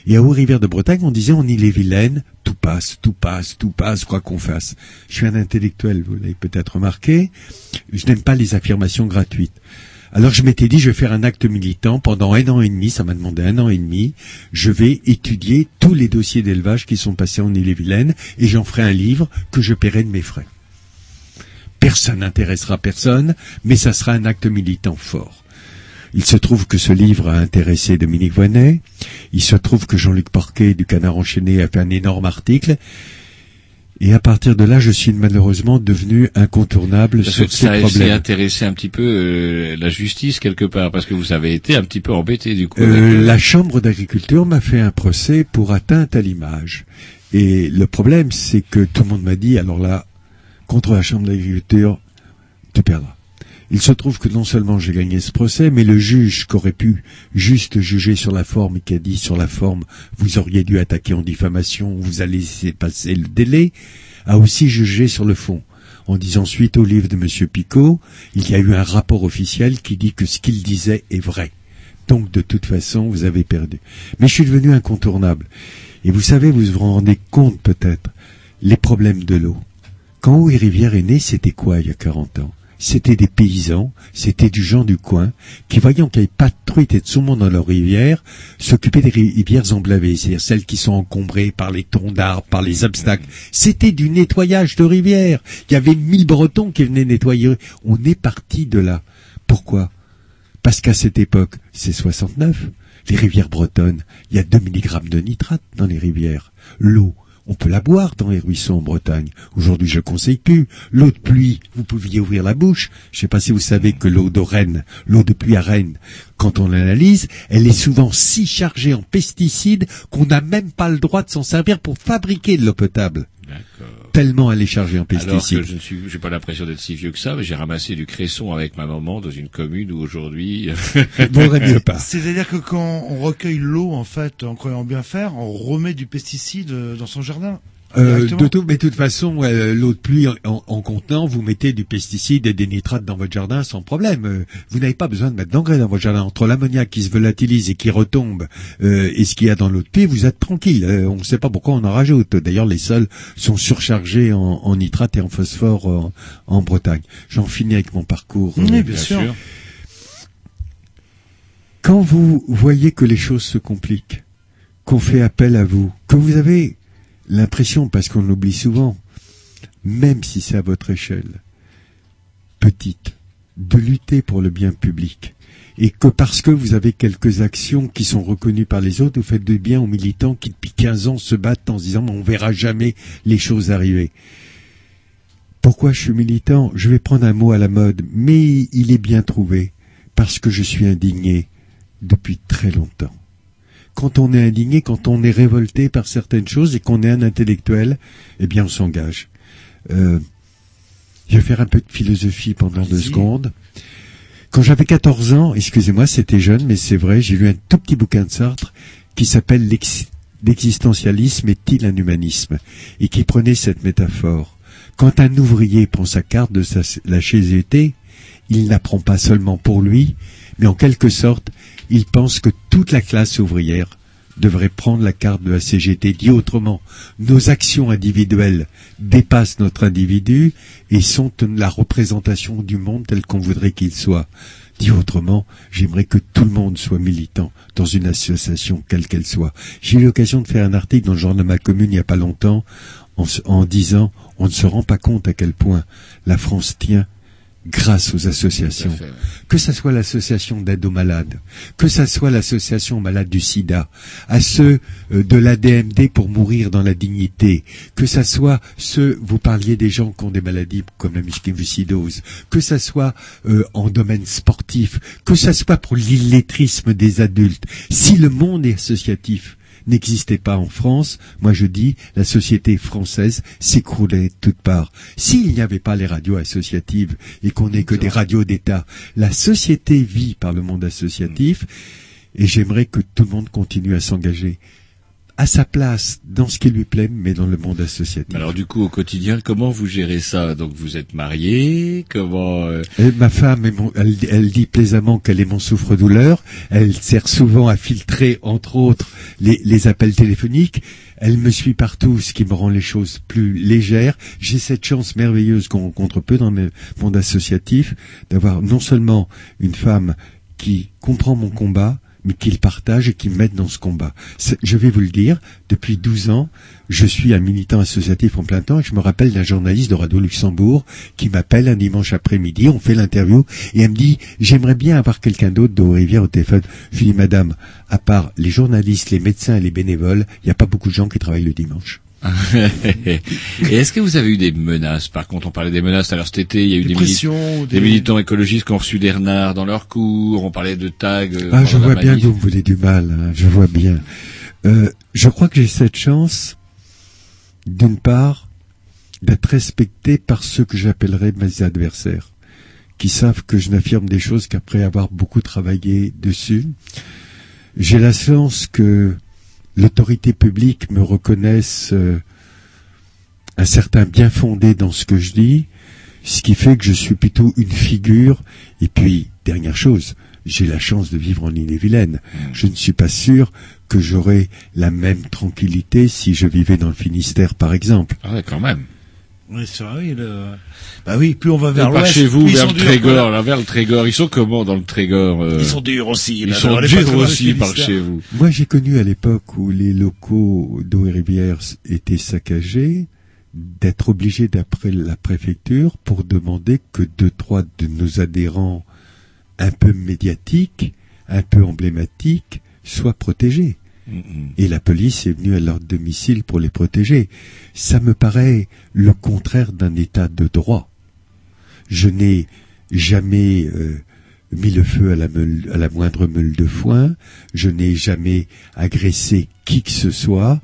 Et à Haut-Rivière de Bretagne, on disait en Ille-et-Vilaine, tout passe, tout passe, tout passe, quoi qu'on fasse. Je suis un intellectuel, vous l'avez peut-être remarqué. Je n'aime pas les affirmations gratuites. Alors je m'étais dit, je vais faire un acte militant pendant un an et demi, ça m'a demandé un an et demi, je vais étudier tous les dossiers d'élevage qui sont passés en Ille-et-Vilaine et j'en ferai un livre que je paierai de mes frais. Personne n'intéressera personne, mais ça sera un acte militant fort. Il se trouve que ce livre a intéressé Dominique Voynet. Il se trouve que Jean-Luc Porquet du Canard Enchaîné a fait un énorme article. Et à partir de là, je suis malheureusement devenu incontournable Parce sur que ces ça a problèmes. intéressé un petit peu euh, la justice quelque part, parce que vous avez été un petit peu embêté du coup. Euh, euh, la Chambre d'agriculture m'a fait un procès pour atteinte à l'image. Et le problème, c'est que tout le monde m'a dit, alors là, contre la Chambre d'agriculture, tu perdras. Il se trouve que non seulement j'ai gagné ce procès, mais le juge qui aurait pu juste juger sur la forme et qui a dit sur la forme, vous auriez dû attaquer en diffamation, vous allez laisser passer le délai, a aussi jugé sur le fond. En disant suite au livre de Monsieur Picot, il y a eu un rapport officiel qui dit que ce qu'il disait est vrai. Donc de toute façon, vous avez perdu. Mais je suis devenu incontournable. Et vous savez, vous vous rendez compte peut-être, les problèmes de l'eau. Quand Haut et Rivière est né, c'était quoi il y a 40 ans? C'était des paysans, c'était du gens du coin, qui voyant qu'il n'y avait pas de truites et de saumon dans leurs rivières, s'occupaient des rivières emblavées, c'est-à-dire celles qui sont encombrées par les troncs d'arbres, par les obstacles. C'était du nettoyage de rivières. Il y avait mille bretons qui venaient nettoyer. On est parti de là. Pourquoi? Parce qu'à cette époque, c'est 69. Les rivières bretonnes, il y a 2 mg de nitrate dans les rivières. L'eau, on peut la boire dans les ruisseaux en Bretagne. Aujourd'hui, je conseille plus. L'eau de pluie, vous pouviez ouvrir la bouche. Je sais pas si vous savez que l'eau de Rennes, l'eau de pluie à Rennes, quand on l'analyse, elle est souvent si chargée en pesticides qu'on n'a même pas le droit de s'en servir pour fabriquer de l'eau potable. Tellement elle est chargée en Alors pesticides. que je ne suis, j'ai pas l'impression d'être si vieux que ça, mais j'ai ramassé du cresson avec ma maman dans une commune où aujourd'hui. C'est-à-dire que quand on recueille l'eau, en fait, en croyant bien faire, on remet du pesticide euh, dans son jardin. Euh, de tout, mais de toute façon, euh, l'eau de pluie en, en contenant, vous mettez du pesticide et des nitrates dans votre jardin sans problème. Euh, vous n'avez pas besoin de mettre d'engrais dans votre jardin. Entre l'ammoniac qui se volatilise et qui retombe euh, et ce qu'il y a dans l'eau de pluie, vous êtes tranquille. Euh, on ne sait pas pourquoi on en rajoute. D'ailleurs, les sols sont surchargés en, en nitrate et en phosphore en, en Bretagne. J'en finis avec mon parcours. Oui, euh, bien sûr. quand vous voyez que les choses se compliquent, qu'on fait appel à vous, que vous avez l'impression, parce qu'on l'oublie souvent, même si c'est à votre échelle, petite, de lutter pour le bien public et que parce que vous avez quelques actions qui sont reconnues par les autres, vous faites du bien aux militants qui depuis 15 ans se battent en se disant on verra jamais les choses arriver. Pourquoi je suis militant? Je vais prendre un mot à la mode, mais il est bien trouvé, parce que je suis indigné depuis très longtemps. Quand on est indigné, quand on est révolté par certaines choses et qu'on est un intellectuel, eh bien on s'engage. Euh, je vais faire un peu de philosophie pendant deux secondes. Quand j'avais 14 ans, excusez-moi, c'était jeune, mais c'est vrai, j'ai lu un tout petit bouquin de Sartre qui s'appelle L'ex- L'existentialisme est-il un humanisme? Et qui prenait cette métaphore. Quand un ouvrier prend sa carte de sa, la CGT, il n'apprend pas seulement pour lui, mais en quelque sorte, il pense que toute la classe ouvrière devrait prendre la carte de la CGT. Dit autrement, nos actions individuelles dépassent notre individu et sont la représentation du monde tel qu'on voudrait qu'il soit. Dit autrement, j'aimerais que tout le monde soit militant dans une association, quelle qu'elle soit. J'ai eu l'occasion de faire un article dans le journal de ma commune il n'y a pas longtemps en, en disant on ne se rend pas compte à quel point la France tient grâce aux associations. fait, ouais. Que ça soit l'association d'aide aux malades, que ça soit l'association malades du sida, à ceux euh, de l'ADMD pour mourir dans la dignité, que ça soit ceux, vous parliez des gens qui ont des maladies comme la mucoviscidose, que ça soit euh, en domaine sportif, que ça soit pour l'illettrisme des adultes. Si le monde est associatif, n'existait pas en France, moi je dis la société française s'écroulait de toutes parts. S'il n'y avait pas les radios associatives et qu'on n'ait que des radios d'État, la société vit par le monde associatif. Et j'aimerais que tout le monde continue à s'engager à sa place dans ce qui lui plaît, mais dans le monde associatif. Alors du coup, au quotidien, comment vous gérez ça? Donc vous êtes marié, comment euh, Et ma femme, est mon- elle, elle dit plaisamment qu'elle est mon souffre-douleur. Elle sert souvent à filtrer, entre autres, les, les appels téléphoniques. Elle me suit partout, ce qui me rend les choses plus légères. J'ai cette chance merveilleuse qu'on rencontre peu dans le monde associatif, d'avoir non seulement une femme qui comprend mon combat, mais qui le partage et qui m'aide dans ce combat. Je vais vous le dire, depuis 12 ans, je suis un militant associatif en plein temps et je me rappelle d'un journaliste de Radio Luxembourg qui m'appelle un dimanche après-midi, on fait l'interview et elle me dit j'aimerais bien avoir quelqu'un d'autre de Rivière au téléphone. Je lui dis madame, à part les journalistes, les médecins et les bénévoles, il n'y a pas beaucoup de gens qui travaillent le dimanche. Et est-ce que vous avez eu des menaces? Par contre, on parlait des menaces. Alors cet été, il y a eu Des des, pressions, des- des militants écologistes qui ont reçu des renards dans leur cours. On parlait de tags. euh, Ah, je vois bien que vous me voulez du mal, hein, je vois bien. Euh, je crois que j'ai cette chance, d'une part, d'être respecté par ceux que j'appellerais mes adversaires, qui savent que je n'affirme des choses qu'après avoir beaucoup travaillé dessus. J'ai la chance que l'autorité publique me reconnaisse euh, un certain bien fondé dans ce que je dis, ce qui fait que je suis plutôt une figure. Et puis, dernière chose, j'ai la chance de vivre en Ille-et-Vilaine. Je ne suis pas sûr que j'aurais la même tranquillité si je vivais dans le Finistère, par exemple. Ah ouais, quand même. Oui, c'est vrai. oui, le- Bah oui, plus on va vers l'ouest, chez vous, vers le Trégor, là, vers le Trégor. Ils sont comment dans le Trégor euh, Ils sont durs aussi. Ils sont durs aussi par chez vous. Moi, j'ai connu à l'époque où les locaux d'eau et rivière étaient saccagés, d'être obligé d'après la préfecture pour demander que deux, trois de nos adhérents un peu médiatiques, un peu emblématiques, soient protégés. Et la police est venue à leur domicile pour les protéger. Ça me paraît le contraire d'un état de droit. Je n'ai jamais euh, mis le feu à la, moindre meule de foin. Je n'ai jamais agressé qui que ce soit.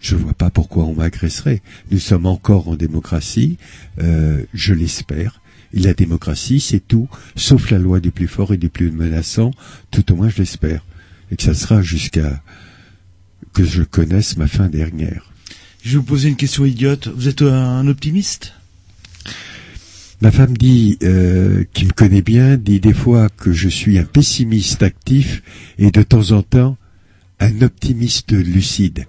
Je vois pas pourquoi on m'agresserait. Nous sommes encore en démocratie, euh, je l'espère. Et la démocratie, c'est tout, sauf la loi du plus fort et du plus menaçant, tout au moins je l'espère. Et que ça sera jusqu'à que je connaisse ma fin dernière. Je vais vous poser une question idiote. Vous êtes un optimiste? Ma femme dit, euh, qui me connaît bien, dit des fois que je suis un pessimiste actif et de temps en temps un optimiste lucide.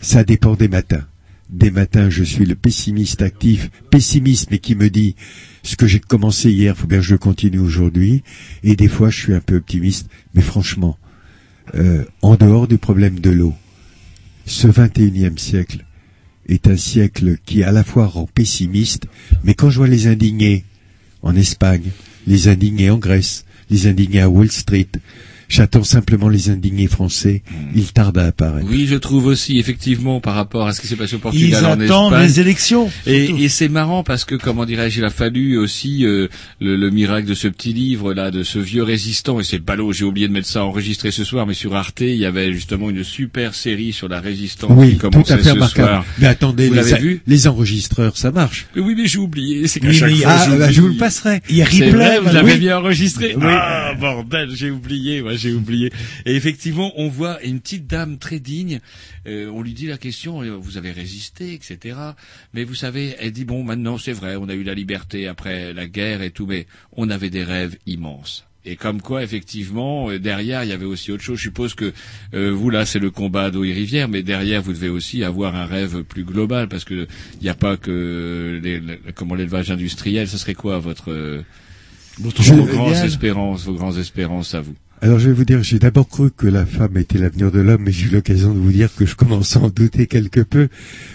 Ça dépend des matins. Des matins, je suis le pessimiste actif, pessimiste, mais qui me dit ce que j'ai commencé hier, faut bien que je le continue aujourd'hui. Et des fois, je suis un peu optimiste, mais franchement, euh, en dehors du problème de l'eau, ce 21e siècle est un siècle qui à la fois rend pessimiste, mais quand je vois les indignés en Espagne, les indignés en Grèce, les indignés à Wall Street. J'attends simplement les indignés français. Ils tardent à apparaître. Oui, je trouve aussi, effectivement, par rapport à ce qui s'est passé au Portugal, Ils en attendent Espagne. les élections. Et, et c'est marrant parce que, comment dirais-je, il a fallu aussi euh, le, le miracle de ce petit livre là, de ce vieux résistant. Et c'est ballot, j'ai oublié de mettre ça enregistré ce soir, mais sur Arte, il y avait justement une super série sur la résistance qui Oui, tout commençait à fait ce soir. Mais attendez, Vous les, vu les enregistreurs, ça marche. Oui, mais j'ai oublié. C'est qu'à Oui, chaque fois, ah, bah, je vous le passerai. Il y a replay, vrai, vous l'avez oui. bien enregistré. Oui. Ah, bordel, j'ai oublié, moi j'ai oublié. Et effectivement, on voit une petite dame très digne. euh, on lui dit la question, euh, vous avez résisté, etc. Mais vous savez, elle dit bon, maintenant c'est vrai, on a eu la liberté après la guerre et tout, mais on avait des rêves immenses. Et comme quoi, effectivement, euh, derrière, il y avait aussi autre chose. Je suppose que euh, vous, là, c'est le combat d'eau et rivière, mais derrière, vous devez aussi avoir un rêve plus global, parce que il n'y a pas que comment l'élevage industriel. Ce serait quoi votre euh, Votre Je- vos grandes espérances, vos grandes espérances à vous Alors je vais vous dire, j'ai d'abord cru que la femme était l'avenir de l'homme, mais j'ai eu l'occasion de vous dire que je commence à en douter quelque peu.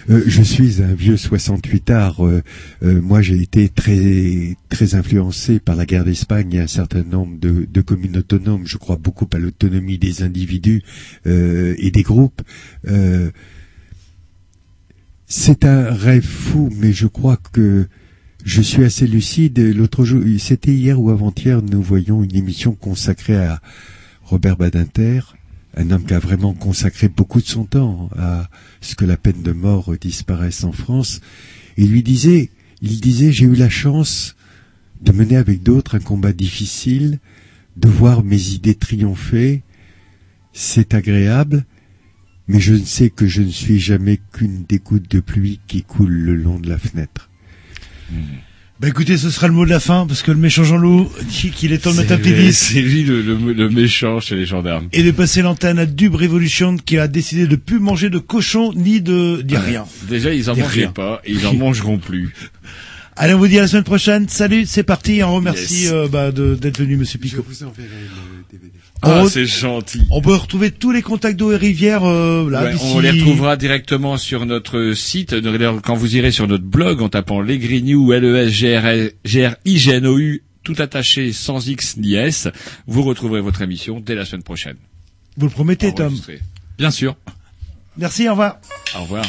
Euh, je suis un vieux 68 art. euh, euh, moi, j'ai été très très influencé par la guerre d'Espagne et un certain nombre de, de communes autonomes. Je crois beaucoup à l'autonomie des individus euh, et des groupes. Euh, c'est un rêve fou, mais je crois que je suis assez lucide. L'autre jour, c'était hier ou avant-hier, nous voyons une émission consacrée à Robert Badinter, un homme qui a vraiment consacré beaucoup de son temps à ce que la peine de mort disparaisse en France. Il lui disait, il disait, j'ai eu la chance de mener avec d'autres un combat difficile, de voir mes idées triompher. C'est agréable, mais je ne sais que je ne suis jamais qu'une des gouttes de pluie qui coule le long de la fenêtre. Bah écoutez, ce sera le mot de la fin, parce que le méchant Jean-Loup dit qu'il est temps de mettre un petit C'est- lui le, le- le méchant chez les gendarmes. Et de passer l'antenne à Dub Revolution qui a décidé de plus manger de cochon ni de dire rien. Déjà, ils en mangeaient rien. pas et ils en mangeront plus. Allez, on vous dit à la semaine prochaine. Salut, c'est parti. On remercie Yes. euh, bah, de- d'être venu, Monsieur Picot. vous enverrai le DVD. Ah, c'est gentil. On peut retrouver tous les contacts d'eau et rivière euh, là, Ouais, on les retrouvera directement sur notre site. Quand vous irez sur notre blog en tapant Lesgrignoux, E L-E-S-G-R-I-G-N-O-U, tout attaché sans X ni S, vous retrouverez votre émission dès la semaine prochaine. Vous le promettez, Tom. Bien sûr. Merci, au revoir. Au revoir.